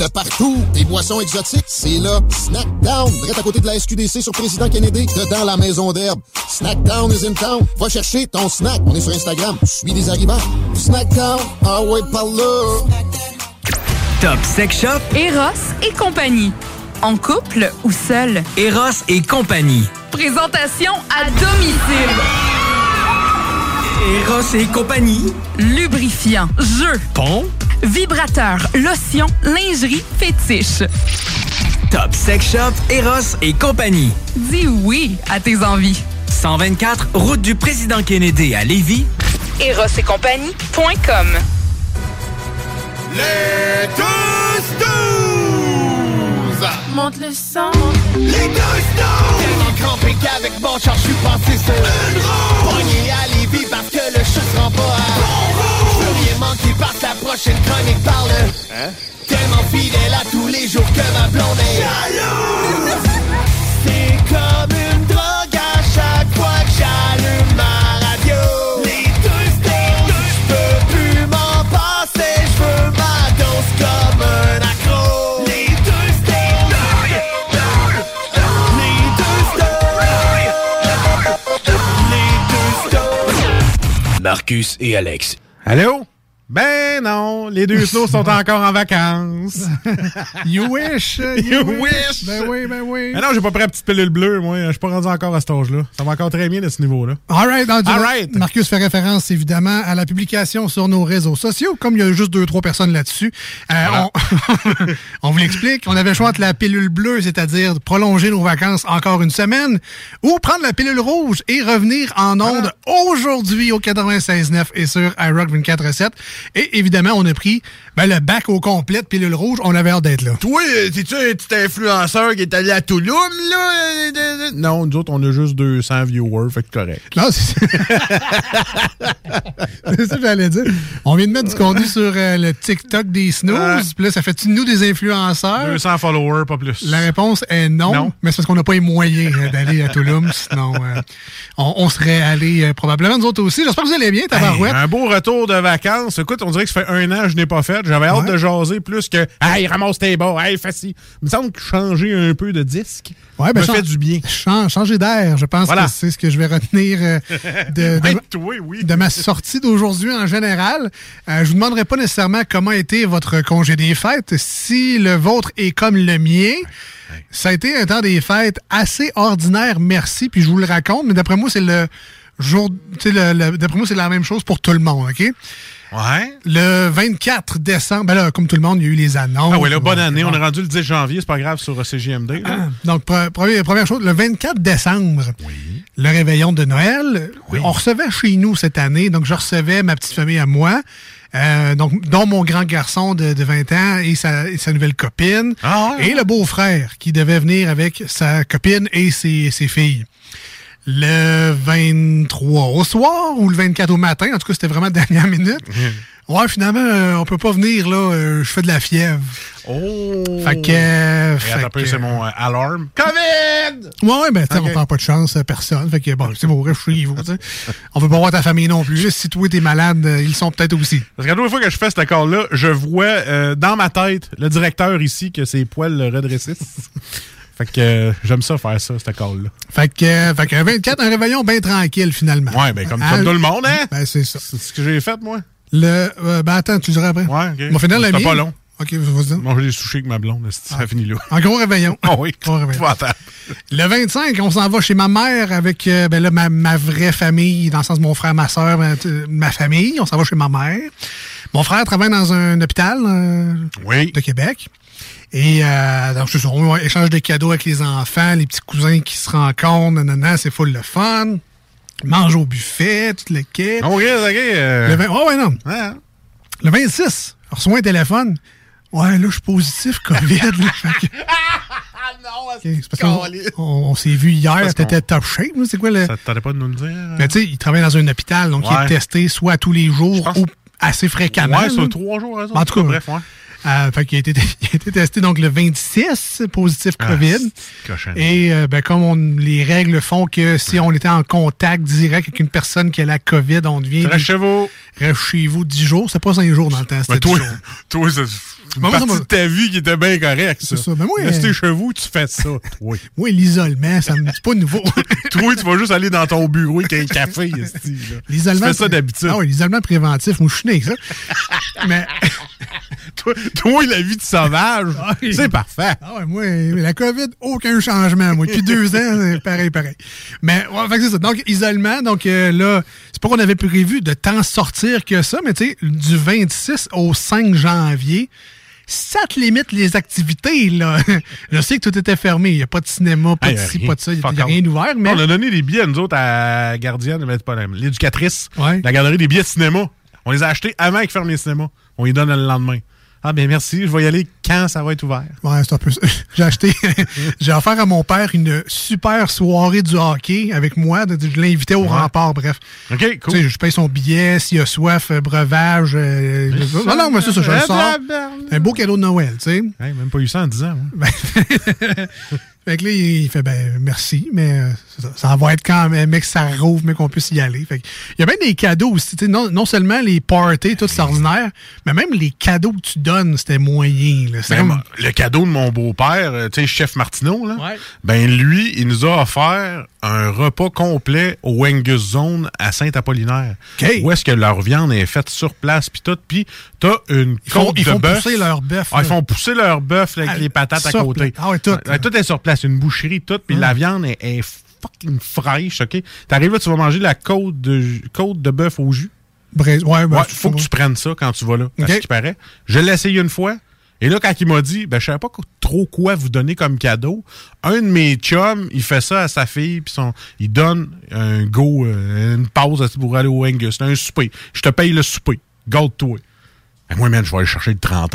De partout, des boissons exotiques, c'est là. Snackdown, direct à côté de la SQDC sur Président Kennedy, dedans la maison d'herbe. Snackdown is in town. Va chercher ton snack. On est sur Instagram. Suis des arrivants. Snackdown, ah ouais, par là. Top Sex Shop, Eros et compagnie. En couple ou seul. Eros et compagnie. Présentation à domicile. Eros et compagnie. Lubrifiant, jeu, Pont. Vibrateur, lotion, lingerie, fétiche. Top Sex Shop, Eros et compagnie. Dis oui à tes envies. 124, route du président Kennedy à Lévis. Eros et compagnie.com Les tous douze! Monte le sang. Les douze douze! Tellement crampé qu'avec mon char, je suis passé sur une roue! Pogné à Lévis parce que le chat se rend pas à manquer parce que la prochaine chronique parle Hein? Tellement fidèle à tous les jours que ma blonde est jalouse! C'est comme une drogue à chaque fois que j'allume ma radio Les deux stars, je peux plus m'en passer Je veux ma dose comme un accro Les deux stars Les deux stars Les deux stars Marcus et Alex. Allô? Ben non, les deux snows sont encore en vacances. You wish! You wish! Ben oui, ben oui. Mais non, j'ai pas pris la petite pilule bleue, moi. Je suis pas rendu encore à cet âge-là. Ça va encore très bien de ce niveau-là. All right, All right. Marcus fait référence évidemment à la publication sur nos réseaux sociaux, comme il y a juste deux, trois personnes là-dessus. Euh, on, on vous l'explique. On avait le choix entre la pilule bleue, c'est-à-dire prolonger nos vacances encore une semaine, ou prendre la pilule rouge et revenir en onde aujourd'hui au 96.9 et sur iRock 24.7. Et évidemment, on a pris ben, le bac au complet pilule rouge. On avait hâte d'être là. Toi, t'es-tu un petit influenceur qui est allé à Touloum, là? Non, nous autres, on a juste 200 viewers, fait que correct. Non, c'est c'est ça que j'allais dire. On vient de mettre du contenu sur euh, le TikTok des snooze. Puis là, ça fait-tu nous des influenceurs? 200 followers, pas plus. La réponse est non, Non. mais c'est parce qu'on n'a pas les moyens euh, d'aller à Touloum. Sinon, euh, on, on serait allé probablement nous autres aussi. J'espère que vous allez bien, Hey, Tabarouette. un beau retour de vacances. Écoute, on dirait que ça fait un an que je n'ai pas fait. J'avais hâte de jaser plus que Hey, ramasse tes bas, hey, facile. Il me semble que changer un peu de disque Ouais, ben, me fait du bien. chan- changer d'air, je pense Voilà. que c'est ce que je vais retenir euh, de, de, toi, oui. de ma sortie d'aujourd'hui en général. Euh, je vous demanderai pas nécessairement comment a été votre congé des fêtes. Si le vôtre est comme le mien, ça a été un temps des fêtes assez ordinaire, merci, puis je vous le raconte, mais d'après moi, c'est le jour... D'après moi, c'est la même chose pour tout le monde, OK? Ouais. Le 24 décembre, ben là, comme tout le monde, il y a eu les annonces. Ah ouais, là, bonne Bon, année. On est rendu le 10 janvier, c'est pas grave sur euh, CGMD. là. Donc, pre- première, première chose, le 24 décembre, le réveillon de Noël, on recevait chez nous cette année, donc je recevais ma petite famille à moi, euh, donc, dont mon grand garçon de, de 20 ans et sa, et sa nouvelle copine, Ah ouais, et le beau-frère qui devait venir avec sa copine et ses, ses filles. Le 23 au soir ou le 24 au matin, en tout cas, c'était vraiment dernière minute. Ouais, finalement, euh, on peut pas venir, là, euh, je fais de la fièvre. Oh! Fait que... euh, que- c'est mon alarme. COVID! Ouais, ouais, ben, tu sais, Ok. on prend pas de chance à personne. Fait que, bon, c'est bon, reste chez vous, tu sais. On veut pas voir ta famille non plus. Juste si toi, t'es malade, ils sont peut-être aussi. Parce qu'à chaque fois que je fais cet accord-là, je vois euh, dans ma tête le directeur ici que ses poils le redressissent. fait que euh, j'aime ça faire ça, cet accord-là. Fait que, euh, fait que 24, un réveillon bien tranquille, finalement. Ouais, ben comme, comme tout le monde, hein? Ben, c'est ça. C'est ce que j'ai fait, moi. Le, euh, ben attends, tu le diras après. Ouais, ok. On va finir la C'était pas long. OK, vas-y. Manger des sushis avec ma blonde, c'est- ça finit là. En gros réveillon. Ah oui, Gros réveillon. épouvantable. Le 25, on s'en va chez ma mère avec euh, ben là, ma, ma vraie famille, dans le sens de mon frère, ma soeur, ma, t- ma famille. On s'en va chez ma mère. Mon frère travaille dans un hôpital euh, Oui. de Québec. Et euh, donc, c'est ça, on échange de cadeaux avec les enfants, les petits cousins qui se rencontrent, nanana, c'est full le fun. Mange au buffet, tout le kit. Ok, ok. euh, Le 20 oh, ouais, non. ouais. Le 26, on reçoit un téléphone. Ouais, là, je suis positif, COVID. là. Que- Ok, c'est parce on, on s'est vu hier, t'étais top shape. C'est quoi le. Ça te tentait pas de nous le dire? hein? Mais tu sais, il travaille dans un hôpital, donc il est testé soit tous les jours Je pense- ou assez fréquemment. Ouais, sur trois jours, raison. En tout cas, bref, ouais. Euh, fait qu'il a été, il a été testé donc le 26 positif Ah, COVID. Et euh, ben, comme on- les règles font que si on était en contact direct avec une personne qui a la COVID, on devient. Reste chez vous. Reste chez vous 10 jours. C'est pas 5 jours dans le temps, Ben, c'était toi, 10 jours. toi, c'est c'est une partie de ta vie qui était bien correcte, ça. C'est ça. Ben, moi, euh, chez vous, tu fais ça. Oui. Moi, l'isolement, ça me- c'est pas nouveau. toi, tu vas juste aller dans ton bureau avec un café, là. Tu L'isolement. fais ça d'habitude. Ah oui, l'isolement préventif. Moi, je suis né avec ça. Mais. Toi, toi, la vie de sauvage, Ah oui. c'est parfait. Ah ouais, moi, la COVID, aucun changement. Moi, depuis deux ans, c'est pareil, pareil. Mais, ouais, fait que c'est ça. Donc, isolement, donc euh, là, c'est pas qu'on avait prévu de tant sortir que ça, mais tu sais, du 26 au 5 janvier, ça te limite les activités, là. Je sais que tout était fermé. Il n'y a pas de cinéma, pas de ci, rien. pas de ça. Il n'y a rien all. d'ouvert, mais. On a donné des billets, nous autres, à gardienne, l'éducatrice, Ouais. la garderie des billets de cinéma. On les a achetés avant qu'ils ferment les cinémas. On les donne le lendemain. Ah, ben merci, je vais y aller quand ça va être ouvert. Ouais, c'est un peu ça. J'ai acheté, j'ai offert à mon père une super soirée du hockey avec moi. Je l'ai invité au rempart, bref. OK, Tu cool. sais, je paye son billet, s'il a soif, euh, breuvage. euh, je- non, non, mais c'est ça, je le sors. Un beau cadeau de Noël, tu sais. Hey, même pas eu ça en 10 ans. moi. Fait que là, il fait, ben, merci, mais euh, ça, ça va être quand même, mais que ça rouvre, mais qu'on puisse y aller. Fait que, il y a même des cadeaux aussi, tu sais, non, non seulement les parties, tout c'est ordinaire, mais même les cadeaux que tu donnes, c'était moyen, là. Ben, comme- le cadeau de mon beau-père, euh, tu sais, chef Martineau, là, Ouais. ben lui, il nous a offert un repas complet au Wengus Zone à Saint-Apollinaire. OK. Où est-ce que leur viande est faite sur place, puis tout. Puis t'as une Ils font- côte ils de font bœuf. pousser leur bœuf, Ah, ils font pousser leur bœuf avec les patates à côté. Ah ouais, tout. tout est sur place. Une boucherie, tout. Puis la viande est, est fucking fraîche, OK? T'arrives là, tu vas manger la côte de, côte de bœuf au jus. Braise- ouais, ben, Ouais, c'est faut que tu prennes ça quand tu vas là, à OK. ce qui paraît. Je l'ai essayé une fois. Et là, quand il m'a dit, ben, je savais pas trop quoi vous donner comme cadeau, un de mes chums, il fait ça à sa fille, puis son, il donne un go, euh, une pause pour aller au Angus. C'est un souper. Je te paye le souper. Garde-toi. Ben, moi, man, je vais aller chercher le 30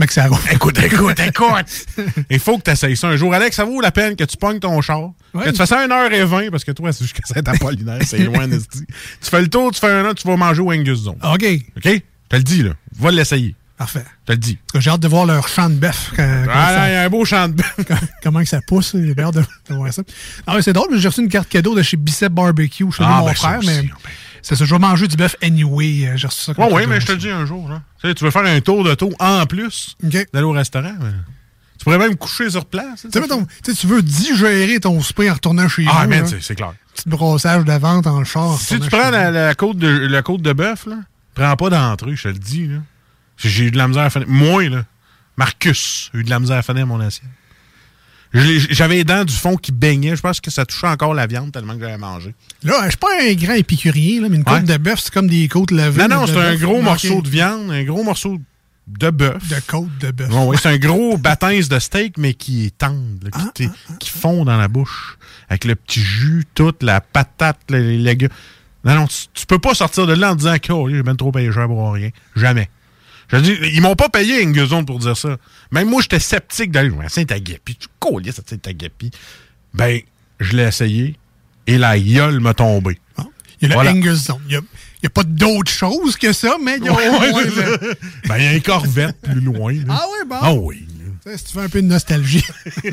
ans. Mec, ça roule. Écoute, écoute, écoute. Il faut que tu essayes ça un jour. Alex, ça vaut la peine que tu pognes ton char, Ouais. que tu fasses ça à 1h20, parce que toi, c'est jusqu'à Saint-Apollinaire, c'est loin de Tu fais le tour, tu fais un an, tu vas manger au Angus Zone. OK, OK? Je te le dis, là. Va l'essayer. parfait. Je te le dis. Parce que J'ai hâte de voir leur champ de bœuf. Ah, là, il y a un beau champ de bœuf. comment que ça pousse. J'ai hâte de, de voir ça. Ah, c'est drôle, j'ai reçu une carte cadeau de chez Bicep Barbecue chez Ah, mon ben, ça frère, aussi, mais ben. C'est ça, je vais manger du bœuf anyway. euh, J'ai reçu ça comme Ouais, oui, mais je te le dis un jour, là. Tu sais, tu veux faire un tour de tour en plus d'aller au restaurant. mais Tu pourrais même coucher sur place. mettons, tu veux digérer ton souper en retournant chez Ah, vous. là. c'est clair. Petit brossage de vente en char. Si tu prends la, côte de, la côte de bœuf, prends pas d'entrée, je te le dis. J'ai eu de la misère à finir. Moi, là, Marcus a eu de la misère à finir mon assiette. J'avais les dents du fond qui baignaient. Je pense que ça touchait encore la viande tellement que j'avais mangé. Là, je suis pas un grand épicurien, là, mais une côte Ouais. de bœuf, c'est comme des côtes levées. Non, non, c'est un gros morceau de viande, un gros morceau de bœuf. De côte de bœuf. Ouais, ouais, c'est un gros baptême de steak, mais qui est tendre, là, qui, Ah, t'est- qui fond dans la bouche. Avec le petit jus, toute la patate, les, les légumes. Non, non, tu, tu peux pas sortir de là en disant que oh, j'ai bien trop payé pour rien. Jamais. Je dis, ils m'ont pas payé une gueule pour dire ça. Même moi, j'étais sceptique d'aller. Ouais, Saint-Agapi, tu collier ça Saint-Agapi. Ben, je l'ai essayé et la gueule m'a tombé. Il y a le Voilà. Zone. Il y a, pas d'autre chose que ça, mais il y a le- Ben, il y a une corvette plus loin. là. Ah ouais, bon. Ah oui. Sais, Si tu fais un peu de nostalgie.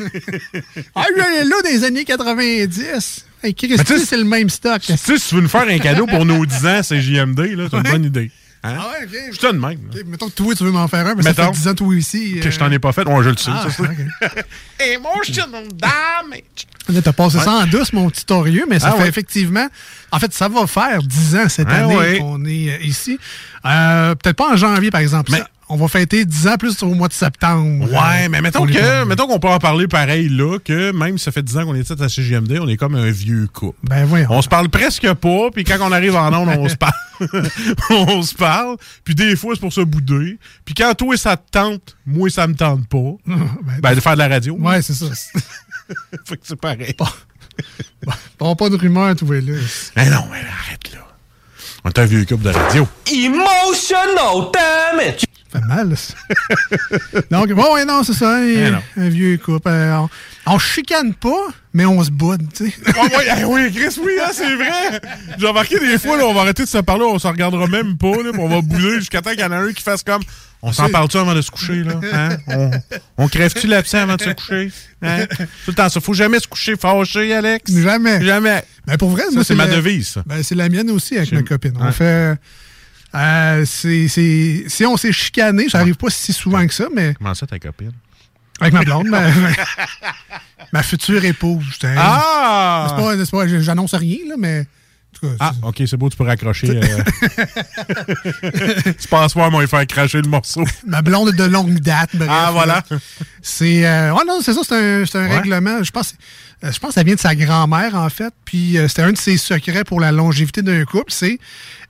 ah, j'allais là des années 90. Hey, Christy, Mais tu sais, c'est le même stock. Tu sais, si tu veux nous faire un cadeau pour nos 10 ans, c'est JMD, là, c'est une bonne idée. Hein? Ah ouais, OK. Je te de même. OK, Mettons que toi, tu veux m'en faire un, mais ça Mettons. fait 10 ans, toi ici. Que je euh, t'en ai pas fait. Ouais, je le sais. Ah, ça, c'est- ok. Emotion damage. Là, T'as passé ça en douce, mon petit torieux, mais ça Ah fait ouais. effectivement. En fait, ça va faire 10 ans cette Ah année ouais. qu'on est euh, ici. Euh, Peut-être pas en janvier, par exemple. Mais- Ça, on va fêter 10 ans plus au mois de septembre. Ouais, Euh, mais mettons que, mettons qu'on peut en parler pareil là, que même si ça fait 10 ans qu'on est à CGMD, on est comme un vieux couple. Ben voyons. On se parle presque pas, puis quand on arrive en onde, on se parle. on se parle, puis des fois, c'est pour se bouder. Puis quand toi, ça te tente, moi, ça me tente pas. ben, Ben, de faire de la radio. Ouais, c'est ça. fait que c'est pareil. Bon, pas de rumeur, tout est là. Mais non, mais arrête là. On est un vieux couple de radio. Emotional damage. Ça fait mal, là, ça. Donc, bon, ouais, non, c'est ça. Un, Eh non. un vieux couple. On, chicane pas, mais on se boude, tu sais. Ouais, oui, Chris, oui, hein, c'est vrai. J'ai remarqué des fois, là, on va arrêter de se parler, on s'en regardera même pas, là, on va bouler jusqu'à temps qu'il y en a un qui fasse comme. On s'en parle-tu avant de se coucher, là? Hein? On, on crève-tu l'absent avant de se coucher? Hein? Tout le temps, ça. Faut jamais se coucher fâché, Alex. Jamais. Jamais. Ben, pour vrai, Ça, c'est ma la- devise, ça. Ben, c'est la mienne aussi avec ma copine. On fait. euh, c'est, c'est- si on s'est chicané, ça arrive pas si souvent que ça, mais Comment ça, ta copine? Avec ma blonde, ma, ma future épouse. Ah! C'est pas, pas- j'annonce rien, là, mais. en tout cas, Ah, ok, c'est beau, tu peux raccrocher. euh. tu penses pas, moi, faire cracher le morceau. Ma blonde de longue date. bref, Ah, voilà. là. C'est. euh, ouais, non, c'est ça, c'est un, un Ouais. règlement. Je pense, euh, je pense que ça vient de sa grand-mère, en fait. Puis euh, c'était un de ses secrets pour la longévité d'un couple. C'est,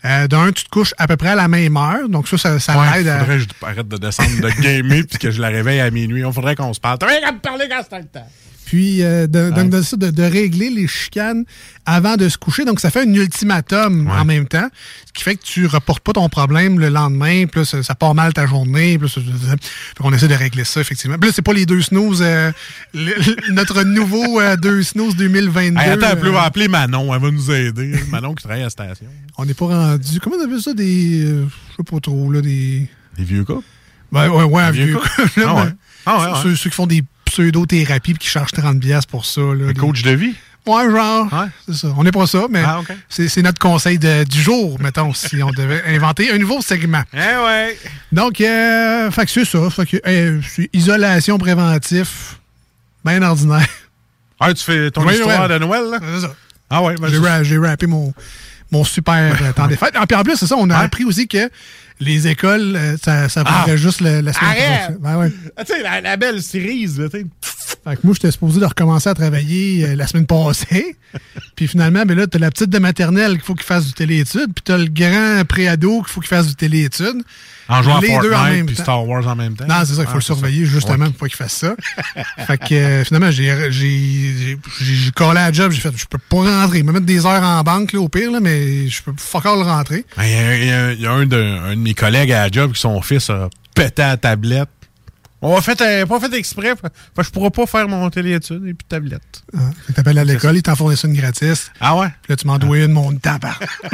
euh, d'un, tu te couches à peu près à la même heure. Donc, ça, ça, ça Ouais, l'aide à. faudrait que je arrête de descendre de gamer puis que je la réveille à minuit. On faudrait qu'on se parle. T'as rien à me parler quand c'est le temps. Puis, euh, de, donc, de, ça, de, de régler les chicanes avant de se coucher. Donc, ça fait un ultimatum en même temps, ce qui fait que tu reportes pas ton problème le lendemain. Puis là, ça, ça part mal ta journée. Puis là, qu'on essaie de régler ça, effectivement. Puis là, c'est pas les deux snooze, euh, le- notre nouveau euh, deux snooze 2022. Hey, attends on va appeler Manon. Elle va nous aider. Manon qui travaille à la station. on n'est pas rendu. Comment on appelle ça? Des. je sais pas trop, là, des. Les vieux couples. Ouais, ouais, ouais, un Vieux vieux couple? Ah ouais. mais Ah ouais, ouais. Ceux qui font des pseudo-thérapies puis qui chargent 30$ piastres pour ça. Là, des- coach de vie? Ouais, genre. Ouais. C'est ça. On n'est pas ça, mais Ah, c'est notre conseil de- du jour, mettons, si on devait inventer un nouveau segment. Eh ouais. Donc, euh, fait que c'est ça. Fait que, euh, isolation préventif, bien ordinaire. Ah, tu fais ton Oui, histoire de Noël, là? C'est ça. Ah ouais, ben, J'ai rappé mon, mon super euh, temps des fêtes. Ah, puis en plus, c'est ça, on a Ouais. appris aussi que les écoles, euh, ça, ça Ah. juste le- la semaine prochaine. Ben ouais. Ah, tu sais, la, la belle cerise, tu sais. Fait que moi, j'étais supposé de recommencer à travailler euh, la semaine passée. puis finalement, ben là, t'as la petite de maternelle qu'il faut qu'il fasse du téléétude, puis t'as le grand préado qu'il faut qu'il fasse du téléétude. En jouant Les deux en Fortnite même puis temps. Star Wars en même temps. Non, c'est ça, il faut Ah, le ça. surveiller justement Ouais. pour pas qu'il fasse ça. fait que euh, finalement, j'ai j'ai- j'ai- j'ai collé à la job, j'ai fait, je peux pas rentrer. me mettre des heures en banque, là, au pire, là, mais je peux pas encore le rentrer. Il y a, il y a- il y a un, de, un de mes collègues à la job qui son fils a pété à la tablette. On a fait, euh, pas fait exprès. Fait je pourrais pas faire mon téléétude et puis tablette. Ah, fait que t'appelles à l'école, ils t'en fournissent une gratis. Ah ouais? Puis là, tu m'en dois une, mon tabac.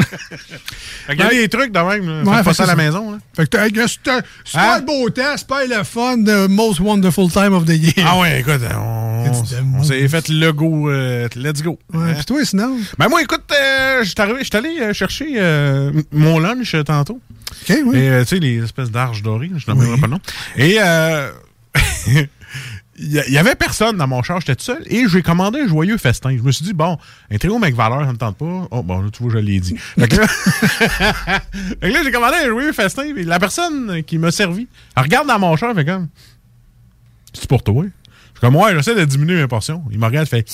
Fait qu'il y a des trucs de même. Ouais, fait pas ça à la maison. Là. Fait que c'est c'est Hein? pas le beau temps, c'est pas le fun, the most wonderful time of the year. Ah ouais, écoute, on, s'est fait le go. euh, let's go. Ouais, Hein? puis toi, sinon? Ben moi, écoute, euh, arrivé- j'étais allé euh, chercher mon lunch tantôt. OK, oui. Et euh, tu sais, les espèces d'arches dorées, je n'en Oui. pas le nom. Et euh, il y, a- il y avait personne dans mon char, j'étais tout seul. Et j'ai commandé un joyeux festin. Je me suis dit, bon, un trio avec valeur, ça me tente pas. Oh, bon, là, tu vois, je l'ai dit. Fait que là, j'ai commandé un joyeux festin. Et la personne qui m'a servi, elle regarde dans mon char, fait comme, c'est pour toi. Je suis comme, ouais, j'essaie de diminuer mes portions. Il me regarde, il fait,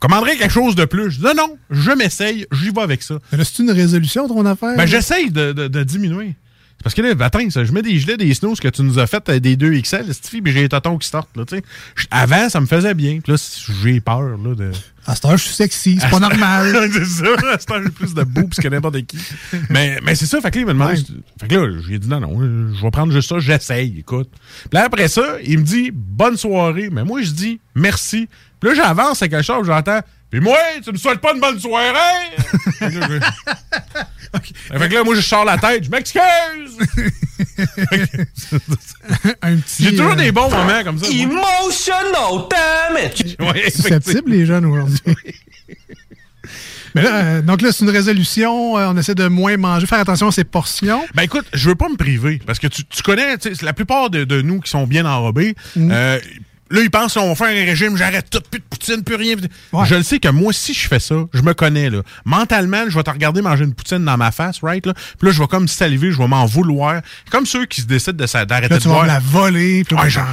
commanderais quelque chose de plus. Je dis, non, non, je m'essaye, j'y vais avec ça. C'est une résolution, ton affaire? Ben, j'essaye de, de- de diminuer. C'est parce que là, attends, ça, je mets des gilets, des snows que tu nous as fait euh, des 2 XL, Stevie, puis j'ai les totons qui sortent, là, tu sais. J- Avant, ça me faisait bien. Puis là, j'ai peur, là, de. À cette heure, je suis sexy, c'est pas normal. c'est ça, à cette heure, j'ai plus de boobs que n'importe qui. Mais, mais c'est ça, fait que là, il me demande. Ouais. Fait que là, j'ai dit non, non, euh, je vais prendre juste ça, j'essaye, écoute. Puis là, après ça, il me dit bonne soirée. Mais moi, je dis merci. Puis là, j'avance à quelque chose, j'entends. Puis moi, tu me souhaites pas une bonne soirée? fait, que là, je- Fait que là, moi, je sors la tête, je m'excuse! un petit. J'ai toujours euh, des bons moments comme ça. moi. Emotional damage. Ouais, susceptibles, les jeunes, aujourd'hui. Mais là, euh, donc là, c'est une résolution. euh, on essaie de moins manger, faire attention à ses portions. Ben écoute, je veux pas me priver parce que tu, tu connais, la plupart de, de nous qui sont bien enrobés, Mm. euh, là ils pensent on va faire un régime, j'arrête tout, plus de poutine, plus rien. Je le sais que moi si je fais ça, je me connais là. Mentalement, je vais te regarder manger une poutine dans ma face, right là. Puis là je vais comme saliver, je vais m'en vouloir. Comme ceux qui se décident de d'arrêter de tu vas boire. la voler. puis Ouais, genre.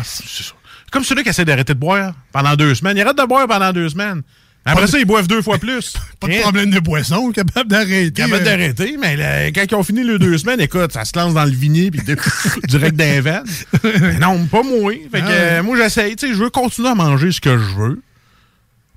Comme ceux-là qui essaient d'arrêter de boire pendant deux semaines. Ils arrêtent de boire pendant deux semaines. Après ça, ils boivent deux fois plus. pas de Rien. problème de boisson, capable d'arrêter. Capable euh, d'arrêter, mais là, quand ils ont fini les deux semaines, écoute, ça se lance dans le vignier puis direct dans les veines. Mais non, pas moi. Fait que, Ah euh, moi, j'essaye. Tu sais, je veux continuer à manger ce que je veux.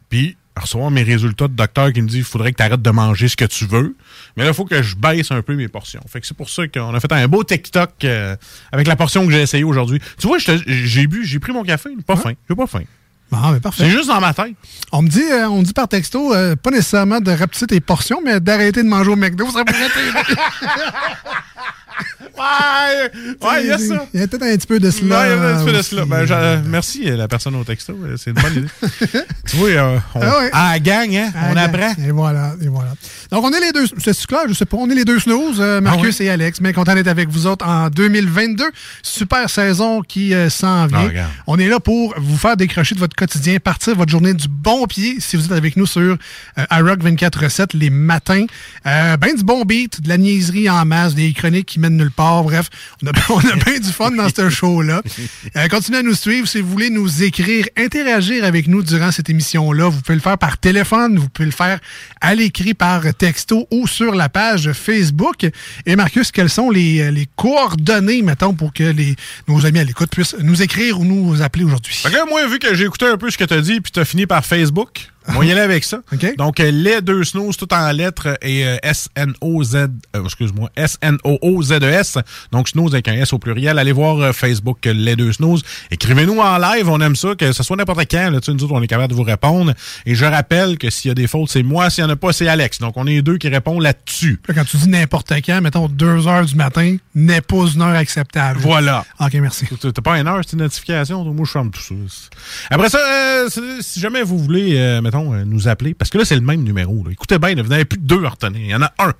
Puis recevoir mes résultats de docteur qui me dit il faudrait que tu arrêtes de manger ce que tu veux. Mais là, il faut que je baisse un peu mes portions. Fait que c'est pour ça qu'on a fait un beau TikTok euh, avec la portion que j'ai essayé aujourd'hui. Tu vois, j'ai bu, j'ai pris mon café, pas faim. J'ai pas faim. Ah, mais parfait. C'est juste dans ma tête. On me dit, euh, on dit par texto, euh, pas nécessairement de rapetisser tes portions, mais d'arrêter de manger au McDo, ça pourrait t'aider. Ouais, ouais, il y a ça. Il y a peut-être un petit peu de Non, cela. il y a un petit peu de cela. Ben, merci euh, la personne au texto. euh, C'est une bonne idée. tu vois, euh, on, Ah ouais. à la gang, hein, Ah, on apprend. Et voilà, et voilà. Donc, on est les deux, c'est clair, je sais pas, on est les deux snooze, euh, Marcus Ah et Alex, mais content d'être avec vous autres en 2022. Super saison qui s'en vient. Ah, on est là pour vous faire décrocher de votre quotidien, partir votre journée du bon pied si vous êtes avec nous sur iRock 24 recettes les matins. Ben du bon beat, de la niaiserie en masse, des chroniques qui nulle part. Bref, on a, on a bien du fun dans ce show-là. Euh, continuez à nous suivre si vous voulez nous écrire, interagir avec nous durant cette émission-là. Vous pouvez le faire par téléphone, vous pouvez le faire à l'écrit par texto ou sur la page Facebook. Et Marcus, quelles sont les, les coordonnées, mettons, pour que les, nos amis à l'écoute puissent nous écrire ou nous appeler aujourd'hui? Moi, vu que j'ai écouté un peu ce que tu as dit, puis tu as fini par Facebook, on y aller avec ça. Donc, euh, les deux snooze, tout en lettres, et euh, S-N-O-Z, euh, excuse-moi, S-N-O-O-Z-E-S. E Donc, snooze avec un S au pluriel. Allez voir euh, Facebook, les deux snooze. Écrivez-nous en live, on aime ça, que ce soit n'importe quand. Là, nous autres, on est capable de vous répondre. Et je rappelle que s'il y a des fautes, c'est moi. S'il n'y en a pas, c'est Alex. Donc, on est les deux qui répondent là-dessus. Là, Quand tu dis n'importe quand, mettons 2 heures du matin, n'est pas une heure acceptable. Voilà. OK, merci. T'as pas une heure, c'est une notification? Moi, je ferme tout ça. Après ça, euh, si jamais vous voulez, euh, euh, nous appeler, parce que là, c'est le même numéro. là. Écoutez bien, là, vous n'avez plus de deux à retenir. Il y en a un.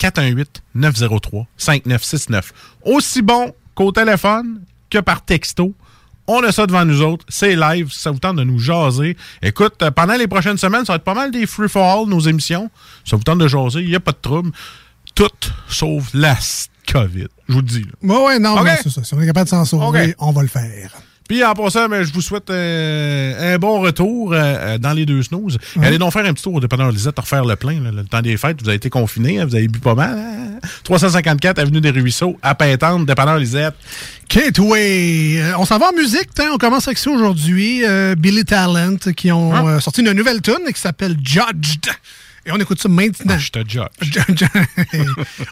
418-903-5969. Aussi bon qu'au téléphone que par texto. On a ça devant nous autres. C'est live. Ça vous tente de nous jaser. Écoute, euh, pendant les prochaines semaines, ça va être pas mal des free for all, nos émissions. Ça vous tente de jaser. Il n'y a pas de trouble. Tout sauf la COVID. Je vous le dis. là. Ouais, ouais, non, OK? mais c'est ça. Si on est capable de s'en sauver, on va le faire. Puis en passant, ben, je vous souhaite euh, un bon retour euh, euh, dans les deux snooze. Allez donc faire un petit tour au dépanneur Lisette, refaire le plein. là, le temps des fêtes, vous avez été confinés, hein, vous avez bu pas mal. hein. 354 Avenue des Ruisseaux, à Pintante, dépanneur Lisette. Gateway. Euh, on s'en va en musique. hein. On commence avec ça aujourd'hui. Euh, Billy Talent qui ont Hein? sorti une nouvelle tune qui s'appelle Judged. Et on écoute ça maintenant. Je te judge.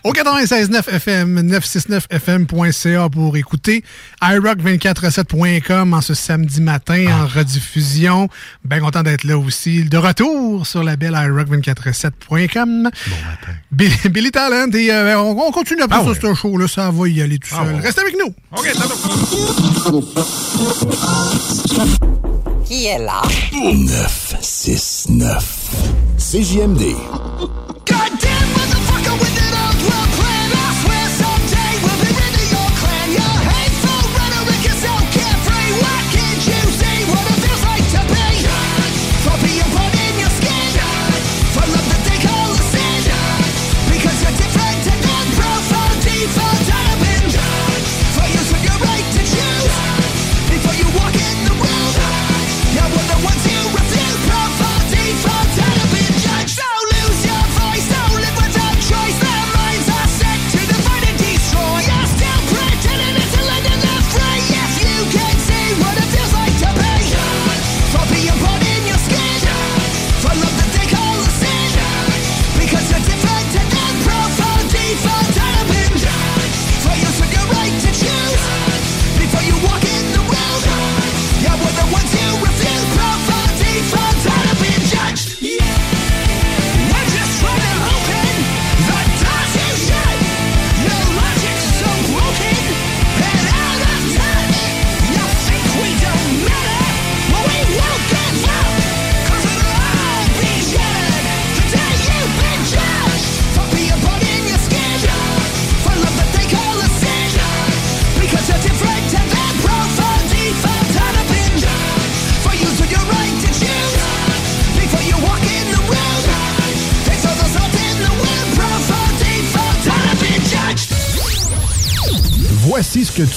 Au 96.9 FM, 969fm.ca pour écouter iRock247.com en ce samedi matin en rediffusion. Bien content d'être là aussi. De retour sur la belle iRock247.com. Billy, Billy Talent et euh, on, on continue après Ah ouais. ce show-là. Ça va y aller tout Ah seul. ouais. Restez avec nous. OK, Qui est là? 969. CJMD. Before you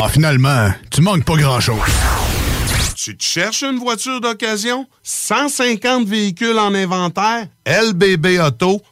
Ah, finalement, tu manques pas grand-chose. Tu te cherches une voiture d'occasion? 150 véhicules en inventaire? lbbauto.com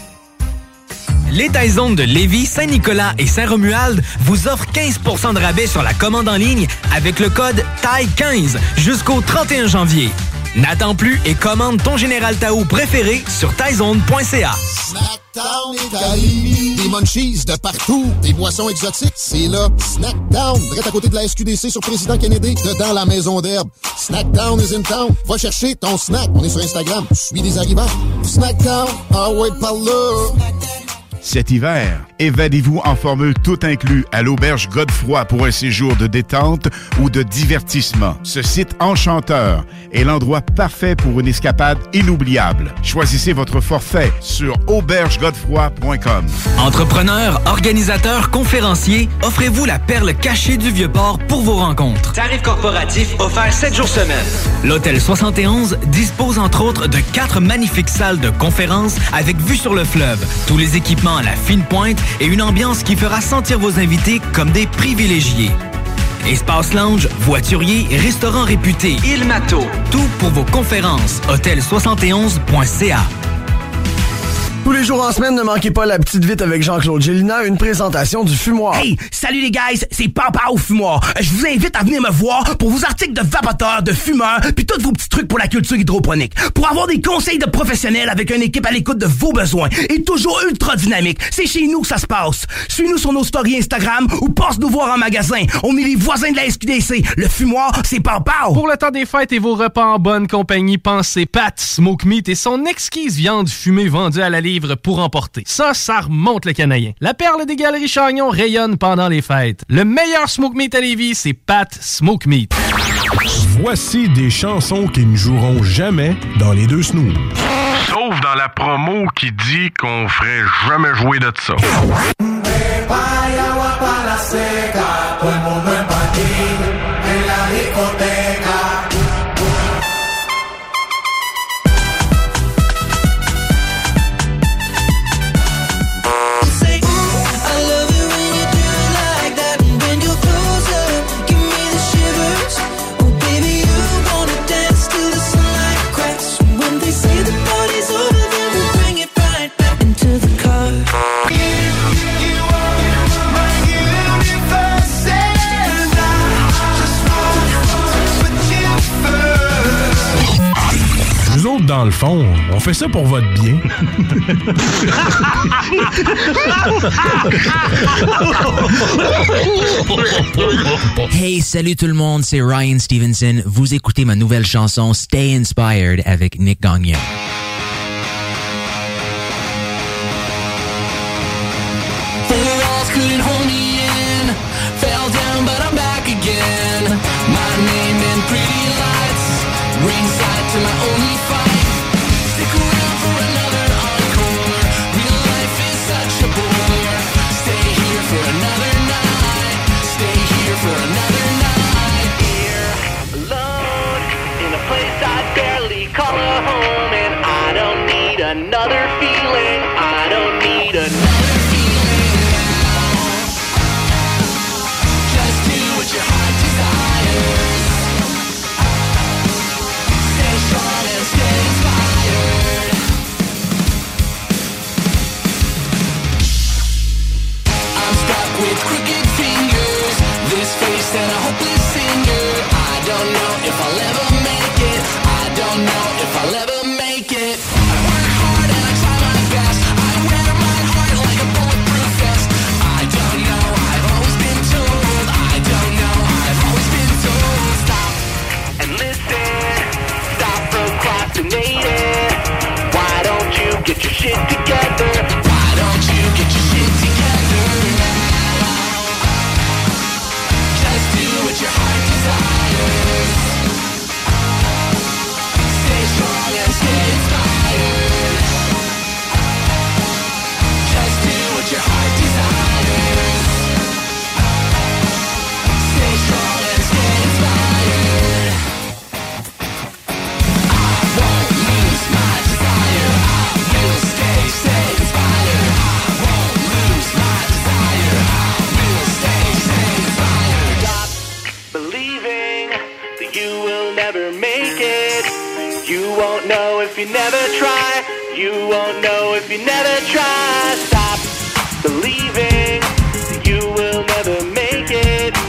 Les Taizones de Lévis, Saint-Nicolas et Saint-Romuald vous offrent 15% de rabais sur la commande en ligne avec le code TAI15 jusqu'au 31 janvier. N'attends plus et commande ton Général Tao préféré sur taizone.ca. Snackdown Italie. Des munchies de partout. Des boissons exotiques. C'est là. Snackdown. Direct à côté de la SQDC sur Président Kennedy. Dedans la maison d'herbe. Snackdown is in town. Va chercher ton snack. On est sur Instagram. Suis des arrivants. Snackdown. Ah ouais, par là. Cet hiver, évadez-vous en formule tout inclus à l'auberge Godefroy pour un séjour de détente ou de divertissement. Ce site enchanteur est l'endroit parfait pour une escapade inoubliable. Choisissez votre forfait sur aubergegodefroy.com. Entrepreneurs, organisateurs, conférenciers, offrez-vous la perle cachée du Vieux-Port pour vos rencontres. Tarif corporatif offert 7 jours semaine. L'Hôtel 71 dispose entre autres de quatre magnifiques salles de conférences avec vue sur le fleuve, tous les équipements à la fine pointe et une ambiance qui fera sentir vos invités comme des privilégiés. Espace lounge, voiturier, restaurant réputé, Il Mato. Tout pour vos conférences. Hôtel71.ca. Tous les jours en semaine, ne manquez pas la petite vite avec Jean-Claude Gélina, une présentation du fumoir. Hey, salut les guys, c'est Papa au fumoir. Je vous invite à venir me voir pour vos articles de vapoteurs, de fumeurs, puis tous vos petits trucs pour la culture hydroponique. Pour avoir des conseils de professionnels avec une équipe à l'écoute de vos besoins et toujours ultra dynamique. C'est chez nous que ça se passe. Suis-nous sur nos stories Instagram ou passe nous voir en magasin. On est les voisins de la SQDC. Le fumoir, c'est Papa. Pour le temps des fêtes et vos repas en bonne compagnie, pensez Pat Smoke Meat et son exquise viande fumée vendue à la pour emporter. Ça, ça remonte le canadien. La perle des galeries Chagnon rayonne pendant les fêtes. Le meilleur Smoke Meat à Lévis, c'est Pat Smoke Meat. Voici des chansons qui ne joueront jamais dans les deux snooze. Sauf dans la promo qui dit qu'on ferait jamais jouer de ça. On fait ça pour votre bien. Hey, salut tout le monde, c'est Ryan Stevenson. Vous écoutez ma nouvelle chanson Stay Inspired avec Nick Gagnon. you never try. You won't know if you never try. Stop believing you will never make it.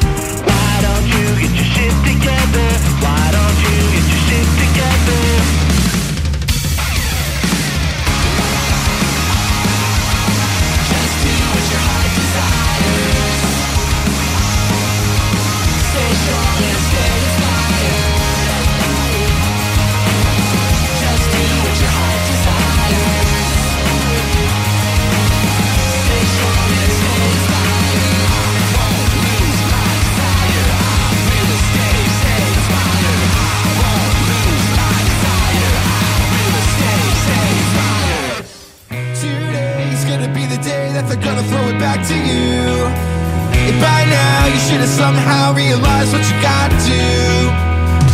now you should have somehow realized what you gotta do.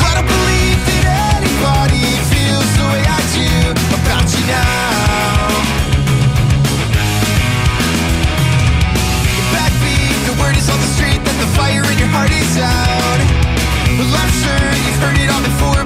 I don't believe that anybody. Feels the way I do about you now. You're backbeat, the word is on the street that the fire in your heart is out. Well I'm sure you've heard it all before.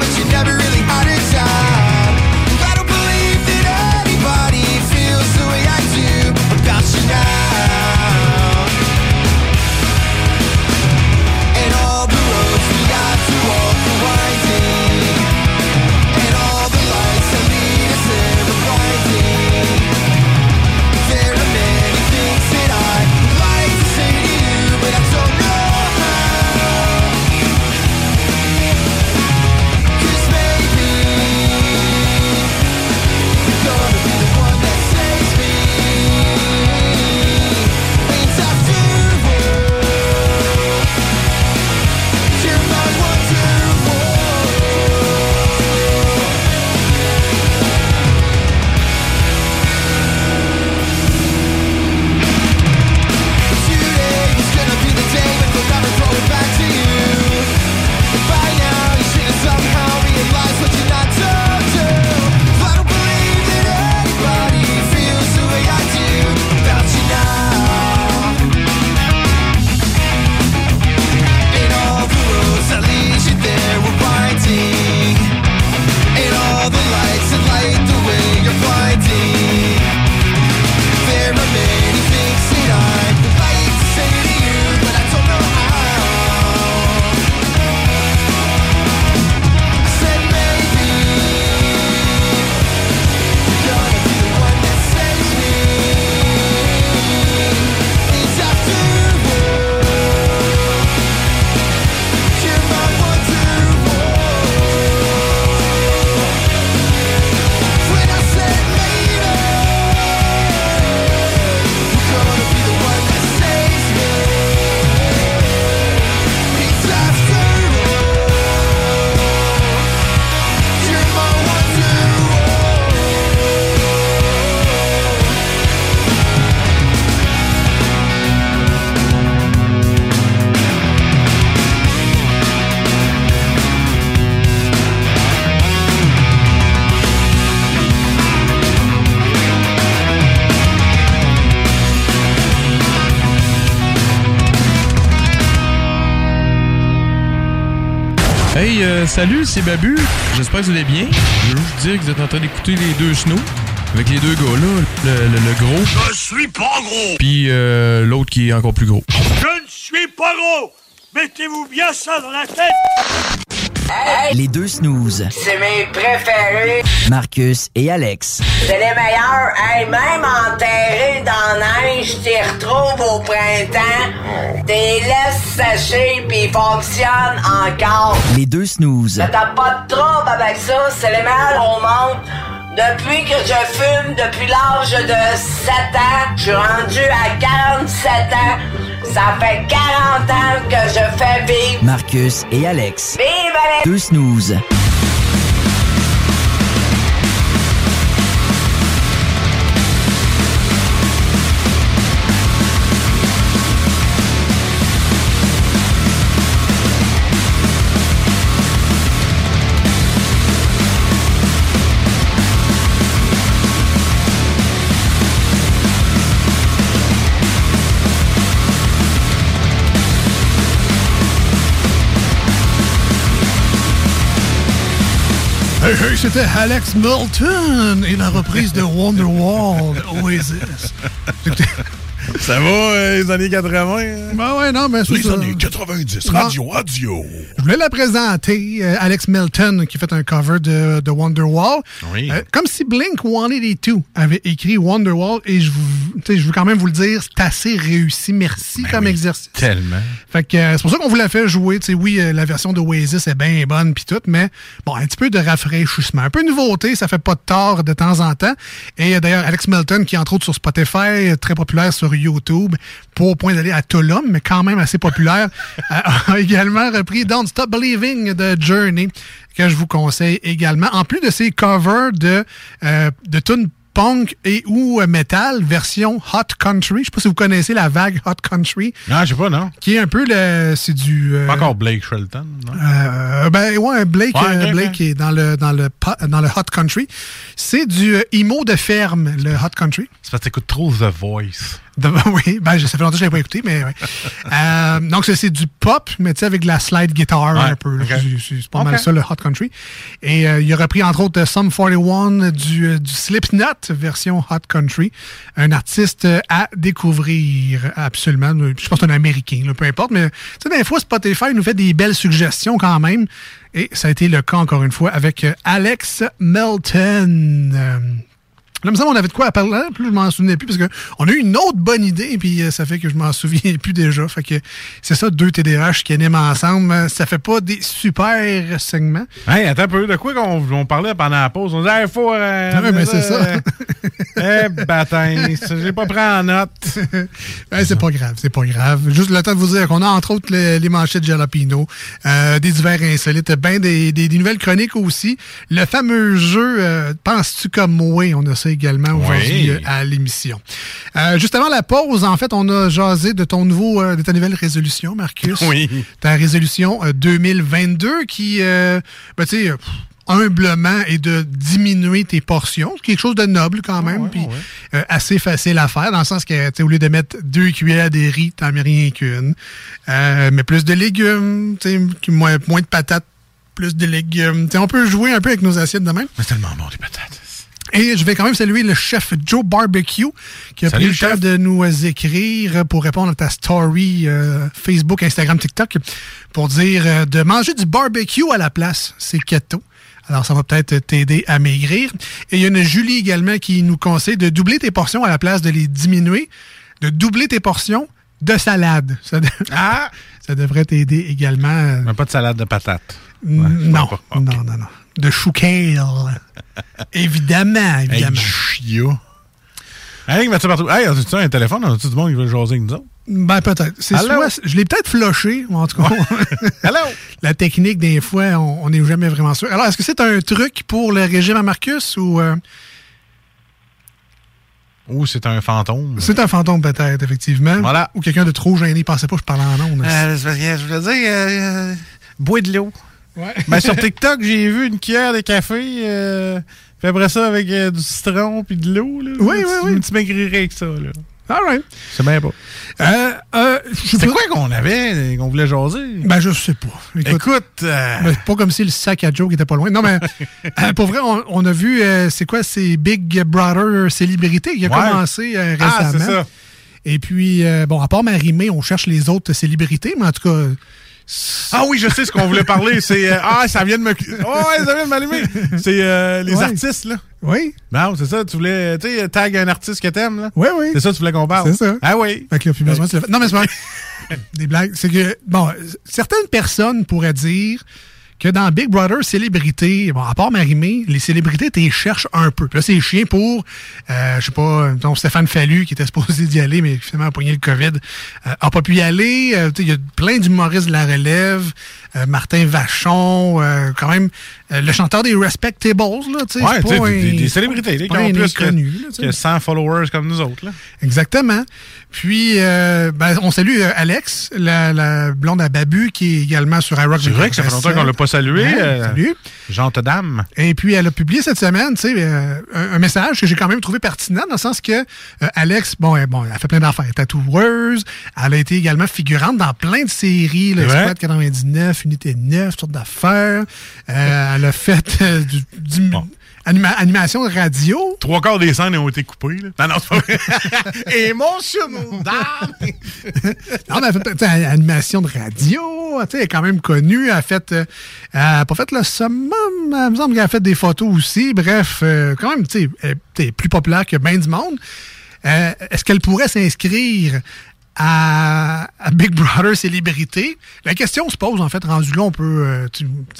salut, c'est Babu. J'espère que vous allez bien. Je veux juste dire que vous êtes en train d'écouter les deux snows. Avec les deux gars là, le, le, gros. Je suis pas gros! Puis euh, l'autre qui est encore plus gros. Je ne suis pas gros! Mettez-vous bien ça dans la tête! Hey, les deux snooze. C'est mes préférés. Marcus et Alex. C'est les meilleurs. Hey, même enterrés dans neige, t'y retrouves au printemps. T'es laisses sécher puis ils fonctionnent encore. Les deux snooze. T'as pas de trouble avec ça. C'est les meilleurs au monde. Depuis que je fume, depuis l'âge de 7 ans, je suis rendu à 47 ans. Ça fait 40 ans que je fais vivre. Marcus et Alex. Vive Alex! Deux snooze. C'était Alex Milton et la reprise de Wonderwall Oasis. Ça va, euh, les années 80? hein? Ben ouais, non, mais c'est Les ça. années 90, Non. radio, radio. Je voulais la présenter, euh, Alex Melton, qui fait un cover de, de Wonderwall. Oui. Euh, comme si Blink 182 avait écrit Wonderwall, et je, veux quand même vous le dire, c'est assez réussi. Merci comme exercice. Tellement. Fait que c'est pour ça qu'on vous l'a fait jouer. Tu sais, oui, la version de Oasis est bien bonne puis tout, mais bon, un petit peu de rafraîchissement. Un peu de nouveauté, ça fait pas de tort de temps en temps. Et d'ailleurs, Alex Melton, qui est entre autres sur Spotify, très populaire sur YouTube, pas au point d'aller à Tulum, mais quand même assez populaire, a également repris Don't Stop Believing de Journey, que je vous conseille également. En plus de ses covers de, euh, de tunes punk et ou euh, metal version hot country. Je sais pas si vous connaissez la vague hot country. Non, je sais pas, non. Qui est un peu le. C'est du. euh, Pas encore Blake Shelton, non? euh, ben ouais, Blake, Ouais, Blake est dans le dans le dans le hot country. C'est du emo de ferme, le hot country. C'est parce que t'écoutes trop The Voice. De- oui, ben ça fait longtemps que je l'avais pas écouté, mais ouais. Euh, donc c'est c'est du pop, mais tu sais avec de la slide guitar Ouais, un peu. C'est- pas mal ça le hot country. Et euh, il a repris entre autres Sum 41 du, euh, du Slipknot version hot country, un artiste euh, à découvrir absolument. Je pense que c'est un américain, là, peu importe, mais tu sais des fois Spotify nous fait des belles suggestions quand même. Et ça a été le cas encore une fois avec euh, Alex Melton. Euh, Là, me semble qu'on avait de quoi à parler, plus je m'en souvenais plus, parce qu'on a eu une autre bonne idée, puis euh, ça fait que je m'en souviens plus déjà. Fait que c'est ça, deux TDH qui animent ensemble. Euh, Ça fait pas des super segments. Hey, attends un peu, de quoi qu'on on parlait pendant la pause? On disait, il faut. Euh, Ah ouais, mais c'est ça. Eh, bâtin, j'ai pas pris en note. Ouais, c'est pas grave, c'est pas grave. Juste le temps de vous dire qu'on a entre autres le- les manchettes Jalapino, euh, des divers insolites, ben des, des- des nouvelles chroniques aussi. Le fameux jeu euh, Penses-tu comme moi? On a ça également aujourd'hui Oui. euh, à l'émission. Euh, juste avant la pause, en fait, on a jasé de ton nouveau, euh, de ta nouvelle résolution, Marcus. Oui. Ta résolution euh, 2022 qui, euh, ben, tu sais, humblement est de diminuer tes portions, quelque chose de noble quand même, puis euh, assez facile à faire, dans le sens que, tu sais, au lieu de mettre deux cuillères de riz, t'en mets rien qu'une. Euh, mais plus de légumes, tu sais, moins, moins de patates, plus de légumes. Tu sais, on peut jouer un peu avec nos assiettes de même. C'est tellement bon, les patates. Et je vais quand même saluer le chef Joe Barbecue qui a Salut, pris le temps de nous euh, écrire pour répondre à ta story euh, Facebook, Instagram, TikTok pour dire euh, de manger du barbecue à la place. C'est keto. Alors, ça va peut-être t'aider à maigrir. Et il y a une Julie également qui nous conseille de doubler tes portions à la place de les diminuer, de doubler tes portions de salade. Ça, de- ça devrait t'aider également. Mais pas de salade de patates. non, non, non, non. De chou kale. évidemment, évidemment. du chia. Hey, Mathieu partout. Hey, as-tu un téléphone? As-tu du monde qui veut jaser avec nous autres? Ben, peut-être. C'est Allô? soit- je l'ai peut-être flushé, ou en tout cas. Allô? La technique, des fois, on n'est jamais vraiment sûr. Alors, est-ce que c'est un truc pour le régime à Marcus ou. euh, Ou c'est un fantôme? c'est un fantôme, peut-être, effectivement. Voilà. Ou quelqu'un de trop gêné. Pensez pas que je parle en ondes. Euh, je voulais dire, euh, bois de l'eau. Ouais. Ben, sur TikTok, j'ai vu une cuillère de café. Euh, puis après ça, avec euh, du citron puis de l'eau. là. Oui, Tu- oui, oui. Tu maigrirais avec ça. Là. All right. C'est bien pas. Euh, euh, C'est quoi qu'on avait, euh, qu'on voulait jaser? Ben, je sais pas. Écoute, Écoute, euh, ben, c'est pas comme si le sac à Joe était pas loin. Non, mais euh, pour vrai, on, on a vu, euh, c'est quoi, c'est Big Brother Célébrité qui a Ouais. commencé euh, Ah, récemment. c'est ça. Et puis, euh, bon, à part Marie-Mé, on cherche les autres célébrités, mais en tout cas, Ah oui, je sais ce qu'on voulait parler. C'est euh, ah, ça vient de me. Oh, ça vient de m'allumer. C'est euh, les Ouais. artistes là. Oui. Non, c'est ça. Tu voulais, tu sais, tag un artiste que t'aimes là. Oui, oui. C'est ça, tu voulais qu'on parle? C'est ça. Ah oui. Fait que là. Non, mais c'est pas vrai. Des blagues. C'est que, bon, certaines personnes pourraient dire que dans Big Brother Célébrité, bon, à part Marimé, les célébrités, t'es cherches un peu. Puis là, c'est chien pour, euh, je sais pas, ton Stéphane Fallu, qui était supposé d'y aller, mais finalement a pogné le COVID, euh, a pas pu y aller. Euh, Il y a plein d'humoristes de la relève. Euh, Martin Vachon, euh, quand même, euh, le chanteur des Respectables, là, tu sais. Ouais, pas des, un- des- des célébrités là, qui ont plus que, là, que 100 followers comme nous autres. Là. Exactement. Puis, ben, on salue Alex, la, la blonde à Babu, qui est également sur iRock. C'est vrai que ça fait longtemps qu'on l'a pas salué. Ouais, euh, salut. Gente dame. Et puis, elle a publié cette semaine, tu sais, un, un message que j'ai quand même trouvé pertinent, dans le sens que Alex, bon, elle, bon, elle a fait plein d'affaires. Elle est tatoueuse. Elle a été également figurante dans plein de séries, le C'est vrai? Squad 99, Unité 9, toutes sortes d'affaires. Euh, elle a fait euh, du, du- anima- animation de radio. Trois quarts des scènes ont été coupées. Là. Non, non, c'est pas vrai. Émotionnel dame. Non, mais elle a fait animation de radio. Elle est quand même connue. Elle a fait. euh, elle a pas fait le summum. Il me semble qu'elle a fait des photos aussi. Bref, euh, quand même, tu sais, elle est plus populaire que bien du monde. Euh, Est-ce qu'elle pourrait s'inscrire à, à Big Brother Célébrité? La question se pose, en fait, rendu là, on peut. euh,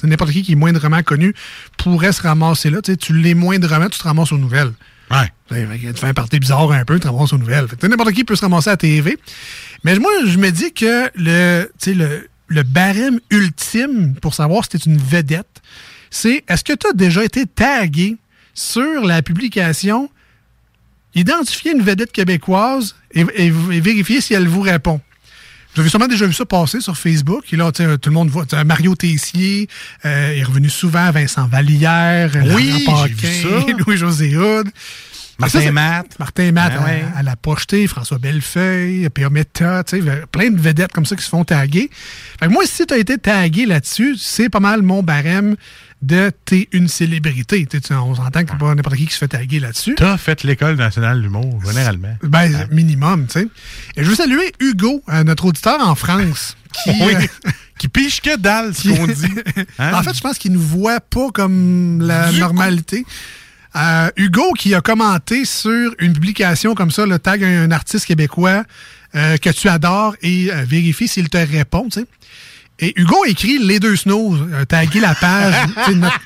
N'importe qui qui est moindrement connu pourrait se ramasser là. Tu l'es moindrement, tu te ramasses aux nouvelles. Ouais. Tu fais un party bizarre un peu, tu te ramasses aux nouvelles. N'importe qui peut se ramasser à TV. Mais moi, je me dis que le, tu sais, le, le barème ultime pour savoir si tu es une vedette, c'est est-ce que tu as déjà été tagué sur la publication Identifier une vedette québécoise et, et- et vérifier si elle vous répond. Vous avez sûrement déjà vu ça passer sur Facebook. Et là, tout le monde voit. Mario Tessier euh, est revenu souvent, Vincent Vallière, Oui, Paquin. Louis-José Hood. Martin Ça, Matt. Martin Matt, Ben ouais. à, à la pocheté, François Bellefeuille, P.A. Meta, tu sais, plein de vedettes comme ça qui se font taguer. Fait que moi, si tu as été tagué là-dessus, c'est pas mal mon barème de t'es une célébrité. On s'entend que c'est pas n'importe qui qui se fait taguer là-dessus. T'as fait l'école nationale de l'humour, généralement. Ben, minimum, tu sais. Et je veux saluer Hugo, euh, notre auditeur en France. Qui, Oui. euh, qui piche que dalle, ce qu'on dit. Hein? En fait, je pense qu'il nous voit pas comme la Du normalité. Euh, Hugo qui a commenté sur une publication comme ça, le tag un, un artiste québécois que tu adores et vérifie s'il te répond, tu sais. Et Hugo a écrit les deux snows, a tagué la page, notre-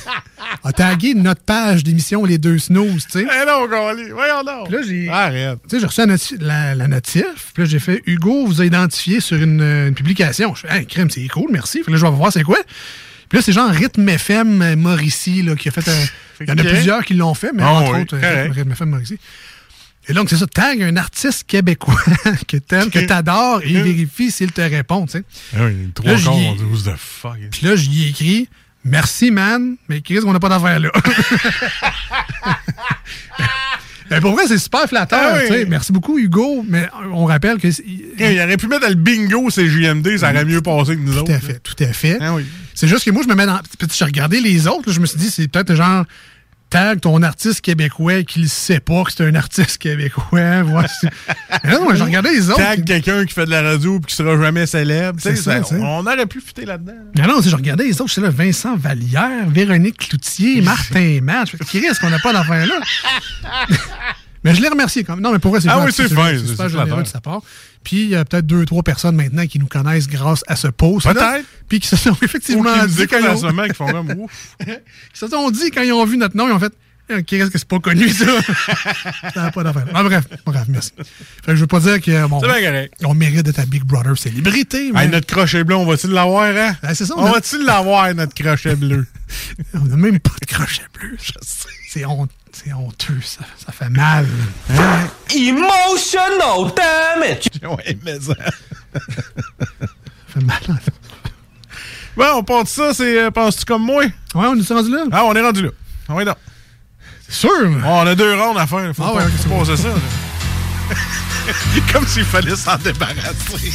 a tagué notre page d'émission les deux snows, tu sais. Eh non, voyons donc. Puis là, j'ai. Arrête. Tu sais, j'ai reçu la, noti- la- la notif. Puis là, j'ai fait Hugo vous a identifié sur une, euh, une publication. Je fais, hey, crème, c'est cool, merci. Puis là, je vais voir c'est quoi. Puis là, c'est genre Rythme FM euh, Mauricie là, qui a fait. un- Il y en a plusieurs qui l'ont fait, mais Ah entre oui, autres, euh. Rythme FM Mauricie. Et donc, c'est ça, tag un artiste québécois que t'aimes, que t'adores et vérifie s'il te répond, tu sais. Ah oui, trois dit, who's the fuck? Puis là, j'y ai écrit Merci, man, mais Chris, on n'a pas d'affaire là. Ben, pour vrai, c'est super flatteur. Ah oui. tu sais. Merci beaucoup, Hugo. Mais on rappelle que. Il aurait pu mettre le bingo, c'est JMD, ça aurait mieux passé que nous autres. Tout à fait, tout à fait. Ah oui. C'est juste que moi, je me mets dans. Puis j'ai regardé les autres, là, je me suis dit, c'est peut-être genre. Tag ton artiste québécois qui ne sait pas que c'est un artiste québécois. Voici. Mais là, moi, je regardais les autres. Tag quelqu'un qui fait de la radio et qui sera jamais célèbre. C'est ça, ça- on aurait pu fitter là-dedans. Non, non, je regardais les autres, j'étais là, Vincent Vallière, Véronique Cloutier, Martin fais, qui risque qu'on n'a pas d'affaire là? mais je l'ai remercié quand même. Non, mais pour vrai, c'est Ah oui, c'est fin, C'est super généreux de sa part. Puis, il y a peut-être deux, trois personnes maintenant qui nous connaissent grâce à ce post. Peut-être. Puis qui se sont effectivement Ou qui nous dit quand ils ont- qui font ouf. qui se sont dit quand ils ont vu notre nom, ils ont fait Eh, Qu'est-ce que c'est pas connu, ça? ça n'a pas d'affaire. Ah, bref, bref, merci. Fait que je veux pas dire que bon, on mérite d'être à Big Brother célébrité, mais Hey, notre crochet bleu, on va-tu l'avoir, hein? C'est ça, on on a- va-tu l'avoir, notre crochet bleu? on n'a même pas de crochet bleu. Je sais. C'est honte- c'est honteux, ça, ça fait mal. Hein? Emotional damage! ouais, mais ça. Ça fait mal. Bon, on part de ça, c'est euh, penses-tu comme moi? Ouais, on est rendu là. Ah, on est rendu là. Ah oui, non. C'est sûr. on a deux rounds à faire. Faut Ah pas ouais, faut passer ça. là. Comme s'il fallait s'en débarrasser.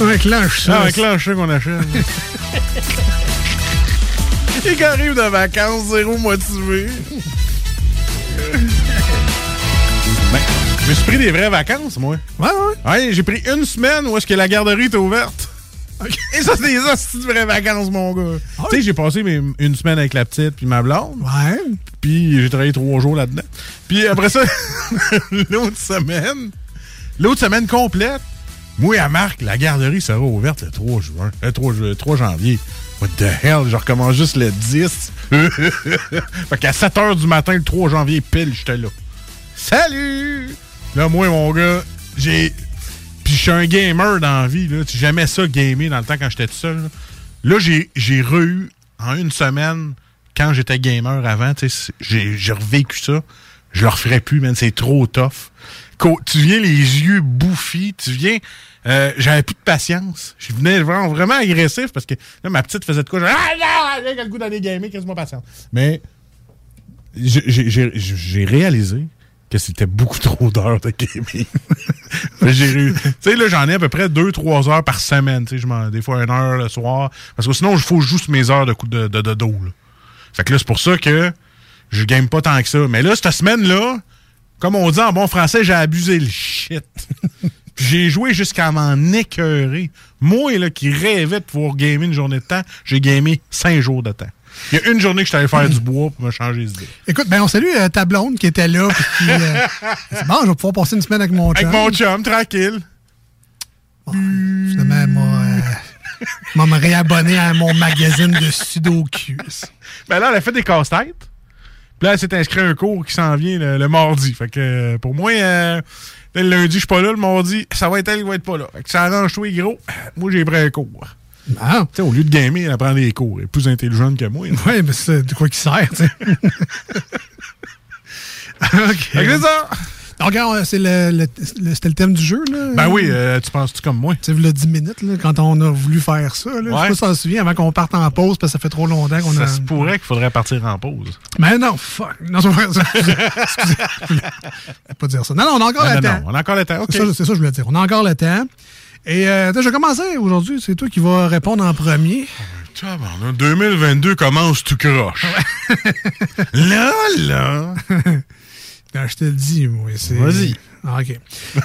Un clenche, ça. Ah, un clencher qu'on achète. Et qui arrive de vacances, zéro motivé. Ben, Je me suis pris des vraies vacances, moi. Ouais, ouais. Ouais, j'ai pris une semaine où est-ce que la garderie était ouverte. Et ça, c'est des hosties de vraies vacances, mon gars. Tu sais, j'ai passé mes- une semaine avec la petite puis ma blonde. Ouais. Puis j'ai travaillé trois jours là-dedans. Puis après ça, l'autre semaine, l'autre semaine complète, moi à Marc, la garderie sera ouverte le 3 juin, le 3, ju- 3 janvier. What the hell? Je recommence juste le 10. fait qu'à 7 h du matin, le 3 janvier, pile, j'étais là. Salut! Là, moi, mon gars, j'ai. Puis je suis un gamer dans la vie, là. Tu- J'aimais ça, gamer, dans le temps quand j'étais tout seul. Là, j'ai j'ai re-eu en une semaine, quand j'étais gamer avant, j'ai j'ai revécu ça. Je le referais plus, man. C'est trop tough. Tu viens les yeux bouffis, tu viens. Euh, J'avais plus de patience. Je venais vraiment, vraiment agressif parce que là, ma petite faisait de quoi? Je, ah non, j'ai le goût d'aller gamer, qu'est-ce-moi patience. Mais j'ai- réalisé que c'était beaucoup trop d'heures de gaming. Tu sais, là, j'en ai à peu près 2-3 heures par semaine. Tu sais, des fois une heure le soir. Parce que sinon, il faut que je joue sur mes heures de, coup de, de, de dos. là. Fait que là, c'est pour ça que je game pas tant que ça. Mais là, cette semaine-là, comme on dit en bon français, j'ai abusé le shit. J'ai joué jusqu'à m'en écœurer. Moi, là, qui rêvais de pouvoir gamer une journée de temps, j'ai gamé 5 jours de temps. Il y a une journée que je suis allé faire du bois pour me changer d'idée. Écoute, ben on salue euh, ta blonde qui était là. puis qui, euh, c'est bon, je vais pouvoir passer une semaine avec mon chum. Avec mon chum, tranquille. Finalement, elle m'a, euh, m'a me réabonné à mon magazine de sudoku. Ben là, elle a fait des casse-têtes. Puis là, elle s'est inscrite à un cours qui s'en vient le, le mardi. Fait que euh, pour moi, euh, le lundi, je suis pas là. Le mardi, ça va être elle qui va être pas là. Fait que ça arrange toi, gros. Moi, j'ai pris un cours. Ah. Tu sais, au lieu de gamer, elle prend des cours. Elle est plus intelligente que moi. Oui, mais c'est de quoi qui sert, tu sais. OK. C'est ça. Donc, regarde, c'est le, le- le- c'était le thème du jeu, là. Ben oui, euh, tu penses-tu comme moi? Tu sais, il y a 10 minutes, là, quand on a voulu faire ça. Là, Je sais Ouais. pas si souviens, avant qu'on parte en pause, parce que ça fait trop longtemps qu'on Ça a. se pourrait qu'il faudrait partir en pause. Mais non, fuck. Non, c'est pas ça. Excusez. Excusez. Je voulais pas dire ça. Non, non, on a encore Ah, le non, temps. non, on a encore le temps, OK. C'est ça, ça que je voulais dire. On a encore le temps. Et euh, je vais commencer aujourd'hui. C'est toi qui vas répondre en premier. Tabarnak, 2022 commence tout croche. là, là. Ben, je te le dis, moi. c'est- Vas-y. Ah, OK.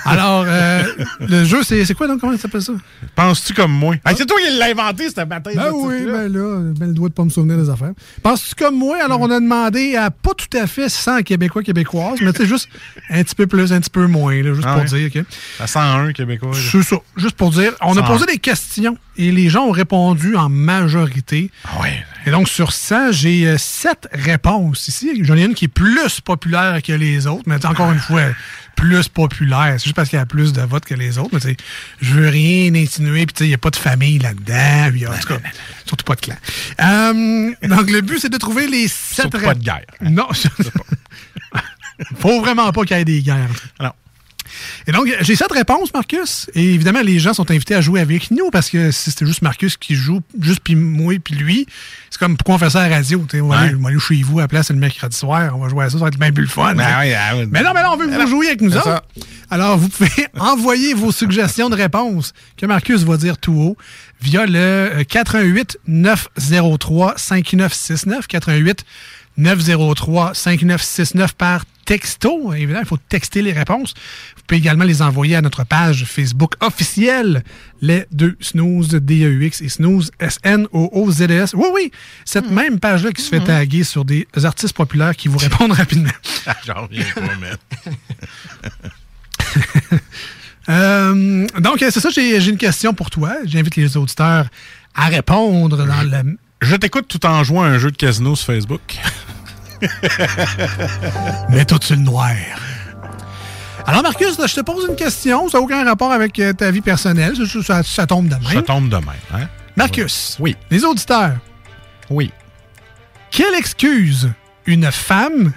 Alors, euh, le jeu, c'est quoi donc? Comment ça s'appelle ça? Penses-tu comme moi? Hey, c'est toi qui l'as inventé, cette bataille. Ben oui, ben là, ben le doigt de pas me souvenir des affaires. Penses-tu comme moi? Alors, on a demandé à pas tout à fait 100 Québécois, Québécoises, mais tu sais, juste un petit peu plus, un petit peu moins, là, juste Ah pour ouais. dire, OK? À 101 Québécois. C'est ça, juste pour dire. On a 101. posé des questions et les gens ont répondu en majorité. Ah ouais. Et donc, sur 100, j'ai euh, sept réponses ici. J'en ai une qui est plus populaire que les autres, mais encore une fois, plus populaire. C'est juste parce qu'il y a plus de votes que les autres. Mais sais, je veux rien insinuer, puis sais, il n'y a pas de famille là-dedans. puis en tout cas, surtout pas de clan. Euh, donc, le but, c'est de trouver les sept Surtout pas de guerre. Non, faut vraiment pas qu'il y ait des guerres. Non. Et donc, j'ai sept réponses, Marcus. Et évidemment, les gens sont invités à jouer avec nous parce que si c'était juste Marcus qui joue, juste puis moi puis lui, c'est comme pourquoi on fait ça à la radio. tu sais, On va, aller, Ouais. on va aller chez vous à la place le mercredi soir, on va jouer à ça, ça va être bien plus fun. Ben oui, ah oui. mais non, mais là, on veut que vous jouiez avec nous autres. ça. Alors, vous pouvez envoyer vos suggestions de réponses que Marcus va dire tout haut via le euh, 88 903 5969 88 903 5969 par texto. Évidemment, il faut texter les réponses. Vous pouvez également les envoyer à notre page Facebook officielle, les deux snooze, D-E-U-X et snooze, S-N-O-O-Z-E-S. Oui, oui, cette même page-là qui se fait taguer sur des artistes populaires qui vous répondent rapidement. J'en reviens pas, man. Euh, donc, c'est ça, j'ai j'ai une question pour toi. J'invite les auditeurs à répondre dans le. Je t'écoute tout en jouant à un jeu de casino sur Facebook. Mets tout sur le noir? Alors, Marcus, je te pose une question. Ça n'a aucun rapport avec euh, ta vie personnelle. Ça, ça- ça tombe de même. Ça tombe de même, hein? Marcus. Oui. Les auditeurs. Oui. Quelle excuse une femme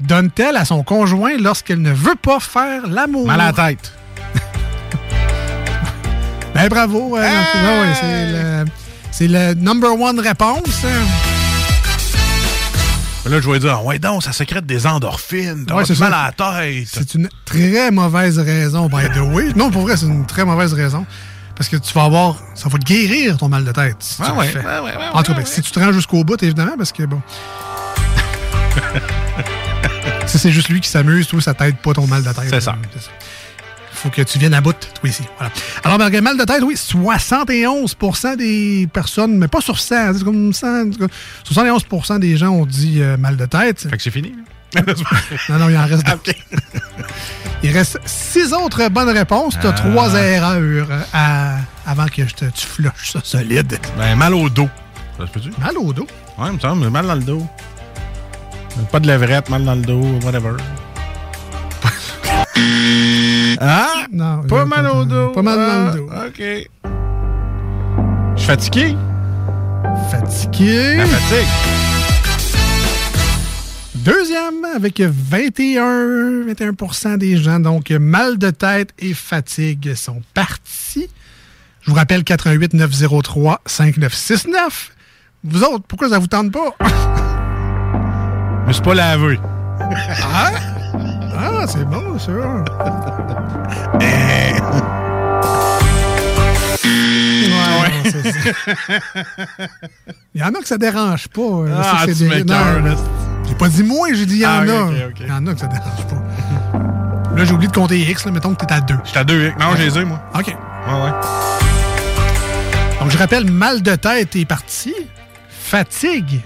donne-t-elle à son conjoint lorsqu'elle ne veut pas faire l'amour? Mal à la tête. Ben bravo. euh. Ah ouais, c'est le, c'est le number one réponse. Hein. Là, je vais dire, ouais, donc, ça sécrète des endorphines. T'as Ouais, mal à la tête. C'est une très mauvaise raison, by the way. Non, pour vrai, c'est une très mauvaise raison. Parce que tu vas avoir. Ça va te guérir ton mal de tête. Si tu le ouais, fais. ouais, en tout cas, ben, si tu te rends jusqu'au bout, évidemment, parce que bon. Si c'est juste lui qui s'amuse, toi, ça t'aide pas ton mal de tête. C'est ça. Faut que tu viennes à bout, toi ici. Voilà. Alors, ben, mal de tête, oui, 71% des personnes, mais pas sur 100, c'est comme 100, 71% des gens ont dit euh, mal de tête. Fait que c'est fini. non, non, il en reste deux. Il reste six autres bonnes réponses. Tu as Ah. trois erreurs à- avant que je te, tu flushes ça solide. Ben, mal au dos. Ça se peut-tu? Mal au dos? Ouais, il me semble, mal dans le dos. Pas de levrette, mal dans le dos, whatever. ah? Non. Pas mal au dos. Pas mal dans le Ah, dos. OK. Je suis fatigué. Fatigué. La fatigue. Deuxième, avec 21, 21 des gens. Donc, mal de tête et fatigue sont partis. Je vous rappelle 88 903 5969. Vous autres, pourquoi ça vous tente pas? Je me suis pas lavé. Ah, ah c'est bon, ça. Ouais, non, c'est ça. Il y en a que ça dérange pas. sais Ah, tu des-. J'ai pas dit moi, j'ai dit il y en Ah, a. Il y en a que ça dérange pas. Là, j'ai oublié de compter X, là. mettons que t'es à 2. J'étais à 2 Non, j'ai les moi. OK. Ouais, ouais. Donc, je rappelle, mal de tête est parti. Fatigue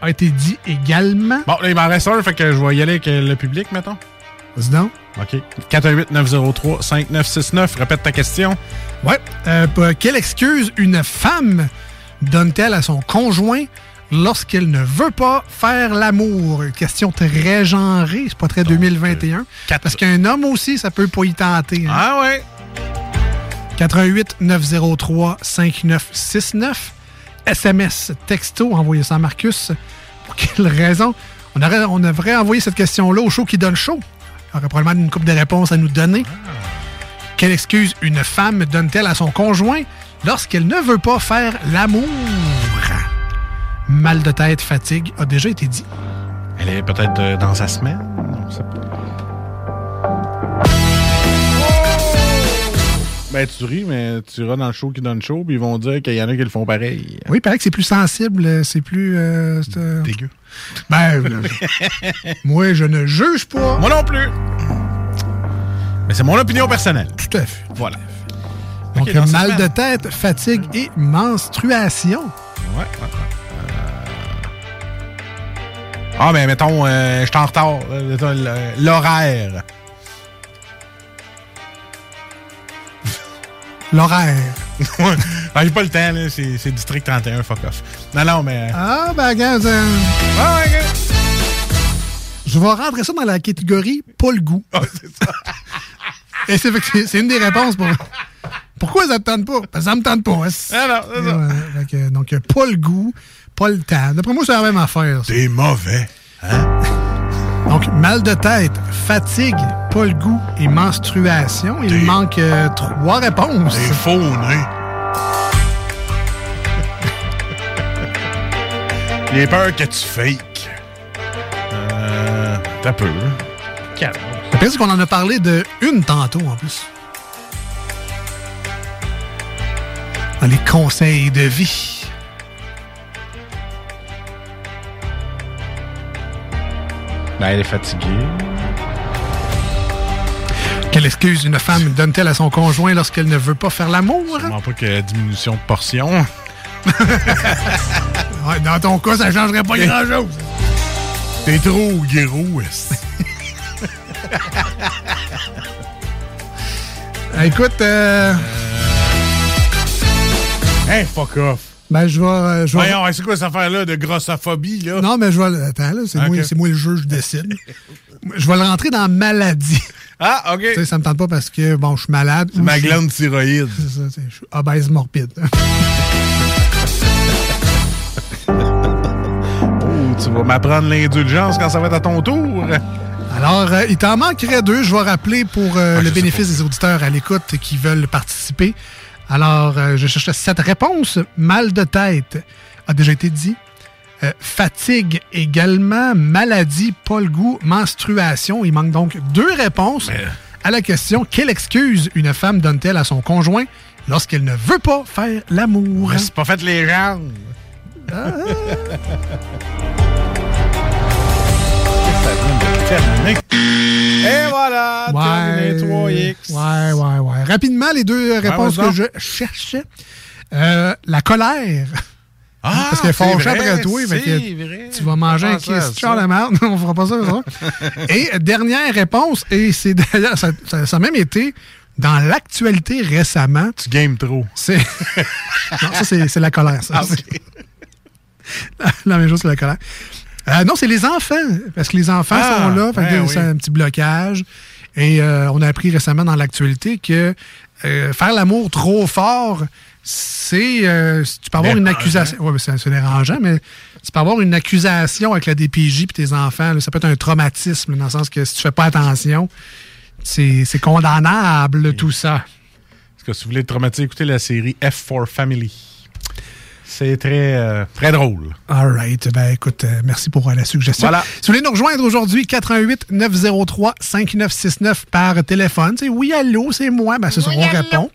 a été dit également. Bon, là, il m'en reste un, fait que je vais y aller avec le public, mettons. Vas-y donc. OK. 418-903-5969. Répète ta question. Ouais. Euh, quelle excuse une femme donne-t-elle à son conjoint lorsqu'elle ne veut pas faire l'amour? Question très genrée, c'est pas très 2021. Parce qu'un homme aussi, ça peut pas y tenter. hein. Ah ouais. 88 903 5969. SMS, texto, envoyez ça à Marcus. Pour quelle raison? On, aurait, on devrait envoyer cette question-là au show qui donne chaud. Aurait probablement une coupe de réponses à nous donner. Quelle excuse une femme donne-t-elle à son conjoint lorsqu'elle ne veut pas faire l'amour? Mal de tête, fatigue a déjà été dit. Elle est peut-être dans sa semaine. On sait pas. Ben, tu ris, mais tu iras dans le show qui donne chaud, puis ils vont dire qu'il y en a qui le font pareil. Oui, il paraît que c'est plus sensible, c'est plus... euh, euh, Dégueu. Ben, moi, je ne juge pas. Moi non plus. Mais c'est mon opinion personnelle. Tout à fait. Voilà. Donc, mal semaine. de tête, fatigue et menstruation. Ouais, ouais. Euh, Ah, ben, mettons, euh, je suis en retard. euh, L'horaire. L'horaire. Ben, j'ai pas le temps, là. C'est c'est District 31, fuck off. Non, non, mais. Ah, ben, regarde. euh, Je vais rentrer ça dans la catégorie pas le goût. Et c'est c'est- c'est une des réponses pour. Pourquoi ça te tente pas? Parce que ça me tente pas. hein. Ah non, c'est ça. Ouais, fait que, donc, euh, pas le goût, pas le temps. D'après moi, c'est la même affaire. ça. T'es mauvais. Hein? Donc, mal de tête, fatigue, pas le goût et menstruation. Il manque euh, trois réponses. T'es faux, né. J'ai peur que tu fake. Euh. T'as peu. Calme. Le pire, c'est qu'on en a parlé de une tantôt, en plus. Dans les conseils de vie. Ben, elle est fatiguée. Quelle excuse une femme donne-t-elle à son conjoint lorsqu'elle ne veut pas faire l'amour? Sûrement pas que diminution de portion. Ouais, dans ton cas, ça changerait pas grand-chose. T'es trop gros, est Euh, Écoute, euh, Hey, fuck off. Ben, je vais... euh, je vais- Voyons, c'est quoi cette affaire-là de grossophobie, là? Non, mais je vais... Attends, là, c'est moi, c'est moi le juge, je décide. je vais le rentrer dans maladie. Ah, OK. Tu sais, ça me tente pas parce que, bon, je suis malade. ma glande thyroïde. C'est ça, je suis obèse morbide. Oh, tu vas m'apprendre l'indulgence quand ça va être à ton tour. Alors, euh, il t'en manquerait deux. Je vais rappeler pour euh, Ah, le bénéfice des auditeurs à l'écoute qui veulent participer. Alors, euh, je cherche cette réponse. Mal de tête a déjà été dit. Euh, fatigue également. Maladie, pas le goût. Menstruation. Il manque donc deux réponses à la question quelle excuse une femme donne-t-elle à son conjoint lorsqu'elle ne veut pas faire l'amour? C'est pas fait les jambes. Et voilà, terminé 3X. Ouais, ouais, ouais. Rapidement, les deux réponses que je cherchais. Euh, la colère. Ah, Parce qu'elle fâchée après toi. fait que. Tu vas manger un ça. de merde. On fera pas ça, ça. Et dernière réponse, et c'est d'ailleurs, ça, ça- ça a même été dans l'actualité récemment. Tu games trop. C'est. non, ça, c'est c'est la colère, ça. Ah, la même chose que la colère. Euh, non, c'est les enfants. Parce que les enfants Ah, sont là. Ben c'est oui. un petit blocage. Et euh, on a appris récemment dans l'actualité que euh, faire l'amour trop fort, c'est. euh, tu peux avoir une accusation. Oui, c'est c'est dérangeant, mais tu peux avoir une accusation avec la DPJ et tes enfants. là. ça peut être un traumatisme, dans le sens que si tu fais pas attention, c'est c'est condamnable, tout ça. Parce que si vous voulez être traumatisé, écoutez la série F4 Family. C'est très, euh, très drôle. All right. Ben, écoute, euh, merci pour euh, la suggestion. Voilà. Si vous voulez nous rejoindre aujourd'hui, 88 903 5969 par téléphone. C'est oui, allô, c'est moi. Ben, c'est ça, on répond.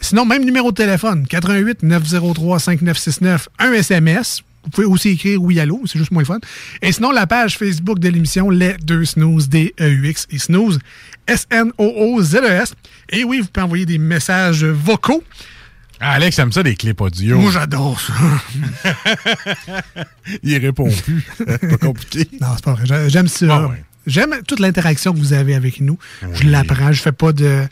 Sinon, même numéro de téléphone, 88 903 5969, un SMS. Vous pouvez aussi écrire oui, allô, c'est juste moins fun. Et sinon, la page Facebook de l'émission Les Deux Snooze, D-E-U-X et Snooze, S-N-O-O-Z-E-S. E Et oui, vous pouvez envoyer des messages vocaux. Ah, Alex aime ça des clips audio. Moi, j'adore ça. Il répond plus. pas compliqué. Non, c'est pas vrai. J'a- J'aime ça. Ah ouais. J'aime toute l'interaction que vous avez avec nous. Je l'apprends. Je fais pas de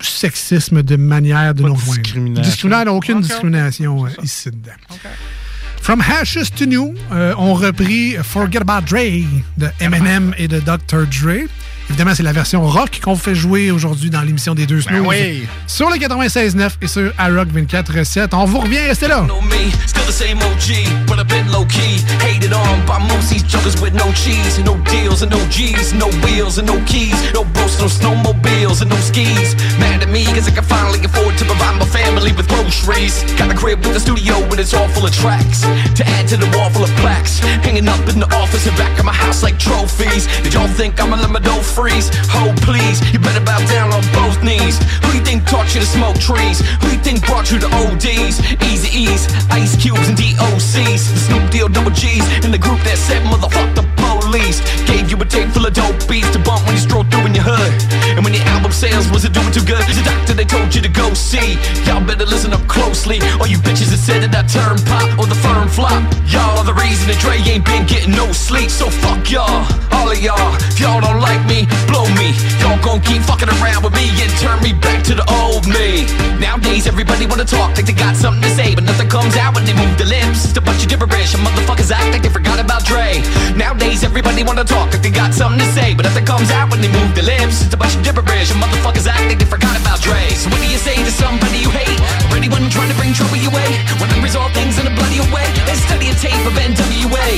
sexisme de manière de Pas rejoindre. discrimination. Discrimination, aucune discrimination euh, ici dedans. From Hashes to New, euh, on repris Forget About Dre de Eminem et de Dr. Dre. Évidemment, c'est la version rock qu'on fait jouer aujourd'hui dans l'émission des deux snooze. oui. Sur le 96.9 et sur iRock 24.7. On vous revient, restez là. freeze. Ho, please, you better bow down on both knees. Who you think taught you to smoke trees? Who you think brought you the ODs? Easy E's, Ice Cubes, and DOCs. The Snoop Deal Double G's in the group that said, motherfuck the police. Gave you a tape full of dope beats to bump when you stroll through in your hood. And when you sales Was it doing too good, the doctor they told you to go see. Y'all better listen up closely. All you bitches that said that I turn pop or the firm flop. Y'all are the reason that Dre ain't been getting no sleep. So fuck y'all, all of y'all. If y'all don't like me, blow me. Y'all gon' keep fucking around with me and turn me back to the old me. Nowadays everybody wanna talk like they got something to say, but nothing comes out when they move their lips. It's a bunch of gibberish, and motherfuckers act like they forgot about Dre. Nowadays everybody wanna talk like they got something to say, but nothing comes out when they move their lips. It's a bunch of gibberish, motherfuckers act like they forgot about Dre. So what do you say to somebody you hate, or anyone trying to bring trouble your way? When I resolve things in a bloody way, and study a tape of NWA.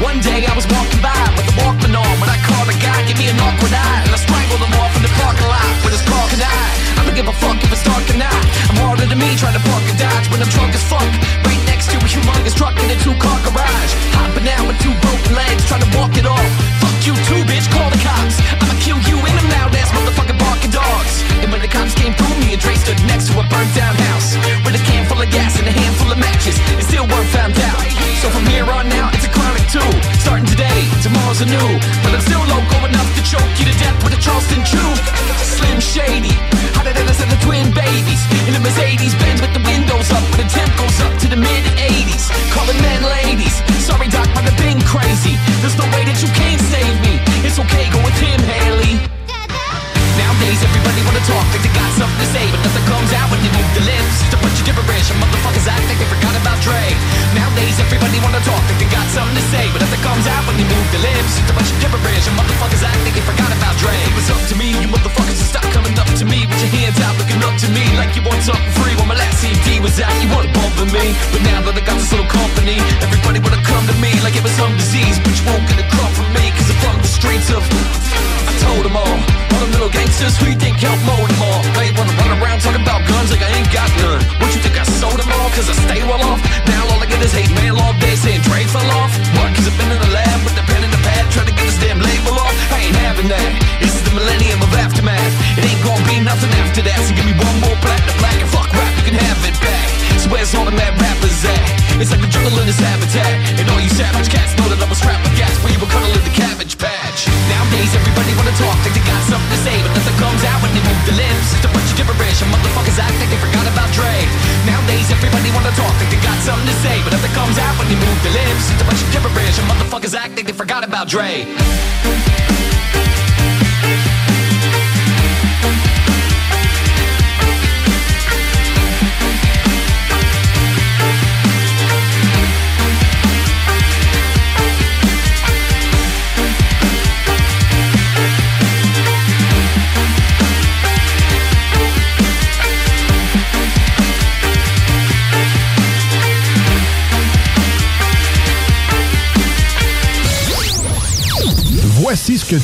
One day I was walking by with the Walkman on when I called a guy, give me an awkward eye, and I strangled him off in the parking lot with his crocodile. I don't give a fuck if it's dark or not. I'm harder than me trying to park a Dodge when I'm drunk as fuck. Right next to a humongous truck in a two-car garage. Hopping out with two broken legs, trying to walk it off. Fuck you too, bitch, call the cops. I'ma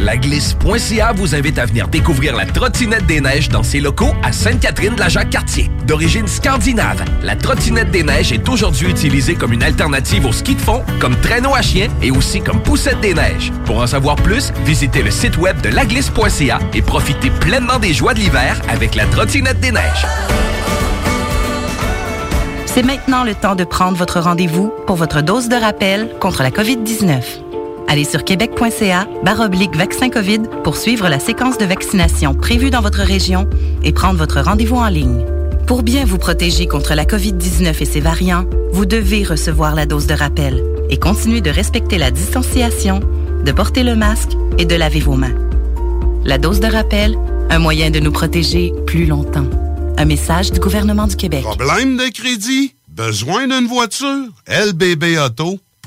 Laglisse.ca vous invite à venir découvrir la trottinette des neiges dans ses locaux à Sainte-Catherine-de-la-Jacques-Cartier. D'origine scandinave, la trottinette des neiges est aujourd'hui utilisée comme une alternative au ski de fond, comme traîneau à chien et aussi comme poussette des neiges. Pour en savoir plus, visitez le site web de laglisse.ca et profitez pleinement des joies de l'hiver avec la trottinette des neiges. C'est maintenant le temps de prendre votre rendez-vous pour votre dose de rappel contre la COVID-19. Allez sur québec.ca baroblique vaccin COVID pour suivre la séquence de vaccination prévue dans votre région et prendre votre rendez-vous en ligne. Pour bien vous protéger contre la COVID-19 et ses variants, vous devez recevoir la dose de rappel et continuer de respecter la distanciation, de porter le masque et de laver vos mains. La dose de rappel, un moyen de nous protéger plus longtemps. Un message du gouvernement du Québec. Problème de crédit? Besoin d'une voiture?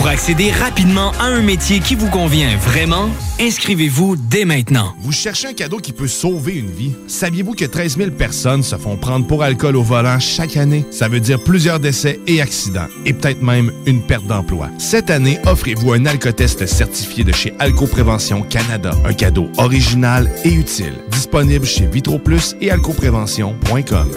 Pour accéder rapidement à un métier qui vous convient vraiment, inscrivez-vous dès maintenant. Vous cherchez un cadeau qui peut sauver une vie? Saviez-vous que 13 000 personnes se font prendre pour alcool au volant chaque année? Ça veut dire plusieurs décès et accidents, et peut-être même une perte d'emploi. Cette année, offrez-vous un alcotest certifié de chez Alcoprévention Canada. Un cadeau original et utile. Disponible chez VitroPlus et alcoprévention.com.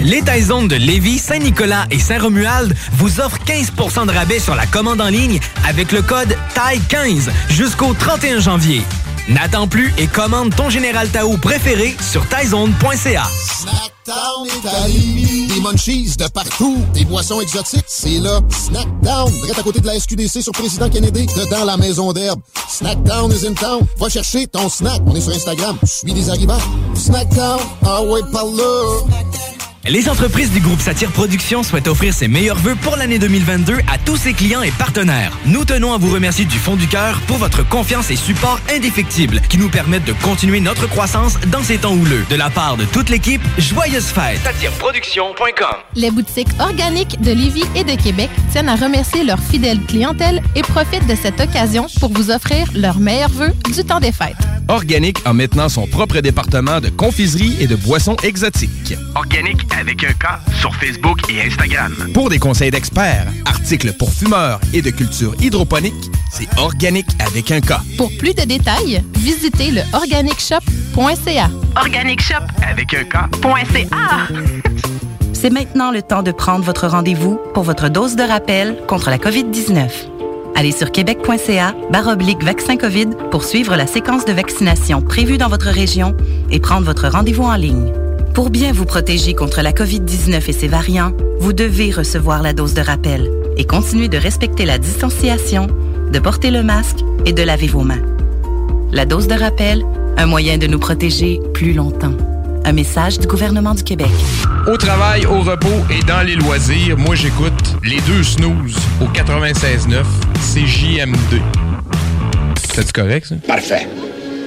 Les Taizones de Lévis, Saint-Nicolas et Saint-Romuald vous offrent 15% de rabais sur la commande en ligne avec le code TAI15 jusqu'au 31 janvier. N'attends plus et commande ton Général Tao préféré sur taizone.ca. Snackdown Italie. Des munchies de partout. Des boissons exotiques. C'est là. Snackdown. Direct à côté de la SQDC sur Président Kennedy. Dedans la maison d'herbe. Snackdown is in town. Va chercher ton snack. On est sur Instagram. Suis des arrivants. Snackdown. Ah ouais, par là. Les entreprises du groupe Satire Productions souhaitent offrir ses meilleurs vœux pour l'année 2022 à tous ses clients et partenaires. Nous tenons à vous remercier du fond du cœur pour votre confiance et support indéfectible qui nous permettent de continuer notre croissance dans ces temps houleux. De la part de toute l'équipe, joyeuses fêtes. SatireProduction.com Les boutiques organiques de Lévis et de Québec tiennent à remercier leur fidèle clientèle et profitent de cette occasion pour vous offrir leurs meilleurs vœux du temps des fêtes. Organic a maintenant son propre département de confiserie et de boissons exotiques. Organique avec un K sur Facebook et Instagram. Pour des conseils d'experts, articles pour fumeurs et de culture hydroponique, c'est Organic avec un K. Pour plus de détails, visitez le organicshop.ca. Organic Shop avec un K.ca. C'est maintenant le temps de prendre votre rendez-vous pour votre dose de rappel contre la COVID-19. Allez sur québec.ca baroblique vaccin COVID pour suivre la séquence de vaccination prévue dans votre région et prendre votre rendez-vous en ligne. Pour bien vous protéger contre la COVID-19 et ses variants, vous devez recevoir la dose de rappel et continuer de respecter la distanciation, de porter le masque et de laver vos mains. La dose de rappel, un moyen de nous protéger plus longtemps. Un message du gouvernement du Québec. Au travail, au repos et dans les loisirs, moi j'écoute les deux snooze au 96.9 CJMD. C'est correct ça? Parfait.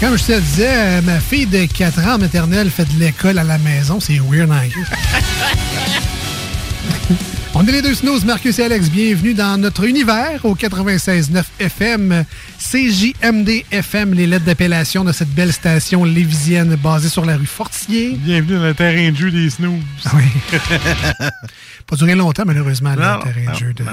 Comme je te disais, euh, ma fille de 4 ans maternelle fait de l'école à la maison. C'est weird, hein? On est les deux snooze, Marcus et Alex. Bienvenue dans notre univers au 96.9 FM, CJMD FM, les lettres d'appellation de cette belle station lévisienne basée sur la rue Fortier. Bienvenue dans le terrain de jeu des snooze. Oui. Pas duré longtemps, malheureusement, Non, le terrain non, de jeu de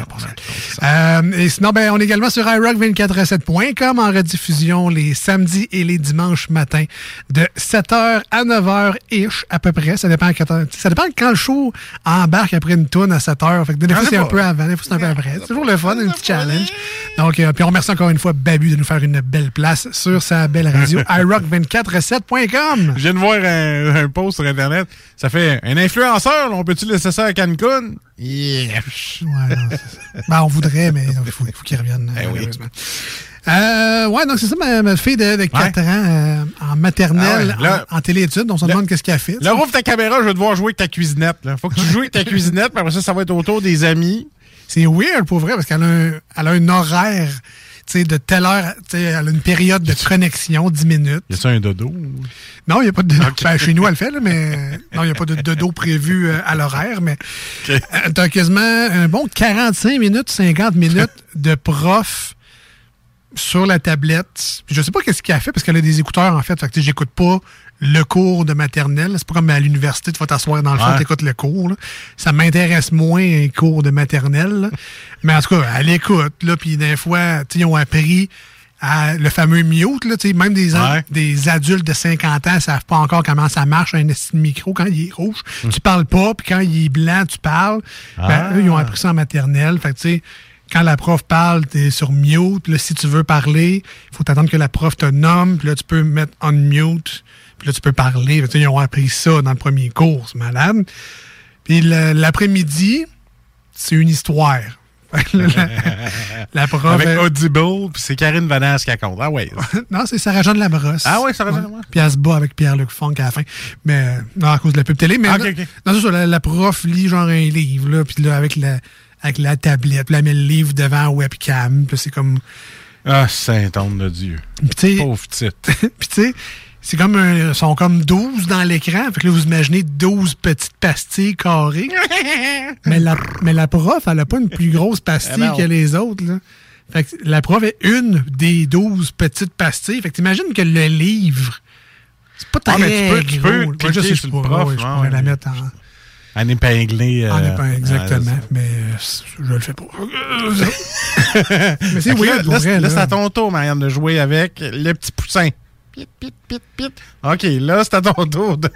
Euh, et sinon, ben, on est également sur iRock247.com en rediffusion les samedis et les dimanches matins de 7h à 9h-ish à peu près. Ça dépend, ça dépend quand le show embarque après une tourne à 7h. Fait que des fois, c'est un peu avant, des fois, c'est un peu après. C'est toujours le fun, un petit challenge. Donc, euh, puis on remercie encore une fois Babu de nous faire une belle place sur sa belle radio iRock247.com. Je viens de voir un, un post sur Internet. Ça fait un influenceur, là, on peut-tu laisser ça à Cancun? Yeah. Ouais, non, c'est- ben, on voudrait, mais il faut, faut qu'il revienne, Eh malheureusement. Euh, ouais, donc c'est ça, ma, ma fille de, de 4 ans euh, en maternelle, Ah ouais, là- en, en téléétudes. On se demande qu'est-ce qu'elle fait. Là, sais. rouvre ta caméra, je vais te voir jouer avec ta cuisinette. Là. Faut que tu joues avec ta cuisinette, puis après ça, ça va être autour des amis. C'est weird pour vrai parce qu'elle a, un- elle a un horaire tu sais, de telle heure. tu sais, Elle a une période de connexion, 10 minutes. Y a ça un dodo? Non, il n'y a pas de dodo. Ben, chez nous, elle le fait, là, mais non, il n'y a pas de dodo prévu euh, à l'horaire. Mais euh, t'as quasiment un bon 45 minutes, 50 minutes de prof sur la tablette. Je sais pas qu'est-ce qu'elle a fait parce qu'elle a des écouteurs, en fait. Fait que, tu sais, j'écoute pas le cours de maternelle. C'est pas comme à l'université, tu vas t'asseoir dans le fond, Ouais. t'écoutes le cours. là. Ça m'intéresse moins les cours de maternelle. là. Mais en tout cas, elle écoute. Là, puis des fois, tu sais, ils ont appris à le fameux mute. Là, tu sais, même des, Ouais. des adultes de 50 ans ne savent pas encore comment ça marche un micro quand il est rouge. Tu parles pas, puis quand il est blanc, tu parles. Ben, Ah. eux, ils ont appris ça en maternelle. Fait que, tu sais, quand la prof parle, tu es sur mute. Là, si tu veux parler, il faut attendre que la prof te nomme. Puis là, tu peux mettre on mute. Puis là, tu peux parler. Ils ont appris ça dans le premier cours. C'est malade. Puis l'après-midi, c'est une histoire. la, la prof. Avec elle- Audible, puis c'est Karine Vanasse qui raconte. Ah ouais. non, c'est Sarah-Jeanne Labrosse. Ah ouais, Sarah-Jeanne Labrosse. Puis elle se bat avec Pierre-Luc Funk à la fin. Mais euh, non, à cause de la pub télé. Mais Ah, non, ça, la, la prof lit genre un livre, là, puis là, avec la, avec la tablette, puis elle met le livre devant la webcam, puis c'est comme... Ah, Saint-Anne de Dieu. Puis tu sais- Pauvre petite. puis tu sais, c'est comme un, ils sont comme 12 dans l'écran. Fait que là, vous imaginez 12 petites pastilles carrées. mais, la, mais la prof, elle a pas une plus grosse pastille Ah non. que les autres. Là. Fait que la prof est une des 12 petites pastilles. Fait que t'imagines que le livre, c'est pas Ah, très mais tu peux- tu gros. peux Ouais, cliquer je sais, prof, ouais, je hein, pourrais la ouais. mettre en... En épinglé. en euh, épingle, exactement. ouais, mais euh, je le fais pas. mais c'est weird, là, vrai, là, là. c'est à ton tour, Marianne, de jouer avec le petit poussin. Pit, pit, pit, pit. OK, là, c'est à ton tour de...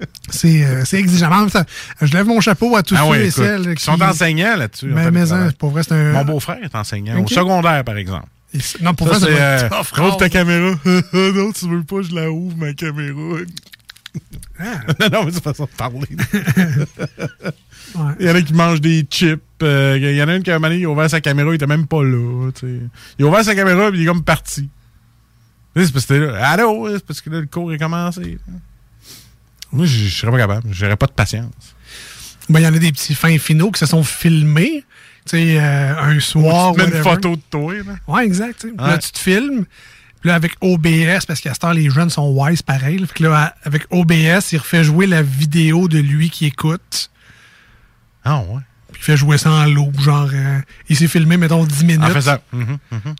C'est euh, c'est exigeant. En temps, Je lève mon chapeau à tous Ah ceux ouais, et écoute, celles ils qui sont enseignants là-dessus. en Mais, mais pour vrai, c'est un. Mon beau-frère est enseignant, au secondaire, par exemple. Non, pour Ça, vrai, ça c'est, euh, Ouvre ta caméra. non, tu veux pas, je la ouvre, ma caméra. Non, non, mais c'est façon de parler. Il y en a qui mangent des chips. euh, Il y en a une qui, à un il a ouvert sa caméra, il était même pas là. tu. Il a ouvert sa caméra, puis il est comme parti. C'est parce que c'était là. Allô? C'est parce que là, le cours est commencé. Moi, je serais pas capable. J'aurais pas de patience. Ben, il y en a des petits fins finaux qui se sont filmés. Tu sais, euh, un soir. tu te mets une photo de toi. Là. Ouais, exact. tu Là, tu te filmes. Puis là, avec OBS, parce qu'à ce temps, les jeunes sont wise pareil. là. Fait que là, à- avec OBS, il refait jouer la vidéo de lui qui écoute. Ah ouais. Puis il fait jouer ça en loop. Genre, euh, il s'est filmé, mettons, 10 minutes. En fait ça. Mhm, mhm.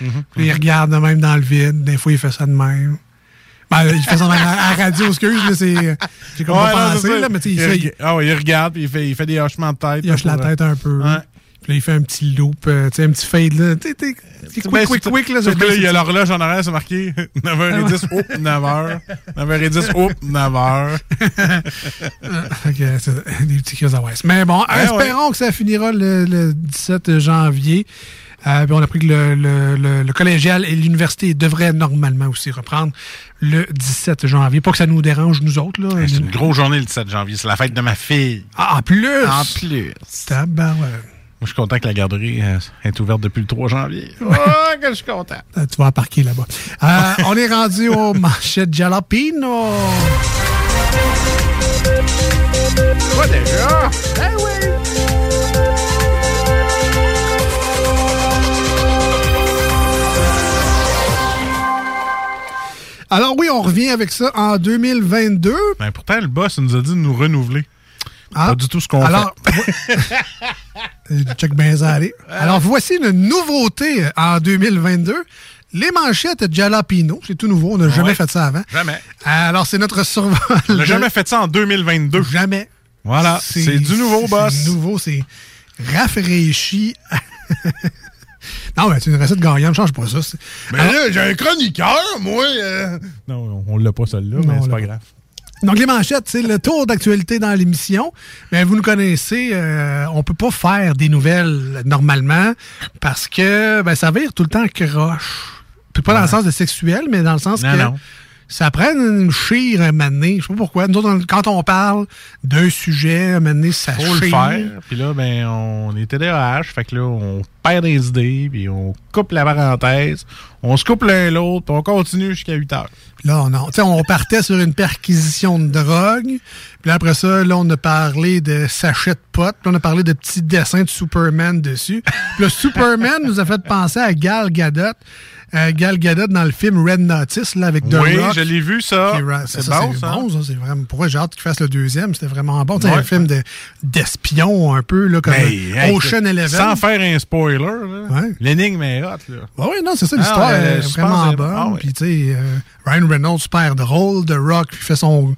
Puis il regarde de même dans le vide. Des fois, il fait ça de même. Ben, il fait ça à la radio, excuse, mais c'est. J'ai comme Ouais, pas pensé, là, mais tu sais, il il, ah ouais, il regarde, puis il fait, il fait des hochements de tête. il hoche la euh, tête un peu. Ouais. Puis là, il fait un petit loop, euh, tu sais, un petit fade, là. Ben, quick, quick, quick, là. Sauf que là, il y a l'horloge en arrière, c'est marqué 9h10, oups, 9h. 9h10, oups, 9h. Fait que c'est des petits crises à West. Mais bon, Ouais, espérons que ça finira le, le 17 janvier. Euh, puis on a appris que le, le- le- le collégial et l'université devraient normalement aussi reprendre le 17 janvier. Pas que ça nous dérange, nous autres. Là. C'est une grosse journée le 17 janvier. C'est la fête de ma fille. Ah, en plus! En plus. Tabarouette. Je suis content que la garderie euh, est ouverte depuis le 3 janvier. Oh, que je suis content. Euh, Tu vas embarquer là-bas. Euh, on est rendu aux manchettes jalapino. Quoi déjà? Eh oui! Alors oui, on revient avec ça en 2022. Ben, pourtant, le boss nous a dit de nous renouveler. Ah. Pas du tout ce qu'on Alors, fait. Euh, Check bien ça aller. Alors, voici une nouveauté euh, en 2022. Les manchettes Jalapino. C'est tout nouveau. On n'a jamais Ouais. fait ça avant. Jamais. Alors, c'est notre survol. On n'a de- jamais fait ça en 2022. Jamais. Voilà. C'est du nouveau, boss. C'est nouveau, c'est rafraîchi. non, mais c'est une recette gagnante, change pas ça. Mais Alors- là, j'ai un chroniqueur, moi. euh. Non, on l'a pas, celle-là, mais c'est pas. grave. Donc, les manchettes, c'est le tour d'actualité dans l'émission. Mais vous nous connaissez, euh, on peut pas faire des nouvelles normalement parce que ben, ça vire tout le temps croche. Puis pas dans le sens de sexuel, mais dans le sens Non, que non. Ça prend une chire un moment donné. Je sais pas pourquoi. Nous autres, quand on parle d'un sujet, un moment donné, ça Faut le faire. Puis là, ben, on est TDAH. Fait que là, on perd des idées, puis on coupe la parenthèse, on se coupe l'un l'autre, puis on continue jusqu'à 8 heures. Puis Là, on, a- on partait sur une perquisition de drogue. Puis là, après ça, là, on a parlé de sachets de potes. Puis on a parlé de petits dessins de Superman dessus. Puis le Superman nous a fait penser à Gal Gadot. Euh, Gal Gadot dans le film Red Notice, là, avec The oui, Rock. je l'ai vu, ça. C'est bon, c'est ça. bon, ça. C'est vraiment. Pourquoi j'ai hâte qu'il fasse le deuxième? C'était vraiment bon. C'est Ouais. un film de- d'espion un peu, là, comme Mais, hey, Ocean Eleven. Sans faire un spoiler, là. L'énigme est hot, là. Oui, non, c'est ça, Ah, l'histoire est vraiment bonne. ah, ouais. Puis, tu sais, euh, Ryan Reynolds, super drôle. The Rock, il fait son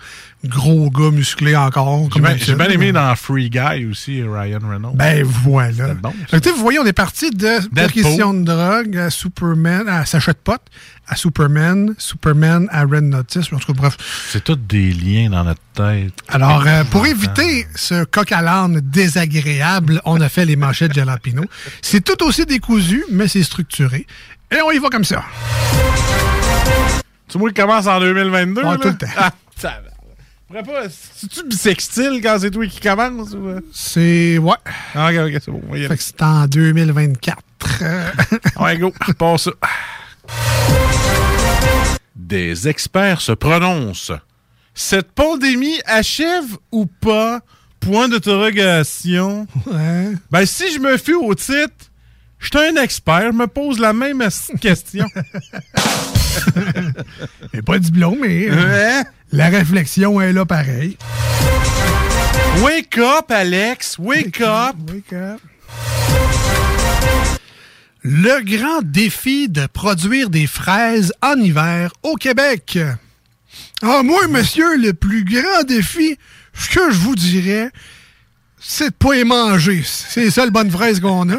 gros gars musclé encore. J'ai bien, aimé dans Free Guy aussi, Ryan Reynolds. Ben voilà. bon, vous voyez, on est parti de perquisition de drogue à Superman, à sachet de potes, à Superman, Superman à Red Notice. En tout cas, bref. C'est tous des liens dans notre tête. Alors, euh, pour éviter ce coq à l'âne désagréable, on a fait les manchettes Jalapino. C'est tout aussi décousu, mais c'est structuré. Et on y va comme ça. Tu moi qui commence en 2022? Ouais, là? tout le temps. Ah, ça va. Pourrais pas. C'est-tu bisextile quand c'est toi qui commence? Ou... euh? C'est. Ouais. Ah, ok, ok, c'est bon. Fait que c'est en 2024. Euh, Ouais, go, passe ça. Des experts se prononcent. Cette pandémie achève ou pas? Point d'interrogation. ouais. Ben, si je me fie au titre, je suis un expert, je me pose la même question. Mais pas du blond, mais. Ouais. La réflexion est là pareil. Wake up, Alex, wake up. Wake up. Le grand défi de produire des fraises en hiver au Québec. Ah, moi, monsieur, le plus grand défi, ce que je vous dirais, c'est de pas les manger. C'est les seules bonnes fraises qu'on a.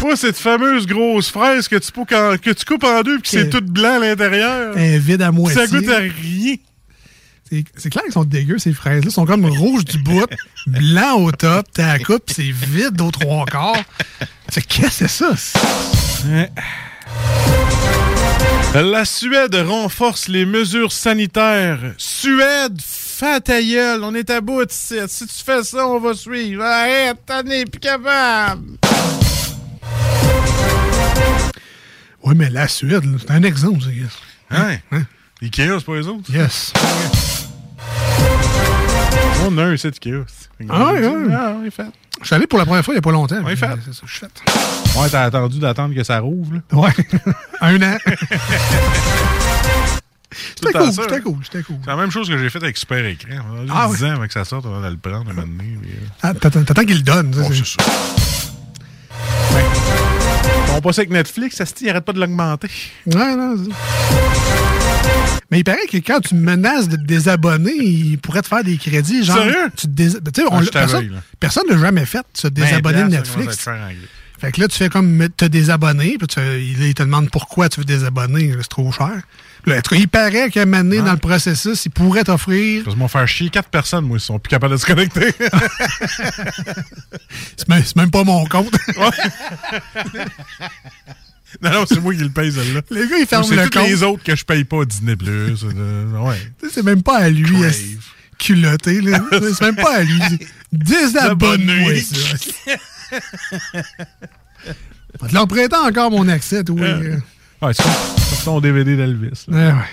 Toi, cette fameuse grosse fraise que tu, coupes en, que tu coupes en deux puis que c'est tout blanc à l'intérieur. Elle est vide à moitié. Ça goûte à rien. C'est clair qu'ils sont dégueux, ces fraises-là. Ils sont comme rouges du bout, blanc au top, t'as la coupe, c'est vide aux trois quarts. C'est Qu'est-ce que c'est ça? La Suède renforce les mesures sanitaires. Suède, fais ta gueule, on est à bout ici. Si tu fais ça, on va suivre. Arrête, t'en es plus capable. Oui, mais la Suède, c'est un exemple, ça, yes. Hein? Ikea, c'est pas les autres? Yes. On a un site Ikea. Ah, oui, oui. Ah, oui, fait. Je suis allé pour la première fois il n'y a pas longtemps. Oui, fait. C'est ça, je suis fait. Ouais, t'as attendu d'attendre que ça rouvre, là. Ouais. un an. C'était cool, c'était hein? cool, c'était cool. C'est la même chose que j'ai fait avec Super Écran. On a Ah, 10 oui. ans avant que ça sorte, on va le prendre un moment donné. euh, Ah, T'attends qu'il le donne. c'est- c'est ça. On passe avec Netflix, il arrête pas de l'augmenter. Ouais, non, Mais il paraît que quand tu menaces de te désabonner, il pourrait te faire des crédits. Genre, Sérieux? Tu te dés- on Ah, personne ne l'a jamais fait, se désabonner de Netflix. Fait que là, tu fais comme te désabonner, puis tu il, te demande pourquoi tu veux désabonner, c'est trop cher. Là, en tout cas, il paraît qu'à un moment donné, dans le processus, il pourrait t'offrir. Que m'ont faire chier quatre personnes, moi, ils sont plus capables de se connecter. C'est même, c'est même pas mon compte. non, non, c'est moi qui le paye, celle-là. Les gars, ils ferment C'est le tous compte. les autres que je paye pas Disney+. Plus. euh, ouais. C'est même pas à lui, culotté. là. C'est même pas à lui. Désabonne-moi, ça. Va te leur prêter encore mon accès, toi. Euh. Ouais, c'est comme- c'est ton DVD d'Elvis. là. Ouais, ouais.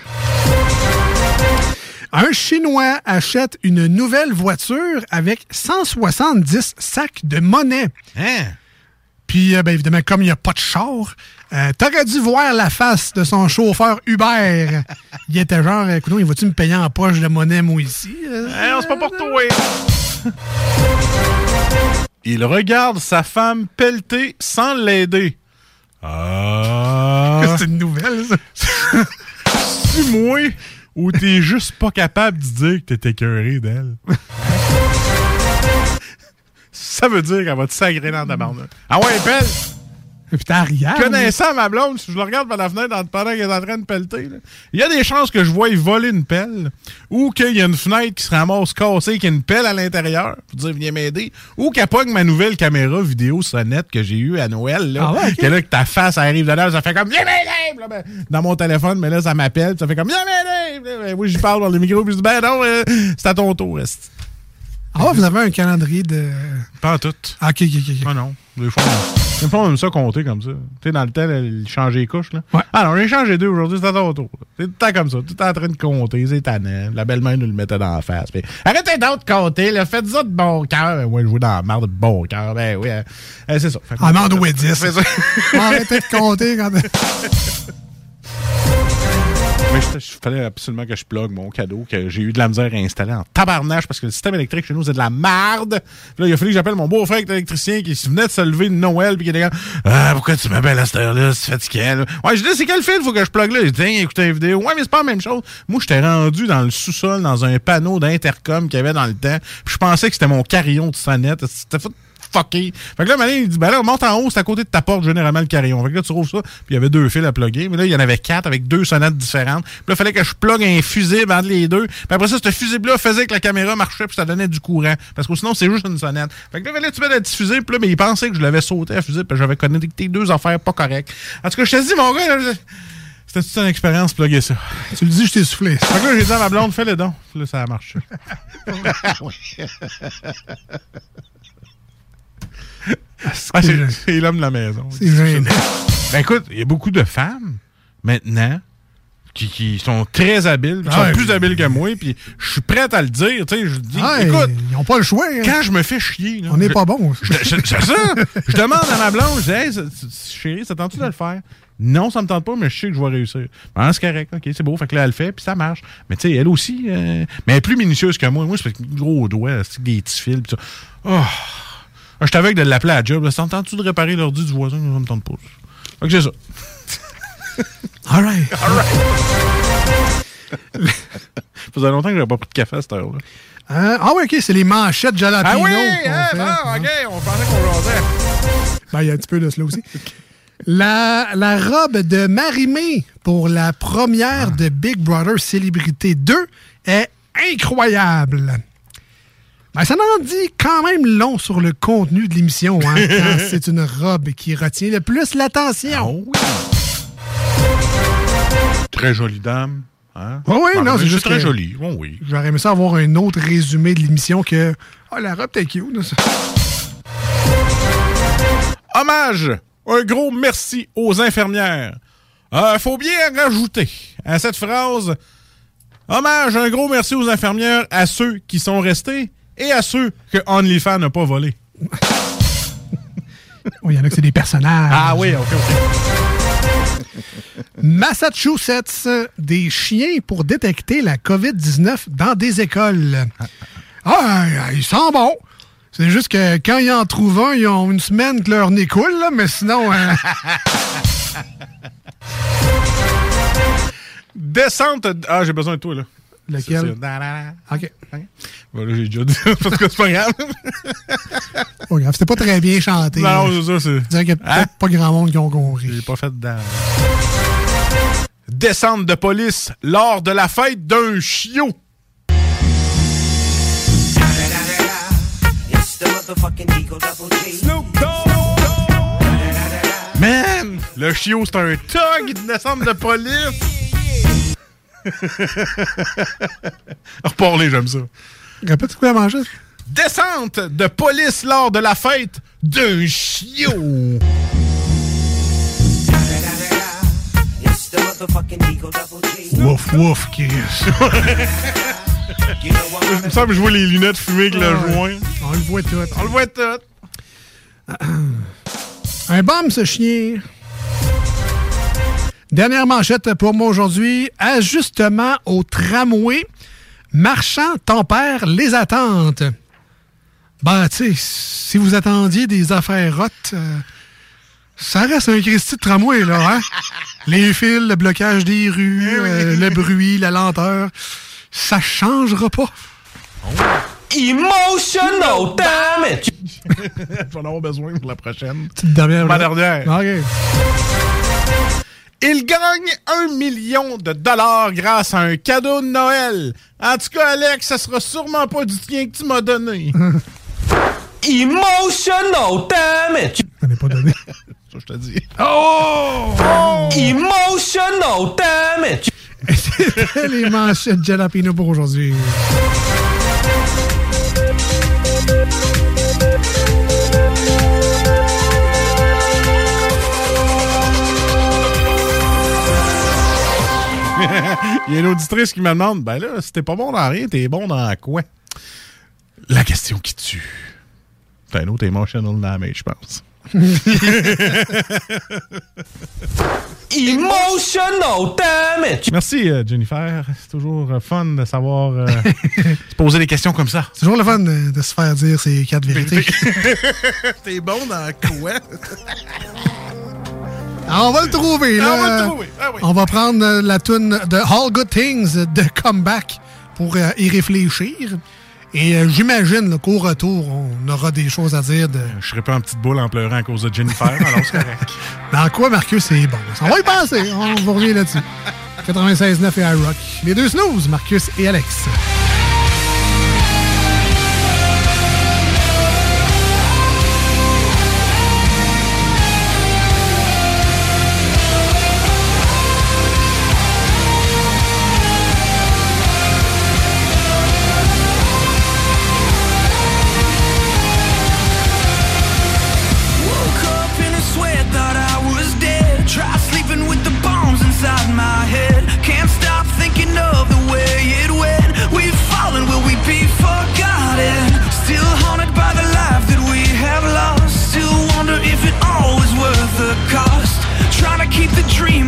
Un Chinois achète une nouvelle voiture avec 170 sacs de monnaie. Hein? Puis, euh, ben, évidemment, comme il n'y a pas de char, euh, t'aurais dû voir la face de son chauffeur Uber. Il était genre, écoute, il va-tu me payer en poche de monnaie, moi, ici? Euh, Hey, on c'est pas pour toi. Il regarde sa femme pelleter sans l'aider. Ah. C'est une nouvelle, ça. C'est moi ou t'es juste pas capable de dire que t'es écœuré d'elle? Ça veut dire qu'elle va te sagrer dans ta bande. Ah ouais, pelle! Et puis t'as rien. Connaissant ma blonde, si je le regarde par la fenêtre dans- pendant qu'elle est en train de pelleter, là, il y a des chances que je voie voler une pelle, ou qu'il y a une fenêtre qui se ramasse cassée, qu'il y a une pelle à l'intérieur, pour dire viens m'aider, ou qu'elle pogne ma nouvelle caméra vidéo sonnette que j'ai eue à Noël, là, Ah ouais, que là, que ta face arrive dedans, ça fait comme viens m'aider! Là, ben, dans mon téléphone, mais là, ça m'appelle, ça fait comme viens m'aider! Là, ben, Oui, j'y parle dans le micro, puis je dis ben non, euh, c'est à ton tour. Ah, vous avez un calendrier de. Pas en tout. Ah, ok, ok, ok. Ah non. Des fois, on, fois, on aime ça compter comme ça. Tu sais, dans le temps, là, il changeait les couches. Là. Ah non, j'ai changé deux aujourd'hui, c'est à ton tour. C'est tout le temps comme ça. Tout le temps en train de compter, c'est tannant. La belle-mère nous le mettait dans la face. Puis, Arrêtez de compter, là. faites ça de bon cœur. Ben, ouais, je joue dans la merde de bon cœur. Ben oui, hein. Euh, c'est ça. Amande ou 10. Fais ça. Arrêtez de compter quand. Mais il fallait absolument que je plug mon cadeau que j'ai eu de la misère à installer en tabarnache parce que le système électrique chez nous, c'est de la merde. Puis là, il a fallu que j'appelle mon beau-frère électricien qui venait de se lever de Noël puis qui était comme Ah, pourquoi tu m'appelles à cette heure-là? C'est fatiguant. là. Ouais, je dis, c'est quel film faut que je plug là? Il dit, écoute une vidéo. Ouais, mais c'est pas la même chose. Moi, j'étais rendu dans le sous-sol dans un panneau d'intercom qu'il y avait dans le temps. Puis je pensais que c'était mon carillon de sonnette. C'était fucké. Fait que là, Malin, il dit, ben là, monte en haut, c'est à côté de ta porte, généralement, le carillon. Fait que là, tu trouves ça. Puis il y avait deux fils à plugger. Mais là, il y en avait quatre avec deux sonnettes différentes. Puis là, il fallait que je plug un fusible entre les deux. Puis après ça, ce fusible-là faisait que la caméra marchait puis ça donnait du courant. Parce que sinon, c'est juste une sonnette. Fait que là, il fallait que tu mets la petite fusible. Puis là, mais il pensait que je l'avais sauté à fusible. Puis j'avais connecté deux affaires pas correctes. En tout cas, je te dis, mon gars, là, c'était toute une expérience, plugger ça. Tu le dis, je t'ai soufflé. Fait que là, j'ai dit à ma blonde, fais-le donc. Puis là, ça a marché. Ah, c'est l'homme de la maison. C'est gênant. Ben écoute, il y a beaucoup de femmes maintenant qui, qui sont très habiles, qui Ah sont plus habiles que moi, puis je suis prêt à le dire, tu sais, je dis, Ah, écoute, ils n'ont pas le choix. hein. quand je me fais chier, là, On n'est je- pas bon. je- je- C'est ça! Je demande à ma blonde, je dis, hey, chérie, ça tente-tu de le faire? Non, ça me tente pas, mais je sais que je vais réussir. Ben, c'est correct, ok, c'est beau. Fait que là, elle le fait, puis ça marche. Mais tu sais, elle aussi, euh, mais elle est plus minutieuse que moi. Moi, c'est gros doigts, c'est des petits fils, pis ça. Oh. Ah, Je t'avais de l'appeler à la job. Ça tente-tu de réparer l'ordi du voisin? Ça me tente pas. Fait que c'est ça. All right. All right. Ça faisait longtemps que j'avais pas pris de café à cette heure-là. Hein? Ah, ouais, ok, c'est les manchettes jalapeno. Ah oui! hein, fait. bon, ok, on pensait qu'on jasait. Ben, il y a un petit peu de cela aussi. La, la robe de Marimé pour la première de Big Brother Célébrité 2 est incroyable. Ben, ça en dit quand même long sur le contenu de l'émission, hein, quand c'est une robe qui retient le plus l'attention. Très jolie dame. Hein? Oui, oui, Ah, non, c'est juste très joli. Bon, oui. J'aurais aimé ça avoir un autre résumé de l'émission que Ah, la robe t'es cute. là, ça. Hommage! Un gros merci aux infirmières. Euh, faut bien rajouter à cette phrase Hommage, un gros merci aux infirmières, à ceux qui sont restés et à ceux que OnlyFans n'a pas volé. Oh, Il y en a que c'est des personnages. Ah oui, ok, ok. Massachusetts, des chiens pour détecter la COVID-19 dans des écoles. Ah, ils sont bons. C'est juste que quand ils en trouvent un, ils ont une semaine que leur nez coule, là, mais sinon... euh, Descente. Ah, j'ai besoin de toi, là. Lequel? OK. Voilà, j'ai déjà dit. Parce que c'est pas grave. Pas grave, c'était pas très bien chanté. Non, là. c'est ça, c'est- Je dirais qu'il y a Hein? peut-être pas grand monde qui ont compris. J'ai pas fait de Descente de police lors de la fête d'un chiot. Man, le chiot, c'est un thug de descente de police. Reparlez, j'aime ça. Répète quoi à manger? Descente de police lors de la fête d'un chiot. Wouf, wouf, Chris. Il me semble que je vois les lunettes fumées avec le ouais. joint. On le voit tout. On le voit tout. Un bum, ce chien. Dernière manchette pour moi aujourd'hui. Ajustement au tramway. Marchand tempère les attentes. Ben, tu sais, si vous attendiez des affaires rottes, euh, ça reste un Christy de tramway, là, hein? Les fils, le blocage des rues, euh, le bruit, la lenteur, ça changera pas. Emotional damage! Je vais en avoir besoin pour la prochaine. Petite dernière. Ma dernière. OK. Il gagne un million de dollars grâce à un cadeau de Noël. En tout cas, Alex, ça sera sûrement pas du tien que tu m'as donné. Emotional damage! Je pas donné. Ça, je te dis. Oh! Emotional damage! C'était les manchettes Jalapino pour aujourd'hui. Il y a une auditrice qui me demande Ben là, si t'es pas bon dans rien, t'es bon dans quoi? La question qui tue. T'as un autre emotional damage, je pense. Emotional damage! Merci, euh, Jennifer. C'est toujours euh, fun de savoir euh, se poser des questions comme ça. C'est toujours le fun de, de se faire dire ces quatre vérités. T'es bon dans quoi? On va le trouver, là. Ah, on va le trouver. Ah oui. On va prendre euh, la tune de All Good Things de Comeback pour euh, y réfléchir. Et euh, j'imagine là, qu'au retour, on aura des choses à dire de Je serais pas en petite boule en pleurant à cause de Jennifer, alors c'est correct. dans quoi Marcus c'est bon? On va y penser. On va revenir là-dessus. 96.9 et iRock. Les deux snooze, Marcus et Alex. the dream.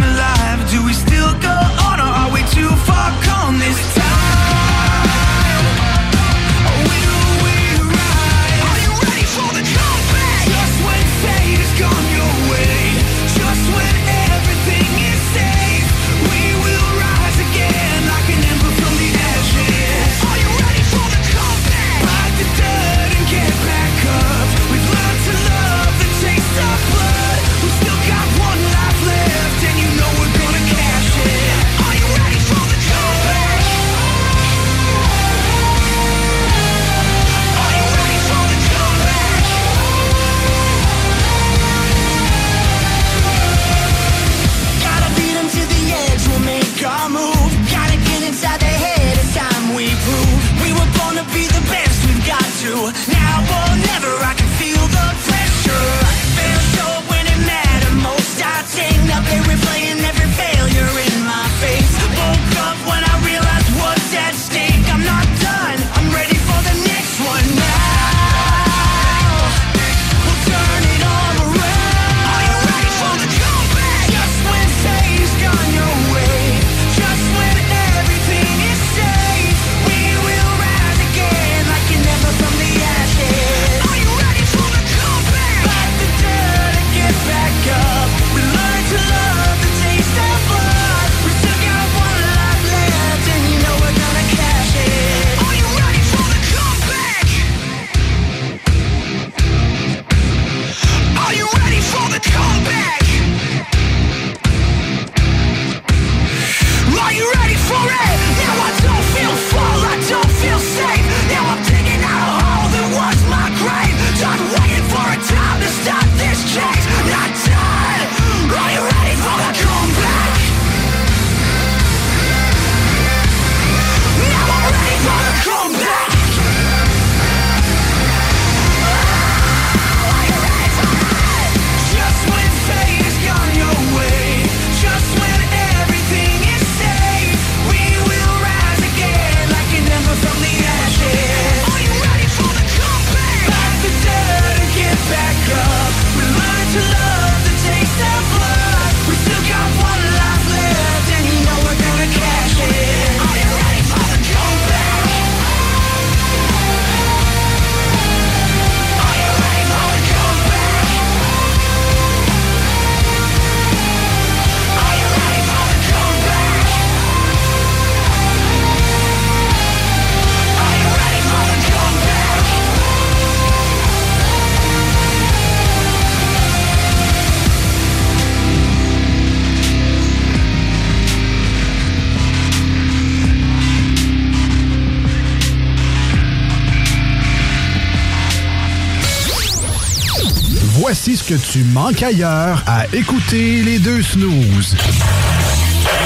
Tu manques ailleurs à écouter les deux snooze.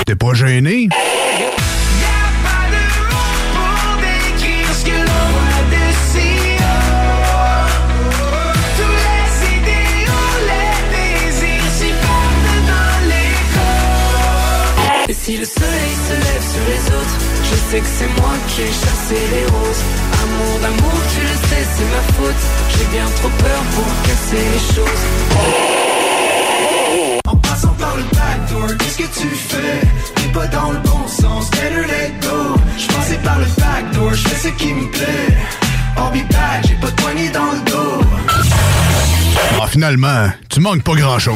T'es pas gêné? Si le soleil se lève sur les autres, je sais que c'est moi qui ai chassé les roses. Amour d'amour, tu sais, c'est ma faute. J'ai bien trop peur pour casser les choses. En passant par le backdoor, qu'est-ce que tu fais? T'es pas dans le bon sens, better let go Je passais par le backdoor, je fais ce qui me plaît I'll be back, j'ai pas de poignée dans le dos Ah, finalement, tu manques pas grand-chose.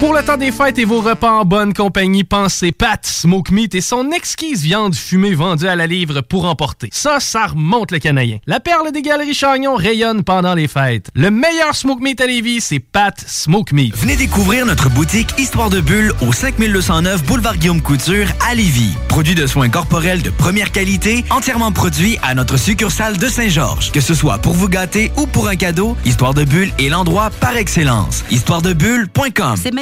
Pour le temps des fêtes et vos repas en bonne compagnie, pensez Pat Smoke Meat et son exquise viande fumée vendue à la livre pour emporter. Ça, ça remonte le canadien. La perle des galeries Chagnon rayonne pendant les fêtes. Le meilleur Smoke Meat à Lévis, c'est Pat Smoke Meat. Venez découvrir notre boutique Histoire de Bulle au 5209 Boulevard Guillaume Couture à Lévis. Produit de soins corporels de première qualité, entièrement produit à notre succursale de Saint-Georges. Que ce soit pour vous gâter ou pour un cadeau, Histoire de Bulle est l'endroit par excellence. Histoiredebulle.com C'est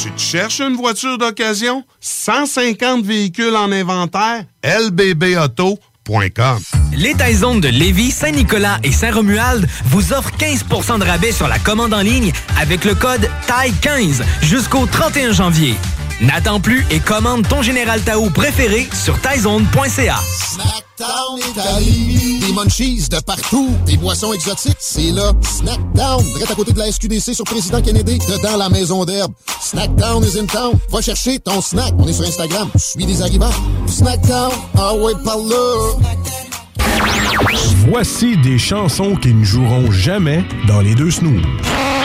Tu te cherches une voiture d'occasion? 150 véhicules en inventaire? lbbauto.com Les Taizones de Lévis, Saint-Nicolas et Saint-Romuald vous offrent 15% de rabais sur la commande en ligne avec le code TAI15 jusqu'au 31 janvier. N'attends plus et commande ton Général Tao préféré sur taizone.ca. Snackdown Italie. Des munchies de partout. Des boissons exotiques. C'est là. Snackdown. Direct à côté de la SQDC sur Président Kennedy. Dedans la maison d'herbe. Snackdown is in town. Va chercher ton snack. On est sur Instagram. Suis des arrivants. Snackdown. Ah ouais, par là. Voici des chansons qui ne joueront jamais dans les deux snooze.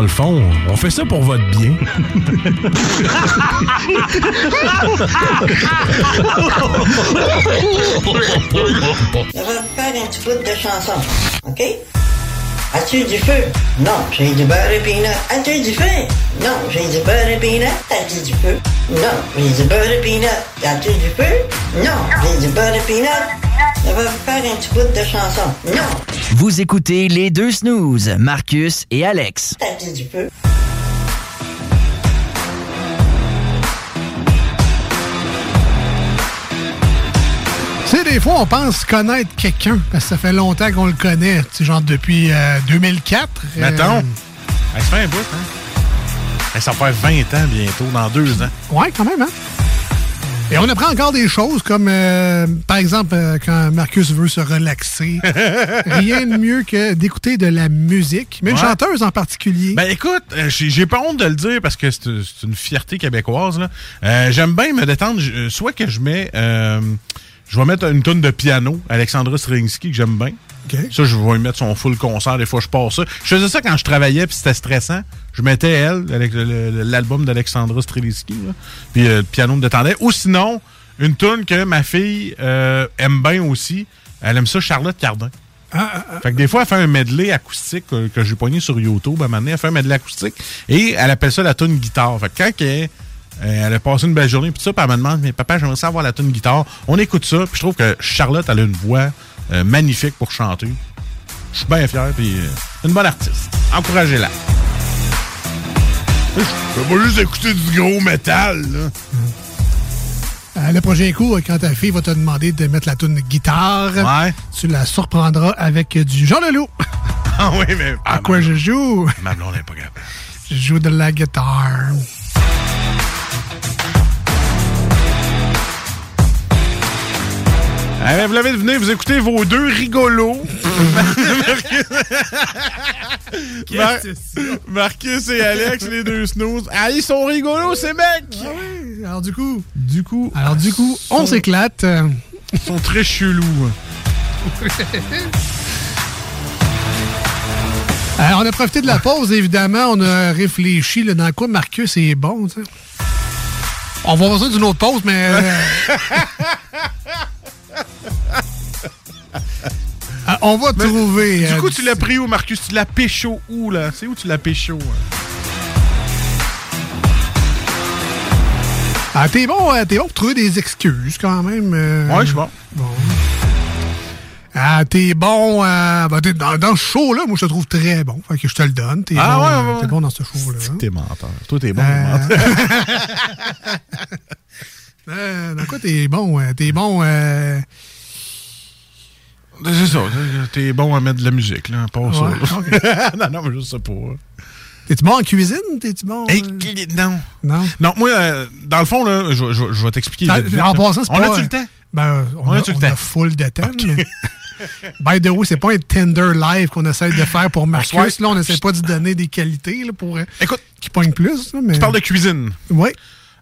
Dans le fond, on fait ça pour votre bien. Je vais faire un petit bout de chanson, OK? As-tu du feu? Non, j'ai du beurre et peanut. As-tu du feu? Non, j'ai du beurre et peanut. As-tu du feu? Non, j'ai du beurre et peanut. As-tu du feu? Non, j'ai du beurre et peanut. Je vais vous faire un petit bout de chanson. Non! Vous écoutez les deux snooze, Marcus et Alex. T'as du peu. Tu sais, des fois, on pense connaître quelqu'un parce que ça fait longtemps qu'on le connaît. Tu sais, genre depuis euh, 2004. Euh. Mettons. Euh... Elle fait un bout, hein? Elle, ça fait 20 ans bientôt, dans deux ans. Ouais, quand même, hein? Et on apprend encore des choses comme, euh, par exemple, euh, quand Marcus veut se relaxer. Rien de mieux que d'écouter de la musique, mais une Ouais. chanteuse en particulier. Ben écoute, euh, j'ai pas honte de le dire parce que c'est une fierté québécoise. J'aime bien me détendre. Soit que je mets... euh, je vais mettre une tonne de piano, Alexandra Strinsky, que j'aime bien. Ça, je vais lui mettre son full concert. Des fois, je passe ça. Je faisais ça quand je travaillais, puis c'était stressant. Je mettais elle, avec l'album d'Alexandra là, puis euh, le piano me détendait. Ou sinon, une tune que ma fille euh, aime bien aussi. Elle aime ça, Charlotte Cardin. Fait que des fois, elle fait un medley acoustique euh, que j'ai pogné sur YouTube. À un moment donné, elle fait un medley acoustique et elle appelle ça la tune guitare. Fait que quand elle, elle a passé une belle journée, puis ça, puis elle me demande, mais papa, j'aimerais ça avoir la tune guitare. On écoute ça, puis je trouve que Charlotte, elle a une voix euh, magnifique pour chanter. Je suis bien fier, puis euh, une bonne artiste. Encouragez-la. Je peux pas juste écouter du gros métal, là. Euh, le prochain coup, quand ta fille va te demander de mettre la tune guitare, tu la surprendras avec du Jean Leloup. Ah oui, mais... À quoi je joue? Ma blonde n'est pas capable. Je joue de la guitare. Ah, ben, vous l'avez deviné, vous écoutez vos deux rigolos. Mar- Marcus et Alex, les deux snooze. Ah, ils sont rigolos, ces mecs! Alors du coup... Du coup... Alors du coup, on s'éclate. Ils sont très chelous. Alors, on a profité de la pause, évidemment. On a réfléchi là, dans quoi Marcus est bon. tu sais. On va besoin d'une autre pause, mais. euh, ah, on va Mais, trouver. Du euh, coup, tu l'as pris où, Marcus? Tu l'as pécho où, là? C'est où tu l'as pécho? hein? Ah, t'es bon, euh, t'es bon pour trouver des excuses quand même. euh. Ouais, je suis bon. Bon. Ah, t'es bon. euh, ben, t'es dans, dans ce show-là, moi, je te trouve très bon. Fait que je te le donne. T'es Ah, bon, ouais, euh, ouais, bon dans ce show-là. T'es menteur. Toi, t'es bon. Euh, menteur. Euh, dans quoi t'es bon? euh, T'es bon. euh, C'est ça. T'es bon à mettre de la musique, là. Pas Ouais, ça. non, non, mais je sais pas. T'es-tu bon en cuisine? T'es-tu bon? Hey, euh, non. Non? Non, moi, euh, dans le fond, là, je, je- je vais t'expliquer. En passant, c'est On pas... a-tu le temps? Ben, on, On a, a-tu le on temps? a full de temps. mais- By the way, c'est pas un Tinder live qu'on essaie de faire pour Marcus. Là, on essaie pas de donner des qualités là, pour Écoute, qu'il pogne plus. là, mais... Tu parles de cuisine. Oui.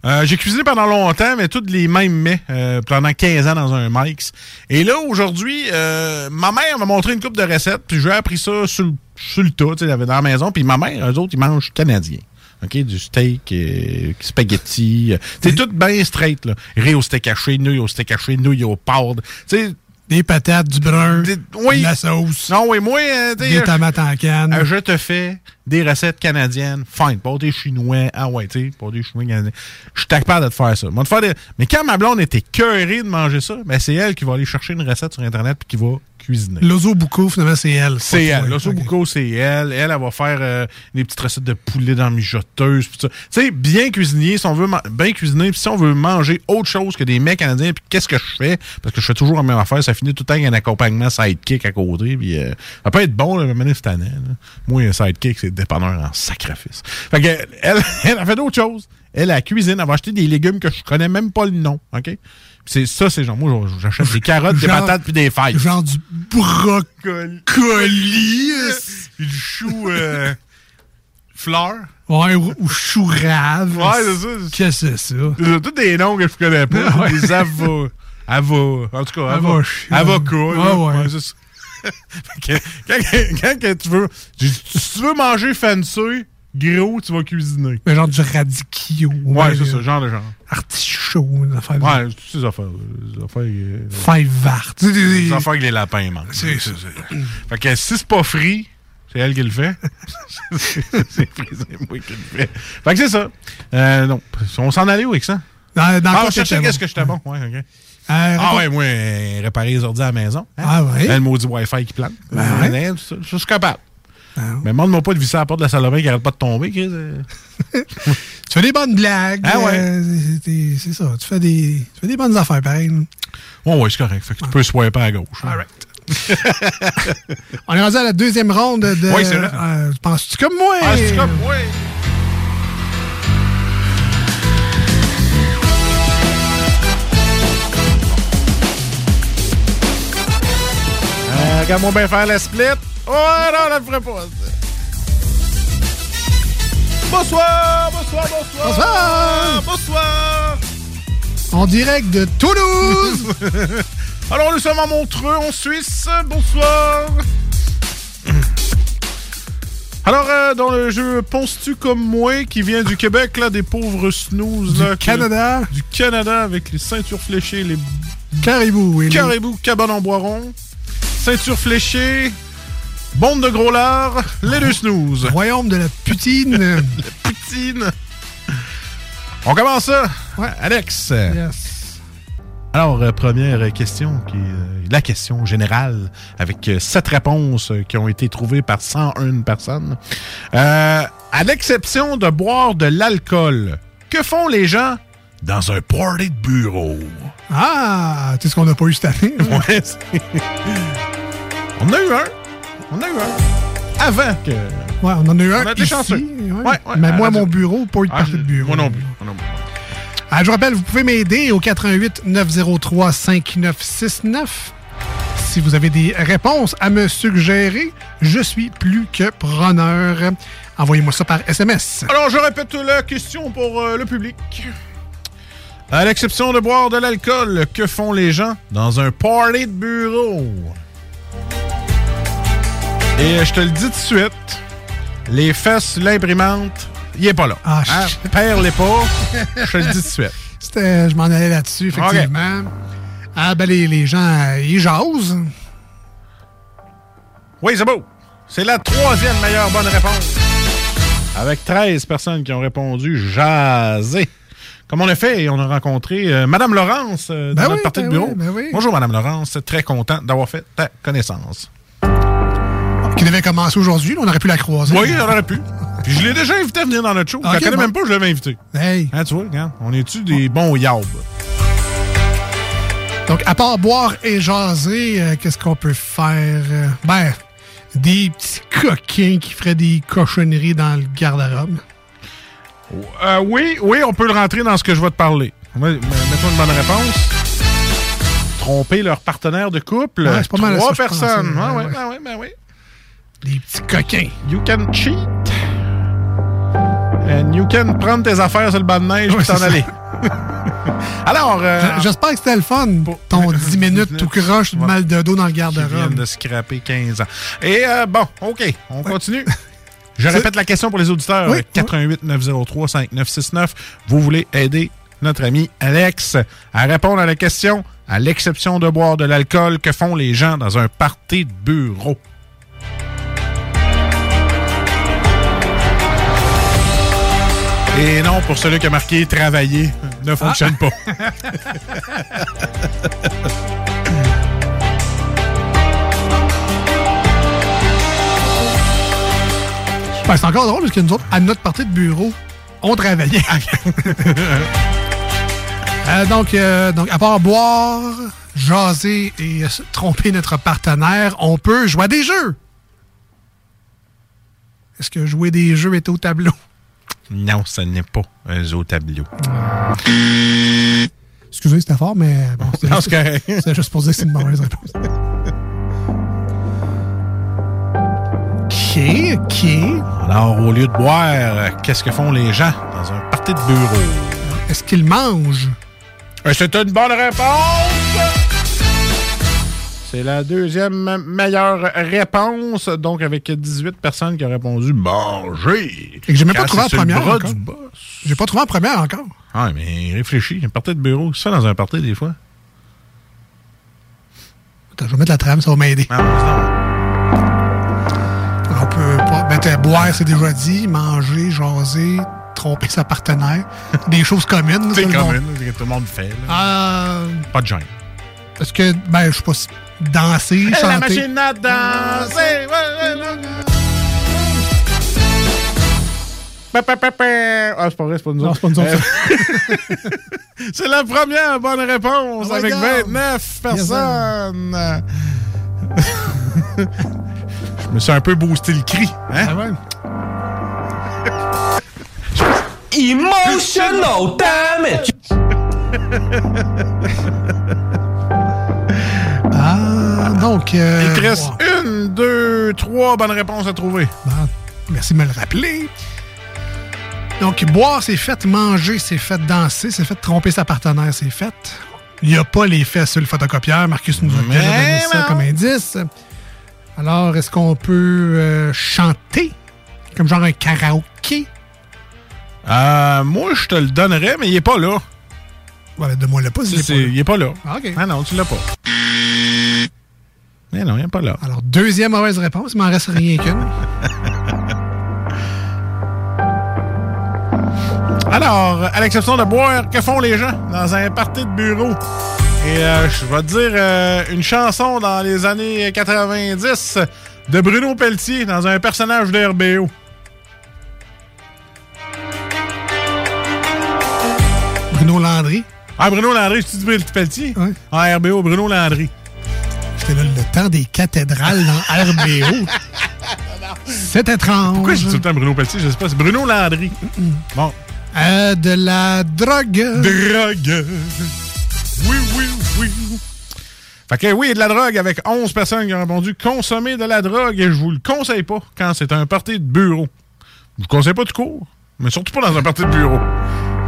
Euh, j'ai cuisiné pendant longtemps, mais tous les mêmes mets euh, pendant 15 ans dans un Mike's. Et là, aujourd'hui, euh, ma mère m'a montré une coupe de recettes, puis j'ai appris ça sur, le- sur le tas, tu sais, dans la maison. Puis ma mère, eux autres, ils mangent canadien. OK, du steak, euh, spaghetti. euh, c'est tout bien straight, là. Riz au steak haché, nouilles au steak haché, nouilles au pâte. Tu sais, Des patates, du brun, oui. de la sauce, non, oui, moi, euh, des euh, tomates en canne. euh, je te fais des recettes canadiennes. Fine. Pas des chinois. Ah ouais, tu sais, pas des chinois canadiens. Je suis capable de te faire ça. Moi, de faire des- Mais quand ma blonde était cœurée de manger ça, ben c'est elle qui va aller chercher une recette sur Internet puis qui va cuisiner. L'ozo bucco, finalement, c'est elle. C'est elle. Ok. bucco, c'est elle. Elle, elle va faire euh, des petites recettes de poulet dans mijoteuse. Tu sais, bien cuisinier, si on veut bien cuisiner, puis si on veut manger autre chose que des mets canadiens, puis qu'est-ce que je fais? Parce que je fais toujours la même affaire, ça finit tout le temps avec un accompagnement sidekick à côté. Puis, euh, ça peut être bon, maintenant, c'est tannant, là. Moi, un sidekick, c'est dépanneur en sacrifice. Fait que, elle, elle a fait d'autres choses. Elle, la cuisine, elle va acheter des légumes que je connais même pas le nom. OK? C'est ça, c'est genre, moi, j'achète des carottes, des patates, puis des failles. Genre du brocoli. Puis du chou euh, fleur. Ouais, ou, ou chou rave. Ouais, c'est ça. Qu'est-ce que c'est ça? C'est tous des noms que je connais pas. Ah ouais. Des ava. Ava. En tout cas, ava. Ava- Avocat. là. Ouais, ouais. que quand, quand- tu veux. Si tu veux manger fancy, gros, tu vas cuisiner. Mais genre du radicchio. Ouais, c'est ça, genre de genre. Artichaut, une affaire de- Ouais, toutes ces affaires. Des affaires. euh, Five vart. Des- Des des- affaires que les lapins mangent. C'est ça, c'est Fait que si c'est pas frit, c'est elle qui le fait. c'est moi qui le fais. Fait que c'est ça. Euh, non. On s'en allait où avec ça? Dans, dans ah, on cherchait qu'est-ce que j'étais bon. Ouais, ok. Euh, ah ouais, moi, euh, réparer les ordi à la maison. hein. Ah ouais? Là, le maudit Wi-Fi qui plante. Ben Euh, ouais. ça, je suis capable. Ah Mais demande-moi pas de visser à la porte de la bain qui arrête pas de tomber, Chris. Tu fais des bonnes blagues. Ah ouais. euh, c'est- ça. Tu fais, des, tu fais des bonnes affaires, pareil. Ouais, ouais, c'est correct. Fait que tu peux swiper à gauche. All On est rendu à la deuxième ronde de. Oui, c'est vrai. euh, Penses-tu comme moi? Ah, c'est comme moi? Euh, Regarde-moi bien faire la split. Oh non, on ne le ferait pas. Bonsoir, bonsoir, bonsoir. Bonsoir. Bonsoir. En direct de Toulouse. Alors, nous sommes à Montreux, en Suisse. Bonsoir. Alors, euh, dans le jeu Penses-tu comme moi, qui vient du Québec, là, des pauvres snooze. Du là, Canada. Du Canada, avec les ceintures fléchées, les Caribou, oui. caribous, cabane en bois rond, ceintures bande de gros lards, les deux snooze. Royaume de la putine. Poutine. On commence ça. Ouais, Alex. Yes. Alors, euh, première question, qui est euh, la question générale, avec euh, sept réponses qui ont été trouvées par 101 personnes. Euh, à l'exception de boire de l'alcool, que font les gens dans un party de bureau? Ah, tu sais ce qu'on n'a pas eu cette année. hein? Ouais, c'est- On en a eu un. On a eu un. Avant que... Ouais, on en a eu un On a été ici. chanceux. ouais. Ouais, ouais, Mais moi, mon bureau, pas eu de Ah, partie de bureau. Moi non plus. Moi non plus. Ah, je vous rappelle, vous pouvez m'aider au 88 903 5969. Si vous avez des réponses à me suggérer, je suis plus que preneur. Envoyez-moi ça par SMS. Alors, je répète la question pour euh, le public. À l'exception de boire de l'alcool, que font les gens dans un party de bureau? Et euh, je te le dis tout de suite, les fesses, l'imprimante, il est pas là. Ah, Hein? je- Perds-les pas, je te le dis tout de suite. C'était, je m'en allais là-dessus, effectivement. Ah, ben, les, les gens, euh, ils jasent. Oui, c'est beau. C'est la troisième meilleure bonne réponse. Avec 13 personnes qui ont répondu jaser. Comme on a fait, on a rencontré euh, Madame Laurence euh, dans Ben notre oui, partie ben de bureau. oui, ben oui. Bonjour Madame Laurence, très content d'avoir fait ta connaissance. Qui devait commencer aujourd'hui, on aurait pu la croiser. Oui, on aurait pu. Puis je l'ai déjà invité à venir dans notre show. je la connais bon. même pas, je l'avais invité. Hey. Hein, tu vois, regarde, on est-tu des bons yaubes? Donc, à part boire et jaser, euh, qu'est-ce qu'on peut faire? Euh, Ben, des petits coquins qui feraient des cochonneries dans le garde-robe. Euh, oui, oui, on peut le rentrer dans ce que je vais te parler. Ouais, m- Mets-toi une bonne réponse. Tromper leur partenaire de couple. Ouais, pas mal Trois personnes. ben oui, ben oui. Des petits coquins. You can cheat. And you can prendre tes affaires sur le banc de neige et t'en aller. Alors, euh, J'espère que c'était le fun. Ton 10 minutes tout croche, de mal de dos dans le garde-robe. de scraper 15 ans. Et euh, bon, OK, on continue. Je répète la question pour les auditeurs. Oui, 88 903 5969. Vous voulez aider notre ami Alex à répondre à la question à l'exception de boire de l'alcool, que font les gens dans un party de bureau? Et non, pour celui qui a marqué travailler, ne fonctionne pas. Ben, c'est encore drôle parce que nous autres, à notre partie de bureau, on travaillait. Euh, donc, euh, donc, à part boire, jaser et euh, tromper notre partenaire, on peut jouer à des jeux. Est-ce que jouer des jeux est au tableau? Non, ce n'est pas un zoo tableau. Excusez, c'était fort, mais bon, c'est juste, juste pour dire que c'est une mauvaise réponse. OK, OK. Alors, au lieu de boire, qu'est-ce que font les gens dans un party de bureau? Est-ce qu'ils mangent? Euh, C'est une bonne réponse! C'est la deuxième meilleure réponse, donc avec 18 personnes qui ont répondu manger. Et que j'ai même pas trouvé en première. bras encore. du boss. J'ai pas trouvé en première encore. Ah, mais réfléchis, un party de bureau, ça dans un party des fois? Attends, je vais mettre la trame, ça va m'aider. Ah, On peut pas. Ben, boire, c'est déjà dit. Manger, jaser, tromper sa partenaire. Des choses communes. C'est ça, le commun, monde. que tout le monde fait. là. Euh, Pas de gêne. Est-ce que, ben, je sais pas si danser, chanter. La machine à danser! ouais, ouais, ouais. Pa, pa, pa, pa. Ah, c'est pas vrai, c'est pas nous Non, autres. c'est pas nous autres, Euh, c'est la première bonne réponse Oh avec God. 29 Yes, sir. personnes. Je me suis un peu boosté le cri. Hein? Ah ouais? Emotional damage. Donc. euh, Il te reste wow. une, deux, trois bonnes réponses à trouver. Bon, merci de me le rappeler. Donc, boire, c'est fait. Manger, c'est fait. Danser, c'est fait. Tromper sa partenaire, c'est fait. Il n'y a pas les faits sur le photocopieur. Marcus nous a déjà donné ça comme indice. Alors, est-ce qu'on peut euh, chanter? Comme genre un karaoké? Euh, moi, je te le donnerais, mais il est pas là. Ouais, donne-moi le pas. Il est pas là. Ah. Ah non, tu l'as pas. Non, il pas là. Alors, deuxième mauvaise réponse. Il m'en reste rien qu'une. Alors, à l'exception de boire, que font les gens dans un party de bureau? Et euh, je vais te dire euh, une chanson dans les années 90 de Bruno Pelletier dans un personnage de RBO. Bruno Landry. Ah, Bruno Landry, je dis Bruno Pelletier? Ouais. Ah, RBO, Bruno Landry. J'étais là le temps des cathédrales dans RBO. C'est étrange. Pourquoi je dis tout le temps Bruno Pelletier? Je sais pas, c'est Bruno Landry. Bon. Euh, de la drogue. Drogue. Oui, oui, oui. Fait que oui, de la drogue avec 11 personnes qui ont répondu consommer de la drogue et je vous le conseille pas quand c'est un party de bureau. Je vous conseille pas du cours, mais surtout pas dans un party de bureau.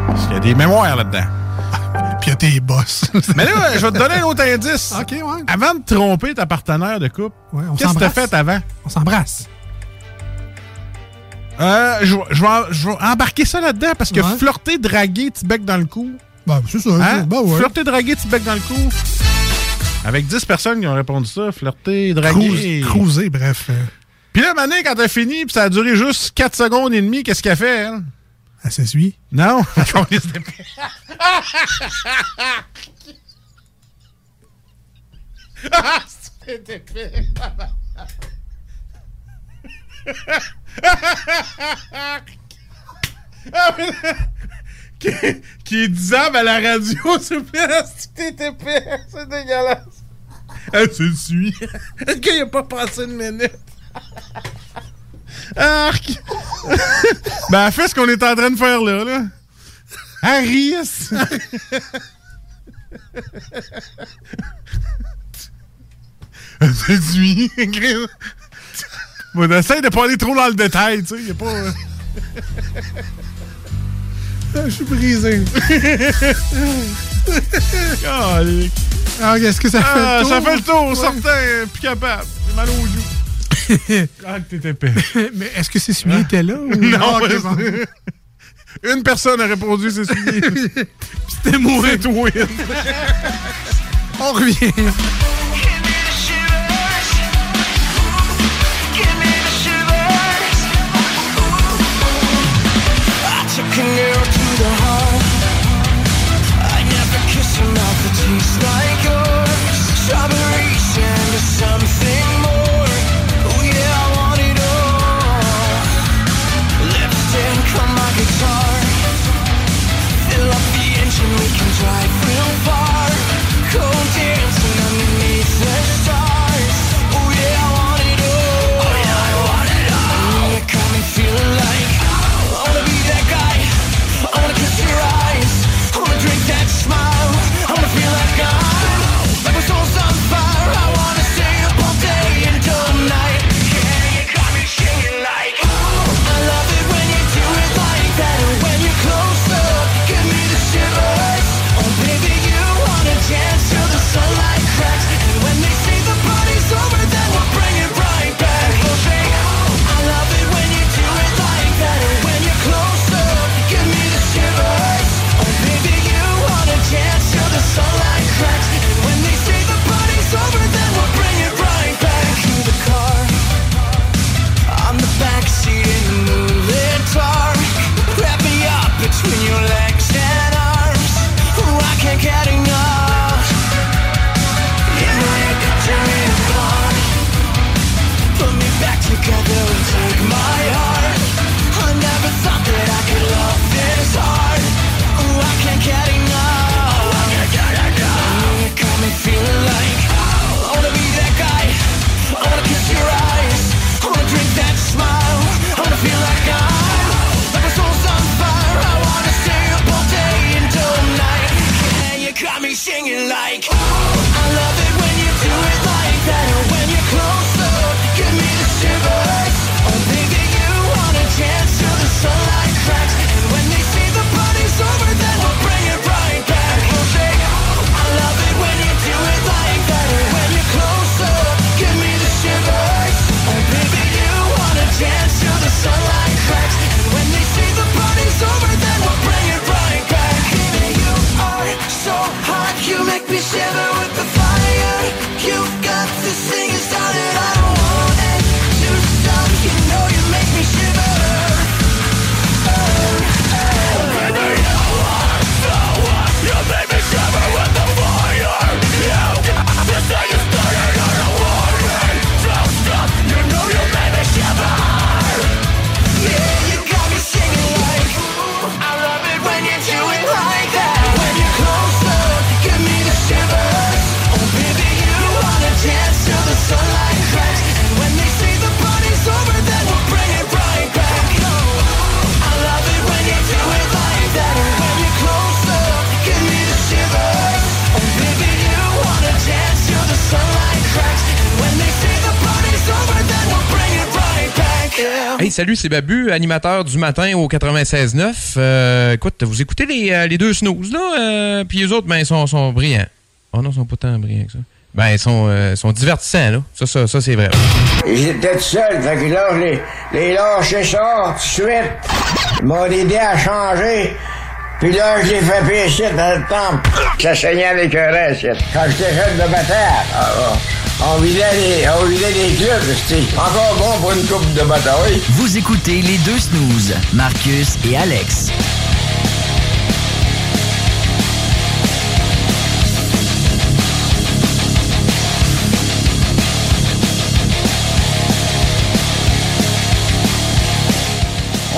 Parce qu'il y a des mémoires là-dedans. Puis il y a tes boss. Mais là, je vais te donner un autre indice. OK, ouais. Avant de tromper ta partenaire de couple, Ouais, qu'est-ce que t'as fait avant? On s'embrasse. Euh, je, vais- je vais, je vais embarquer ça là-dedans parce que Ouais. flirter, draguer, petit bec dans le cou. Ben, c'est ça. Hein? Ben ouais. Flirter, draguer, petit bec dans le cou. Avec 10 personnes qui ont répondu ça, flirter, draguer. Cruise- Cruiser, bref. euh, Puis là, Mané, quand t'as fini, puis ça a duré juste 4 secondes et demie, qu'est-ce qu'elle fait, elle? Elle s'essuie. Non? Ah, c'est épais. Ah, mais là, qui, qui est disable à la radio, s'il plaît, c'est que t'es épais, c'est dégueulasse. Elle se suit. Est-ce qu'il a pas passé une minute? Arc! ben, fait ce qu'on est en train de faire là, là. Harry! Suit. Bon, essaye de pas aller trop dans le détail, tu sais, y a pas... euh, Ah, Je suis brisé. Ah, est-ce que ça fait Ah, le tour? ça fait le tour, Ouais. certain, plus capable. J'ai mal aux joues. ah, épais. Mais est-ce que c'est celui qui était là? Ou... Non, Ah, ok, ouais, bon. Une personne a répondu, c'est celui. C'était moi. C'est. On revient. Salut, c'est Babu, animateur du matin au 96.9. Euh, écoute, vous écoutez les, euh, les deux snooze, là, euh, puis les autres, ben, ils sont, brillants. Oh non, ils sont pas tant brillants que ça. Ben, ils sont, euh, divertissants, là. Ça, ça, ça c'est vrai. Ils étaient seuls, fait que là, je les, les lâché ça, tout de suite. Ils m'ont aidé à changer. Puis là, je les fait pécher dans le temple. Ça saignait avec un. Quand j'étais jeune de bataille, ah, ah, on vidait les, on vidait les clubs, encore bon pour une coupe de bataille. Vous écoutez les deux snooze, Marcus et Alex.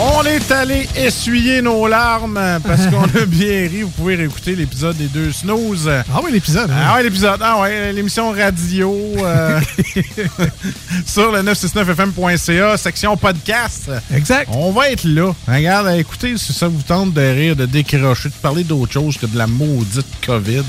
On est allé essuyer nos larmes parce qu'on a bien ri. Vous pouvez réécouter l'épisode des deux snooze. Ah oui, l'épisode. hein? Ah ouais, l'épisode. Ah ouais, l'émission radio euh, sur le 969fm.ca, section podcast. Exact. On va être là. Regarde, écoutez, si ça vous tente de rire, de décrocher, de parler d'autre chose que de la maudite COVID,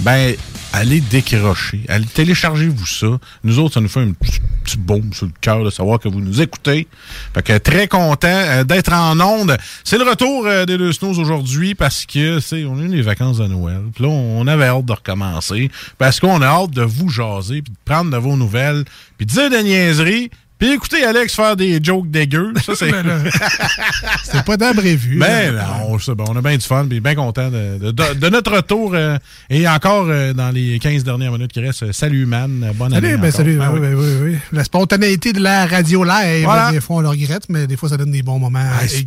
ben, allez décrocher. Allez, téléchargez-vous ça. Nous autres, ça nous fait un petit, petit baume sur le cœur de savoir que vous nous écoutez. Fait que très content euh, d'être en onde. C'est le retour euh, des deux snows aujourd'hui parce que, c'est, on a eu les vacances de Noël. Puis là, on avait hâte de recommencer parce qu'on a hâte de vous jaser puis de prendre de vos nouvelles puis de dire des niaiseries. Puis écoutez Alex faire des jokes dégueux. Ça, c'est... Ben C'était pas d'imprévu. Ben, là. non, c'est bon, on a bien du fun, puis bien content de, de- de- de notre retour. euh, et encore, euh, dans les 15 dernières minutes qui restent, euh, salut, man. Bonne année. Salut, ben encore. salut. Ah oui, oui. oui, oui. La spontanéité de la radio live, Voilà. des fois on le regrette, mais des fois ça donne des bons moments Ah, c'est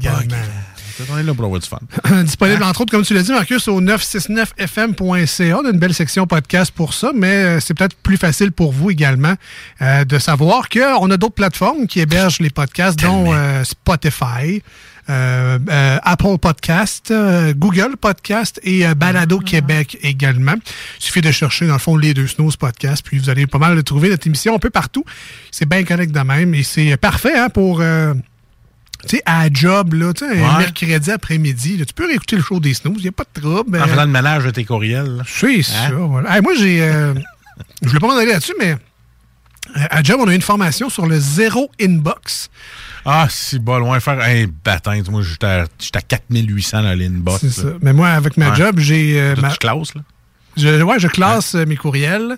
On est là pour avoir du fun. Disponible, entre autres, comme tu l'as dit, Marcus, au 969fm.ca. On a une belle section podcast pour ça, mais euh, c'est peut-être plus facile pour vous également euh, de savoir qu'on a d'autres plateformes qui hébergent les podcasts, dont euh, Spotify. euh, euh, Apple Podcast, euh, Google Podcast et euh, Balado Québec également. Il suffit de chercher, dans le fond, les deux Snows Podcast, puis vous allez pas mal de trouver notre émission un peu partout. C'est bien correct de même et c'est parfait hein, pour... tu sais, à job, là, tu sais, Ouais. mercredi après-midi, tu peux réécouter le show des snooze, il n'y a pas de trouble. En Euh, faisant le ménage de tes courriels. C'est Hein? ça, voilà. Hey, moi, j'ai... euh, je voulais pas m'en aller là-dessus, mais euh, à job, on a eu une formation sur le zéro inbox. Ah, si bas, loin faire un bâtin. Moi, j'étais à, à 4800 dans l'inbox. C'est ça. Mais moi, avec ma Ouais. job, j'ai... euh, ma- tu classes, là? Je, ouais, je classe euh, mes courriels.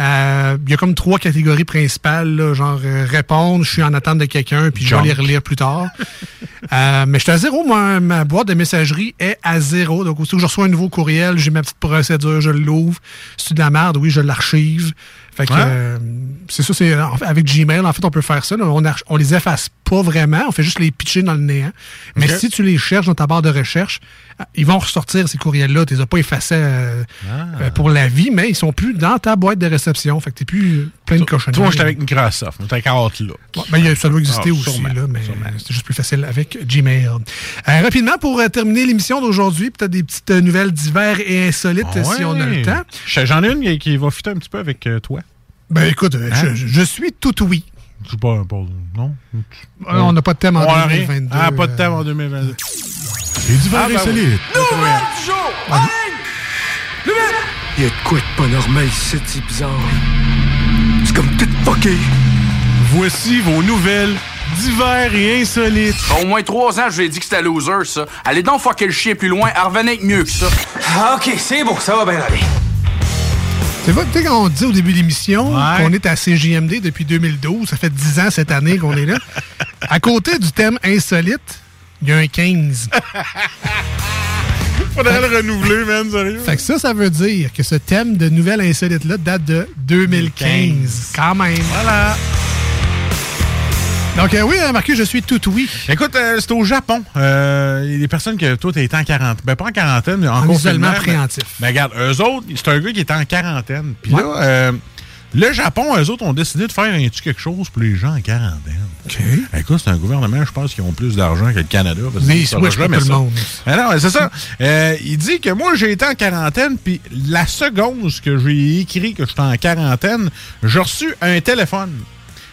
Euh, Il y a comme trois catégories principales, là, genre euh, répondre, je suis en attente de quelqu'un, puis je vais les relire plus tard. Euh, mais je suis à zéro, moi, ma boîte de messagerie est à zéro. Donc, aussitôt que je reçois un nouveau courriel, j'ai ma petite procédure, je l'ouvre. Si c'est de la merde, oui, je l'archive. Fait que Ouais. euh, c'est ça, c'est en fait, avec Gmail, en fait, on peut faire ça. là. On, les efface pas vraiment, on fait juste les pitcher dans le néant. Mais si tu les cherches dans ta barre de recherche, euh, ils vont ressortir ces courriels-là. Tu les as pas effacés euh, Ah. euh, pour la vie, mais ils sont plus dans ta boîte de réception. Fait que t'es plus euh, plein de cochonneries. Toi, j'étais avec Microsoft. J'étais avec Outlook. Ouais, ben, ça doit exister Ah, aussi, sûrement, là, mais c'est juste plus facile avec Gmail. Euh, rapidement, pour euh, terminer l'émission d'aujourd'hui, peut-être des petites euh, nouvelles divers et insolites si on a le temps. J'en ai une qui- va fitter un petit peu avec euh, toi. Ben écoute, Hein? je, je suis tout oui. C'est pas, pas- non? Ah, on n'a pas de thème en On a rien. 2022. Ah, pas de thème en 2022. Les divers Ah, ben insolites. oui. Il y a de quoi de pas normal ici, c'est bizarre. C'est comme tout fucké. Voici vos nouvelles divers et insolites. Au moins trois ans, je lui ai dit que c'était loser, ça. Allez donc fucker le chien plus loin, revenait avec mieux que ça. Ah, ok, c'est bon, ça va bien aller. C'est vrai, tu sais, quand on dit au début de l'émission qu'on est à CJMD depuis 2012, ça fait 10 ans cette année qu'on est là. À côté du thème insolite, il y a un 15. Faudrait le renouveler, man, sérieux. Fait que ça, ça veut dire que ce thème de nouvelle insolite-là date de 2015. Quand même. Voilà. Donc, euh, oui, euh, Marcus, je suis tout oui. Écoute, euh, c'est au Japon. Euh, Il y a des personnes que toi, t'es en quarantaine. Ben, pas en quarantaine, mais en, En confinement. isolement Ben-. Ben, regarde, eux autres, c'est un gars qui est en quarantaine. Puis là, euh, le Japon, eux autres, ont décidé de faire un petit quelque chose pour les gens en quarantaine. OK. Écoute, c'est un gouvernement, je pense, qui ont plus d'argent que le Canada. parce que Mais ils switchent tout le monde. Ah non, c'est ça. Euh, il dit que moi, j'ai été en quarantaine, puis la seconde que j'ai écrit que j'étais en quarantaine, j'ai reçu un téléphone.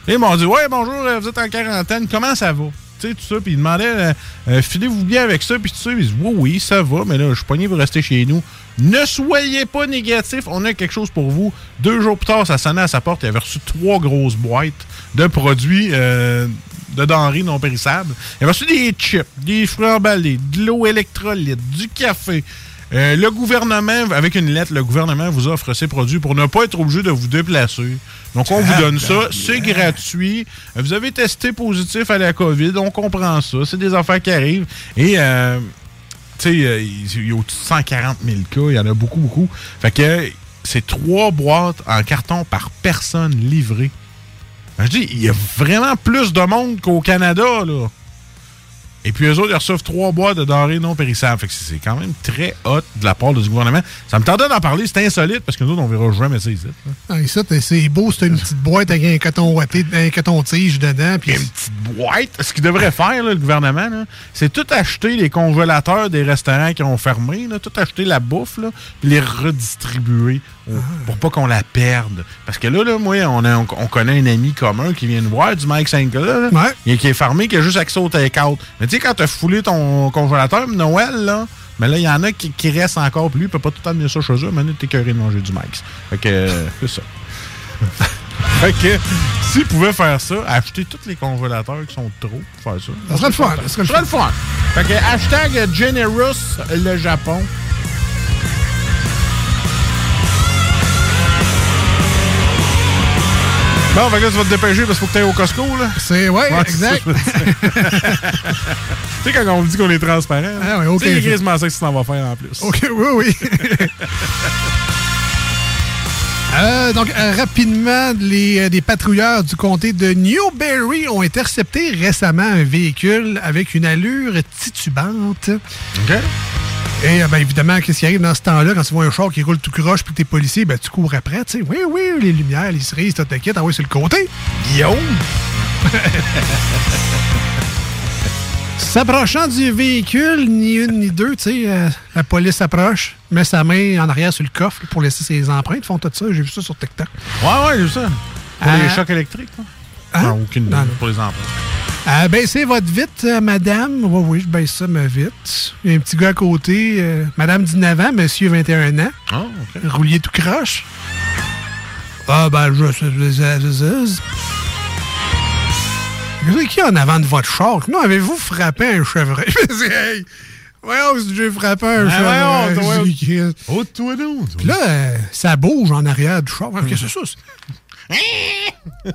Et ils m'ont dit Ouais, bonjour, vous êtes en quarantaine, comment ça va? Tu sais, tout ça, puis ils demandaient euh, euh, Filez-vous bien avec ça, puis tout ça. Ils disent Oui, oui, ça va, mais là, je suis pogné pour rester chez nous. Ne soyez pas négatif, on a quelque chose pour vous. Deux jours plus tard, ça sonnait à sa porte, il avait reçu trois grosses boîtes de produits. euh, de denrées non périssables. Il avait aussi des chips, des fruits emballés, de l'eau électrolyte, du café. Euh, le gouvernement, avec une lettre, le gouvernement vous offre ces produits pour ne pas être obligé de vous déplacer. Donc, on vous donne ça. C'est gratuit. Vous avez testé positif à la COVID. On comprend ça. C'est des affaires qui arrivent. Et, euh, tu sais, euh, il y a au-dessus de 140 000 cas. Il y en a beaucoup, beaucoup. Fait que c'est trois boîtes en carton par personne livrées. Ben, je dis, il y a vraiment plus de monde qu'au Canada, là. Et puis, eux autres, ils reçoivent trois boîtes de denrées non périssables. Fait que c'est quand même très hot de la part du gouvernement. Ça me tendait d'en parler. C'est insolite parce que nous, on verra jamais ça ici. Ah, et ça, c'est beau, c'est une petite boîte avec un coton ouaté, un coton-tige dedans. Puis une petite boîte? Ce qu'il devrait faire, là, le gouvernement, c'est tout acheter les congélateurs des restaurants qui ont fermé, là, tout acheter la bouffe, là, puis les redistribuer au- pour pas qu'on la perde. Parce que là, là moi, on, a- on, on connaît un ami commun qui vient nous voir, du Mike là, et qui est fermé, qui a juste accès au take-out. Mais tu sais, quand t'as foulé ton congélateur, Noël, là, mais là, il y en a qui, qui restent encore, puis lui, il peut pas tout amener ça chez eux, maintenant, t'es curé de manger du Mike. Fait que, euh, c'est ça. Fait que, s'ils pouvaient faire ça, acheter tous les congélateurs qui sont trop pour faire ça. Ça serait le fun, ça serait le fun. Fait que, hashtag Generous le Japon. Bon, fait que là, tu vas te dépêcher parce qu'il faut que tu ailles au Costco, là. C'est, ouais, exact. tu sais, quand on dit qu'on est transparent, Ah ouais, ok, tu sais, ça que tu t'en vas faire en plus? OK, oui, oui. Euh, donc, euh, rapidement, les, euh, des patrouilleurs du comté de Newberry ont intercepté récemment un véhicule avec une allure titubante. OK. Et euh, ben, évidemment, qu'est-ce qui arrive dans ce temps-là, quand tu vois un char qui roule tout croche puis que t'es policier, ben, tu cours après, tu sais. Oui, oui, les lumières, les cerises, le kit, ah oui, sur le côté. Guillaume! S'approchant du véhicule, ni une ni deux, tu sais, euh, la police approche, met sa main en arrière sur le coffre pour laisser ses empreintes. Font tout ça, j'ai vu ça sur TikTok. Ouais, ouais, j'ai ça. Pour les Euh, chocs électriques, là. Hein? Non, aucune idée. Non, non. Pour les enfants. Euh, baissez votre vite, euh, madame. Oui, oui, je baisse ça, ma vite. Il y a un petit gars à côté. euh, madame 19 ans, monsieur 21 ans. Ah, OK. Roulier tout croche. Ah, ben, je... je- je- je- je- Vous qui en avant de votre char? Non, avez-vous frappé un chevreuil? Je me dis, hey, voyons, si j'ai frappé un Ah, voyons, chevreuil. Oh, toi donc. Puis là, ça bouge en arrière du char. Qu'est-ce que c'est ça?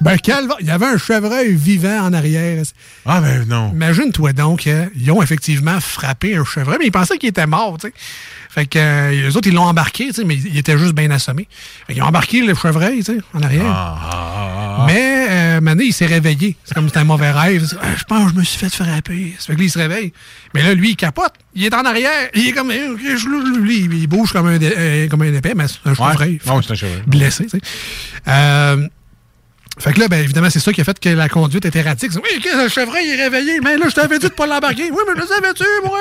Ben, calva- il y avait un chevreuil vivant en arrière. Ah, ben non. Imagine-toi donc, euh, ils ont effectivement frappé un chevreuil, mais ils pensaient qu'il était mort, tu sais. Fait que euh, les autres, ils l'ont embarqué, tu sais, mais il était juste bien assommé. Fait qu'ils ont embarqué le chevreuil, tu sais, en arrière. Ah, Mais, euh, Mané, il s'est réveillé. C'est comme si c'était un mauvais rêve. Ah, je pense que je me suis fait frapper. Ça fait que lui, il se réveille. Mais là, lui, il capote. Il est en arrière. Il est comme. eh, lui, il bouge comme un, euh, comme un épée, mais c'est un chevreuil. Non, c'est un chevreuil. Blessé, tu sais. Euh, fait que là, ben, évidemment, c'est ça qui a fait que la conduite était erratique. Oui, le chevreuil il est réveillé. Mais là, je t'avais dit de pas l'embarquer. Oui, mais je le savais-tu, moi?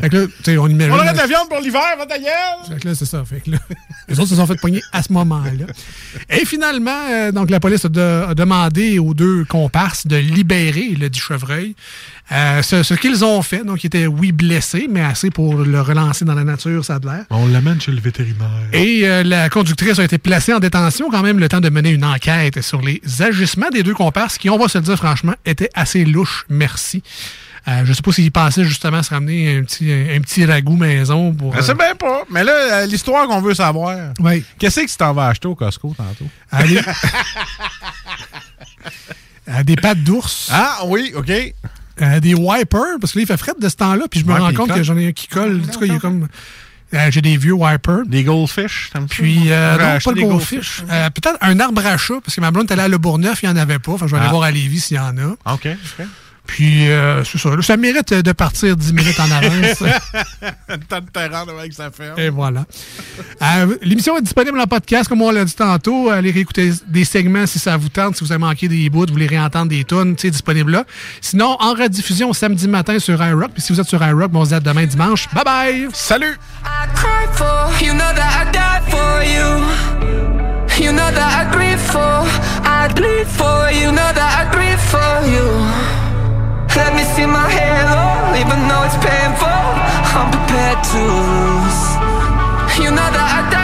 Fait que là, tu sais, on imagine. On arrête la viande pour l'hiver, va ta! Fait que là, c'est ça. Fait que là, les autres se sont fait pogner à ce moment-là. Et finalement, euh, donc la police a, de- a demandé aux deux comparses de libérer le dit chevreuil. Euh, ce ce qu'ils ont fait, donc, ils étaient, oui, blessés, mais assez pour le relancer dans la nature, ça a de l'air. On l'amène chez le vétérinaire. Et euh, la conductrice a été placée en détention quand même le temps de mener une enquête sur les agissements des deux comparses qui, on va se le dire franchement, étaient assez louches, merci. Euh, je sais pas s'ils pensaient justement à se ramener un petit, un, petit ragoût maison pour... Je euh, sais bien pas. Mais là, l'histoire qu'on veut savoir. Oui. Qu'est-ce que tu t'en vas acheter au Costco tantôt? Allez. Des pattes d'ours. Ah oui, OK. Euh, des wipers, parce que là, il fait fret de ce temps-là, puis je me Ouais, rends compte colle. que j'en ai un qui colle. En tout cas, il est comme. Euh, J'ai des vieux wipers. Des goldfish, t'aimes? Puis, euh, non, pas de des goldfish. Euh, Peut-être un arbre à chat, parce que ma blonde est allée à Le Bourgneuf, il n'y en avait pas. Fait que je vais aller Ah. voir à Lévis s'il y en a. OK, OK. Puis, euh, c'est ça. Ça mérite de partir 10 minutes en avance. Le temps de te rendre avec sa ferme. Et voilà. Euh, L'émission est disponible en podcast, comme on l'a dit tantôt. Allez réécouter des segments si ça vous tente. Si vous avez manqué des bouts, vous voulez réentendre des tunes, c'est disponible là. Sinon, en rediffusion samedi matin sur iRock. Puis si vous êtes sur iRock, bon, on se dit à demain dimanche. Bye bye! Salut! I cry for, you know that I die for you. You know that I grieve for, for, you know that I grieve for you. Let me see my halo, even though it's painful, I'm prepared to lose. You know that I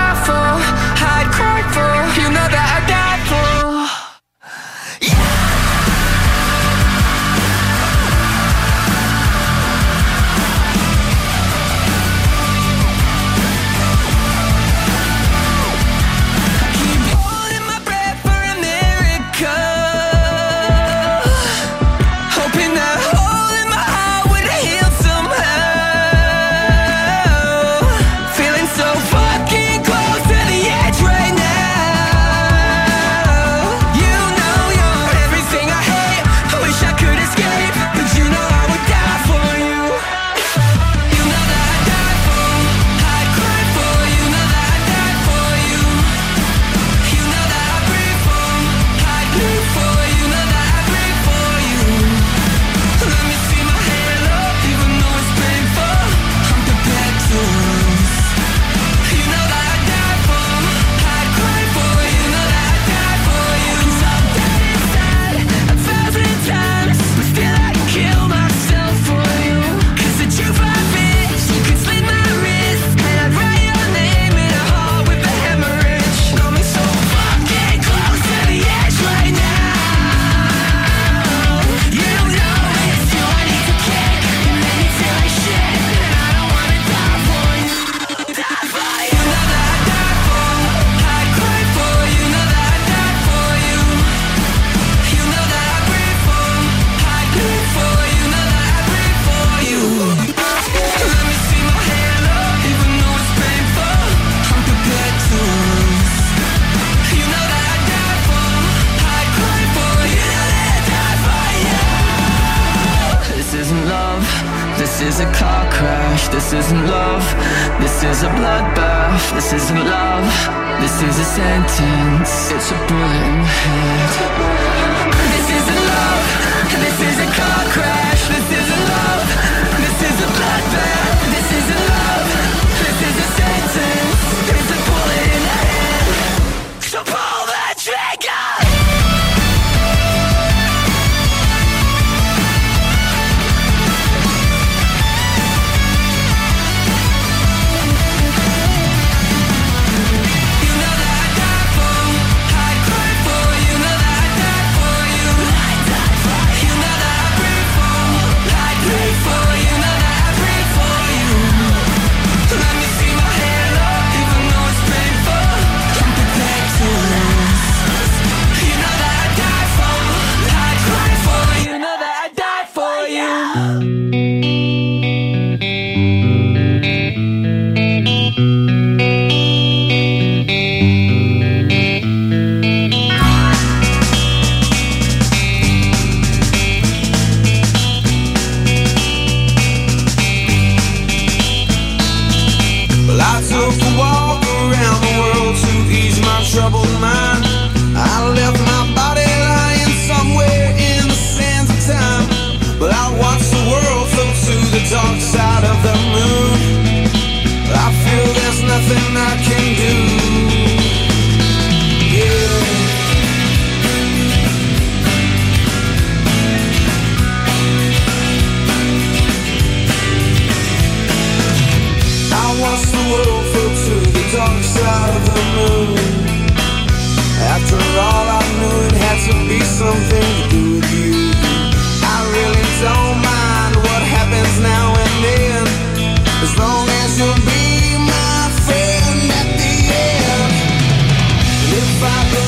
if